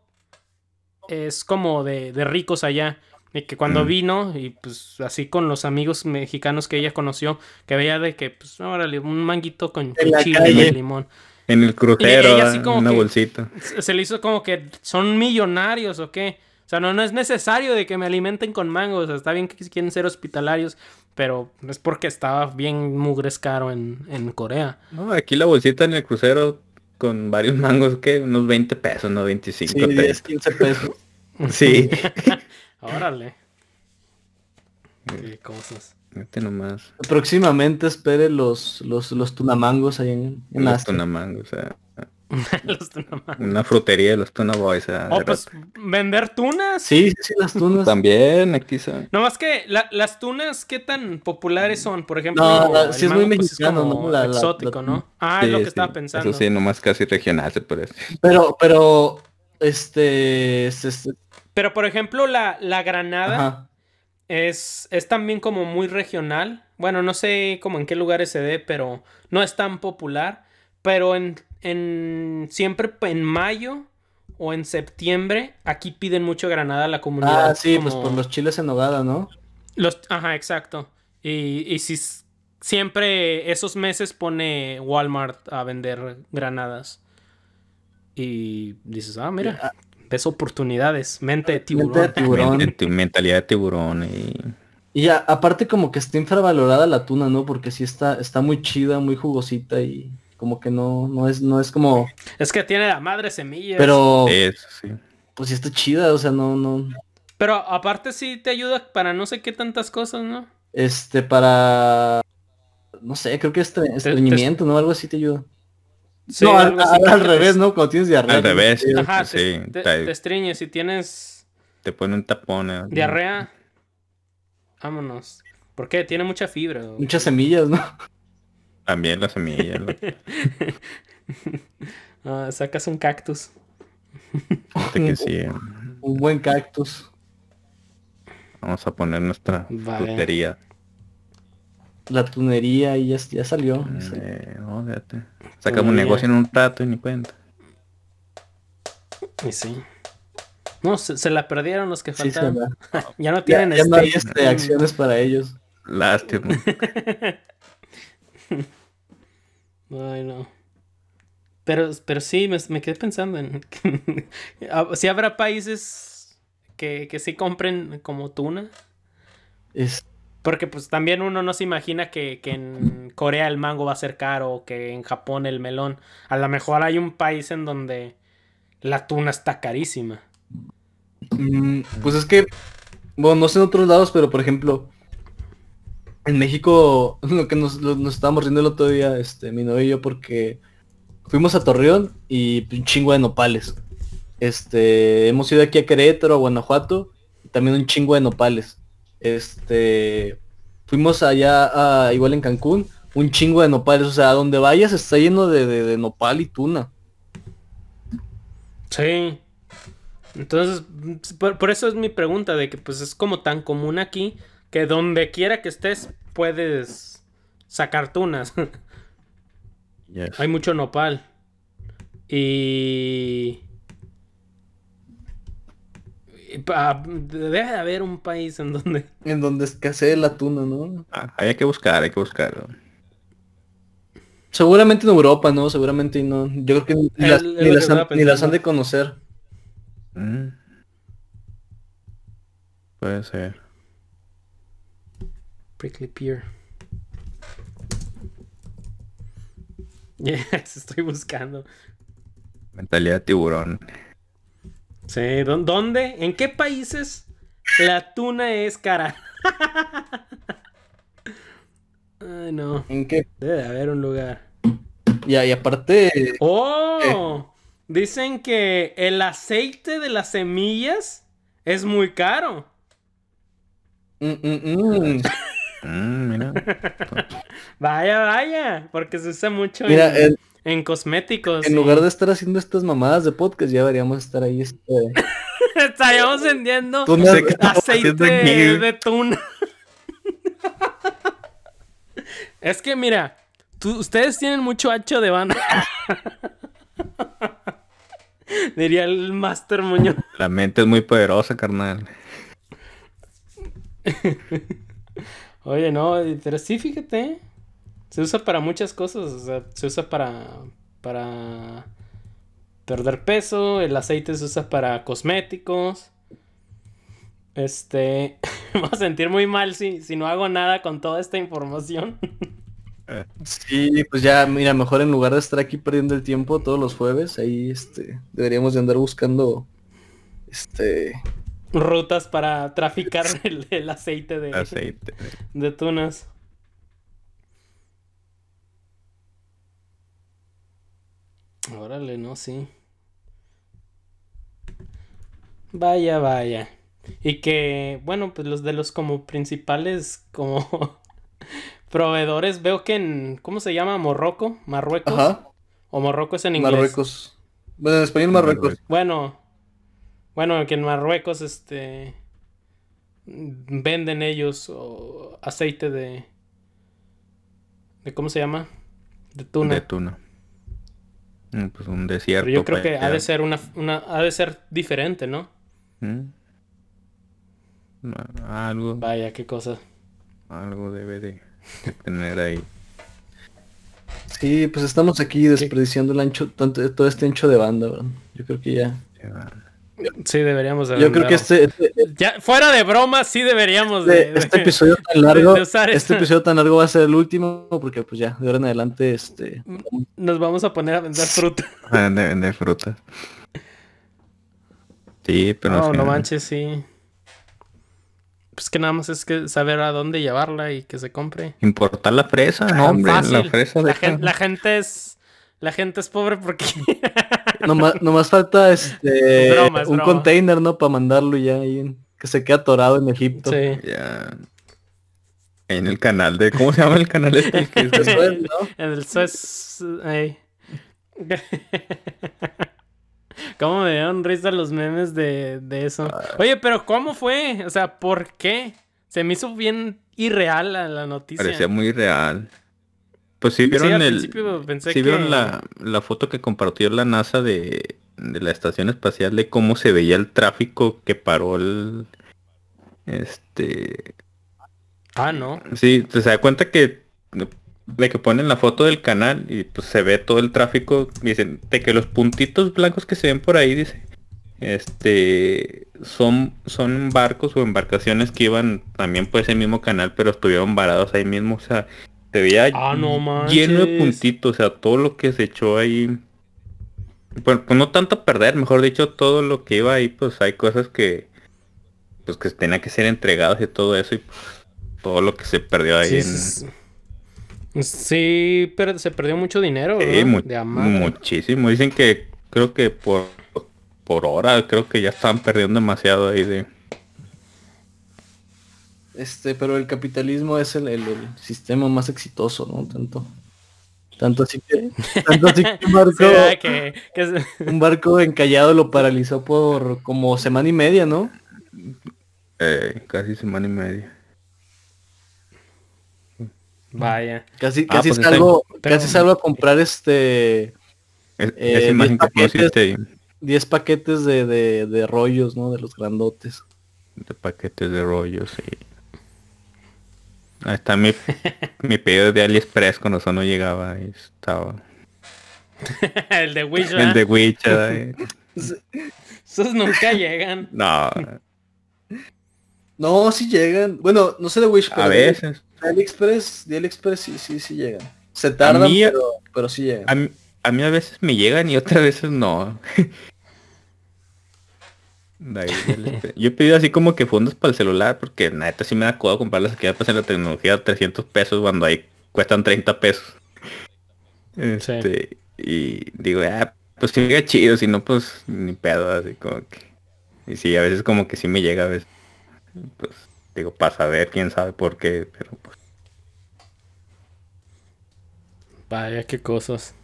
es como de, de ricos allá. Y que cuando Mm. vino, y pues así con los amigos mexicanos que ella conoció, que veía de que, pues, órale, un manguito con, En chile y limón. En el crucero, ella así como una que- bolsita. Se le hizo como que son millonarios o qué. O sea, no, no es necesario de que me alimenten con mangos. O sea, está bien que quieren ser hospitalarios, pero es porque estaba bien mugres caro en, en Corea. No, aquí la bolsita en el crucero con varios mangos, que unos 20 pesos, no 25 Sí, 10, pesos. 15 pesos. Sí. Órale. Qué cosas. Fíjate nomás. Próximamente espere los, los, los tunamangos ahí en, en Los tunamangos, o sea, Los tunamangos. una frutería de los tuna boys. o sea, Oh, pues vender tunas. Sí, sí, sí, las tunas. También aquí son. No más que la- las tunas, ¿qué tan populares son? Por ejemplo, No, la- el sí es muy mango, mexicano, como ¿no? La- la- exótico, la- ¿no? Ah, es lo Sí, que estaba pensando. Eso sí, nomás casi regional se parece. Pero, pero, este, este, este, Pero por ejemplo, la, la granada. Es, es también como muy regional. Bueno, no sé como en qué lugares se dé, pero no es tan popular. Pero en, en siempre en mayo o en septiembre, aquí piden mucho granada a la comunidad. Ah, sí, pues por los chiles en nogada, ¿no? los- ajá, exacto. Y, y si siempre esos meses pone Walmart a vender granadas. Y dices, ah, mira, ves oportunidades. Mente de tiburón. Mente de tiburón. Men- tu mentalidad de tiburón y Y a- aparte como que está infravalorada la tuna, ¿no? Porque sí está, está muy chida, muy jugosita y como que no, no es, no es como, Es que tiene la madre semillas. pero eso sí. pues sí está chida, o sea, no, no, Pero aparte sí te ayuda para no sé qué tantas cosas, ¿no? este, para, no sé, creo que estre- estreñimiento, ¿no? Algo así te ayuda. Sí, no, al, al- revés, te- ¿no? Cuando tienes diarrea. Al revés. Sí, Ajá, Sí, te, te, estreñes. Si tienes Te pone un tapón. eh. diarrea, vámonos. ¿Por qué? Tiene mucha fibra. Muchas semillas, ¿no? También la semilla. lo- Ah, sacas un cactus. Fíjate que sí. eh. Un buen cactus. Vamos a poner nuestra Vale. frutería. La tunería y ya, ya salió. Sí. Eh, no, fíjate. Sacamos un negocio en un rato y ni cuenta. Y sí. No, se, se la perdieron los que Sí, va. ya no Ya, tienen ya no hay Steam. este, acciones para ellos. Lástima. Ay, no. Pero, pero sí, me, me quedé pensando en... si habrá países que, que sí compren como tuna. Es, Porque pues también uno no se imagina que, que en Corea el mango va a ser caro o que en Japón el melón. A lo mejor hay un país en donde la tuna está carísima. mm, pues es que, bueno, no sé en otros lados, pero por ejemplo, en México, lo que nos, lo- nos estábamos riendo el otro día, este, mi novio y yo, porque fuimos a Torreón y un chingo de nopales. Este, hemos ido aquí a Querétaro, a Guanajuato, también un chingo de nopales. Este, fuimos allá, a, igual en Cancún, un chingo de nopales. O sea, a donde vayas está lleno de, de- de nopal y tuna. Sí. Entonces, por, por eso es mi pregunta de que pues es como tan común aquí que donde quiera que estés puedes sacar tunas. Yes. Hay mucho nopal. Y... Debe de haber un país en donde... En donde escasee la tuna, ¿no? Ah, hay que buscar, hay que buscar. Seguramente en Europa, ¿no? Seguramente no. Yo creo que ni, las, ni han, estaba ni las han pensando. de conocer. Mm. Puede ser. Prickly Pear. Yes, estoy buscando. Mentalidad de tiburón. Sí, ¿dó- ¿dónde? ¿En qué países la tuna es cara? Ay, no. ¿En qué? Debe de haber un lugar. Y, y aparte, ¡Oh! Dicen que el aceite de las semillas es muy caro. mm, mm, mm. Mm, mira. Vaya, vaya. Porque se usa mucho mira, en, en, en cosméticos. en y- lugar de estar haciendo estas mamadas de podcast, ya deberíamos estar ahí. Este, Estaríamos vendiendo No sé aceite de tuna. es que mira, tú- ustedes tienen mucho ancho de banda. Diría el Master Muñoz. La mente es muy poderosa, carnal. Oye, no, pero sí, fíjate. Se usa para muchas cosas. O sea, se usa para. para perder peso. El aceite se usa para cosméticos. Este. me voy a sentir muy mal si, si no hago nada con toda esta información. sí, pues ya, mira, mejor en lugar de estar aquí perdiendo el tiempo todos los jueves, ahí este, deberíamos de andar buscando este Rutas para traficar el, el aceite de, Aceite. de tunas. Órale, no, sí. Vaya, vaya. Y que, bueno, pues los de los como principales, como proveedores, veo que en, ¿cómo se llama? Morroco, Marruecos. Ajá, O Morroco es en inglés. Marruecos. Bueno, en español Marruecos. Bueno, bueno, que en Marruecos, este, venden ellos o, aceite de, de, ¿cómo se llama? De tuna. De tuna. Mm, Pues un desierto. Pero yo creo que ha de ser una, una, ha de ser diferente, ¿no? Mm. Algo, Vaya, qué cosa. algo debe de, de tener ahí. Sí, pues estamos aquí desperdiciando el ancho, tanto, todo este ancho de banda, ¿verdad? Yo creo que ya. Ya. Sí, deberíamos de Yo creo que este, este, Ya, fuera de broma, sí deberíamos de... este- este de- episodio tan largo, de usar este episodio tan largo va a ser el último, porque pues ya, de ahora en adelante, este, Nos vamos a poner a vender fruta. De vender frutas. Sí, pero no, no manches, sí. Pues que nada más es que saber a dónde llevarla y que se compre. Importar la fresa, no, hombre, la fresa La, la gente es... La gente es pobre porque... nomás, nomás falta este un container, ¿no? Para mandarlo ya ahí, que se quede atorado en Egipto. sí. Ya. En el canal de. ¿Cómo se llama el canal este? Que es- Después, ¿no? En el Suez... ¿Cómo me dieron risa los memes de, de eso? Oye, pero ¿cómo fue? O sea, ¿por qué? Se me hizo bien irreal la, la noticia. Parecía muy real. Pues sí vieron al el. Sí vieron la, la foto que compartió la NASA de, de la estación espacial de cómo se veía el tráfico que paró el. Este. Ah, no. Sí, se da cuenta que de que ponen la foto del canal y pues se ve todo el tráfico, dicen, de que los puntitos blancos que se ven por ahí, dice, este, son, son barcos o embarcaciones que iban también por ese mismo canal, pero estuvieron varados ahí mismo, o sea, se veía Ah, no lleno de puntitos, o sea, todo lo que se echó ahí, pues, pues no tanto perder, mejor dicho, todo lo que iba ahí, pues hay cosas que, pues que tenían que ser entregados y todo eso, y pues, todo lo que se perdió ahí Sí, en... sí, pero se perdió mucho dinero, Sí, muchísimo. Dicen que creo que por, por hora creo que ya estaban perdiendo demasiado ahí de... Este, pero el capitalismo es el, el- el sistema más exitoso, ¿no? Tanto. Tanto así que. Tanto así que un barco, Sí, ¿verdad? que, que es- un barco encallado lo paralizó por como semana y media, ¿no? eh, casi semana y media. Vaya. Casi, Ah, casi pues salgo, casi salgo a comprar este Es- Eh, esa imagen diez que pusiste ahí 10 paquetes de, de, de rollos, ¿no? De los grandotes. de paquetes de rollos y... Ahí está mi, mi pedido de AliExpress cuando eso no llegaba y estaba... el de Wish, El ¿verdad? de Witcher. Esos nunca llegan. No, No, sí llegan. Bueno, no sé de Wish, pero a de- veces. de AliExpress, de AliExpress sí, sí, sí llegan. Se tardan, mí- pero, pero sí llegan. A mí, a mí a veces me llegan y otras veces no. De ahí, del este- Yo he pedido así como que fondos para el celular porque neta sí me da codo comprarlas aquí ya pues en la tecnología 300 pesos cuando ahí cuestan 30 pesos. Este, y digo, ah, pues sí llega chido, si no pues ni pedo, así como que. Y sí, a veces como que sí me llega a veces. Pues digo, para saber quién sabe por qué, pero pues. Vaya, qué cosas.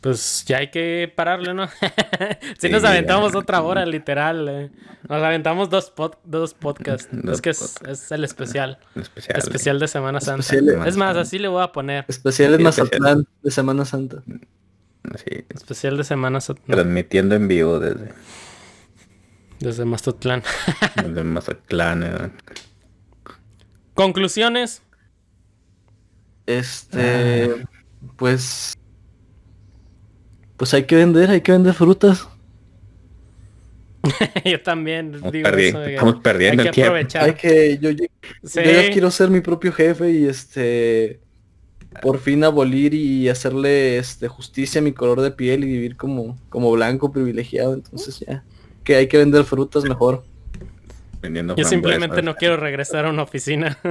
Pues ya hay que pararle, ¿no? si Sí, nos aventamos ya. otra hora, literal. eh. Nos aventamos dos, pod- dos podcasts. Dos es que es, es el especial. Especial. Especial de Semana Santa. Especial- Es más, así le voy a poner. Especial en Sí, Mazatlán de Semana Santa. Sí, Especial de Semana Santa. transmitiendo en vivo desde, Desde Mazatlán. desde Mazatlán. eh. Conclusiones. Este, pues, pues hay que vender, hay que vender frutas. Yo también Estamos, digo perdi- eso. de que estamos perdiendo hay el que aprovechar. Hay que, yo, yo, Sí. yo ya quiero ser mi propio jefe y este, por fin abolir y hacerle este justicia a mi color de piel y vivir como, como blanco privilegiado. Entonces ya, que hay que vender frutas mejor. Vendiendo Yo simplemente no quiero regresar a una oficina.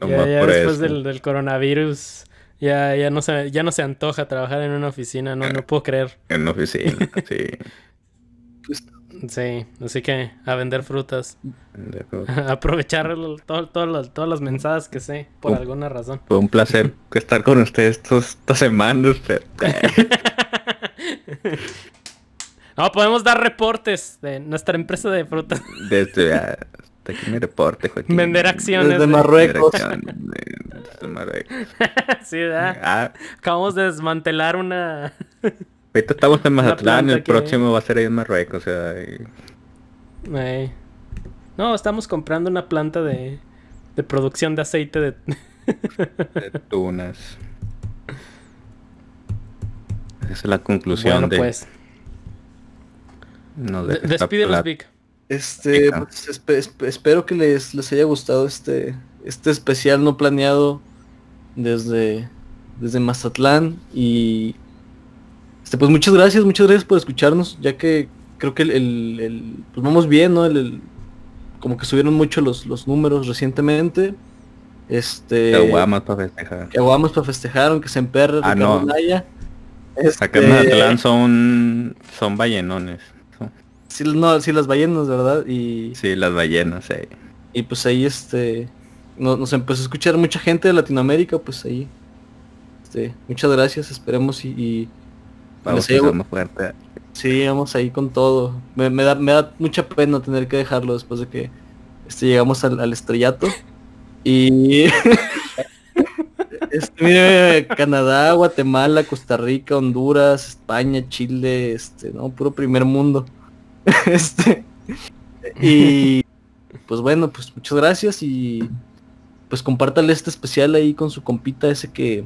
Nomás ya, después del coronavirus. Ya, ya no se, ya no se antoja trabajar en una oficina, no, no puedo creer. En una oficina, sí. Sí, así que a vender frutas. Aprovechar el- todo- todas las- todas las mensadas que sé, por alguna razón. Fue un placer estar con ustedes estos, estas semanas. pero- No, podemos dar reportes de nuestra empresa de frutas. Desde Joaquín. Vender acciones. Desde de- Marruecos. Desde Marruecos. sí, ¿verdad? Ah, Acabamos de desmantelar una... ahorita estamos en Mazatlán, el que- próximo va a ser ahí en Marruecos, o sea, y- Ey. No, estamos comprando una planta de, de producción de aceite de... de tunas. Esa es la conclusión bueno, de... pues. no, de- de esta Despídelos, plat- Vic. Este, pues, espe- espe- espero que les, les haya gustado este, este especial no planeado desde, desde Mazatlán y este, pues muchas gracias, muchas gracias por escucharnos, ya que creo que el, el- el- pues vamos bien, ¿no? El, el- como que subieron mucho los, los números recientemente. Este, Caguamas para festejar. que aguamos para festejar, aunque se emperre Ah, Ricardo no. Naya. Acá en Este, Mazatlán son, son ballenones. Sí, no, sí, las ballenas, ¿verdad? Y, sí, las ballenas, sí. Y pues ahí este no- nos empezó a escuchar mucha gente de Latinoamérica, pues ahí este, muchas gracias, esperemos y, y Vamos empezando fuerte. Sí, vamos ahí con todo. Me, me da, me da mucha pena tener que dejarlo después de que este, llegamos al, al estrellato. Y... este, mire, Canadá, Guatemala, Costa Rica, Honduras, España, Chile, este, no, puro primer mundo. este, y pues bueno, pues muchas gracias y pues compártale este especial ahí con su compita ese que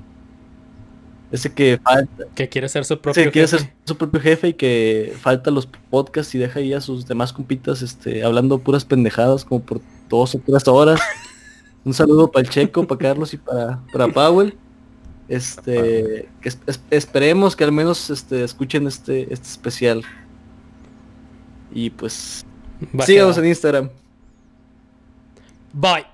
ese que falta Que quiere ser su propio Sí, quiere jefe. ser su propio jefe y que falta los podcasts y deja ahí a sus demás compitas este, hablando puras pendejadas como por dos o tres horas. Un saludo para el Checo, para Carlos y para, para Powell. Este, que es- esperemos que al menos este, escuchen este, este especial. Y pues síganos en Instagram. Bye.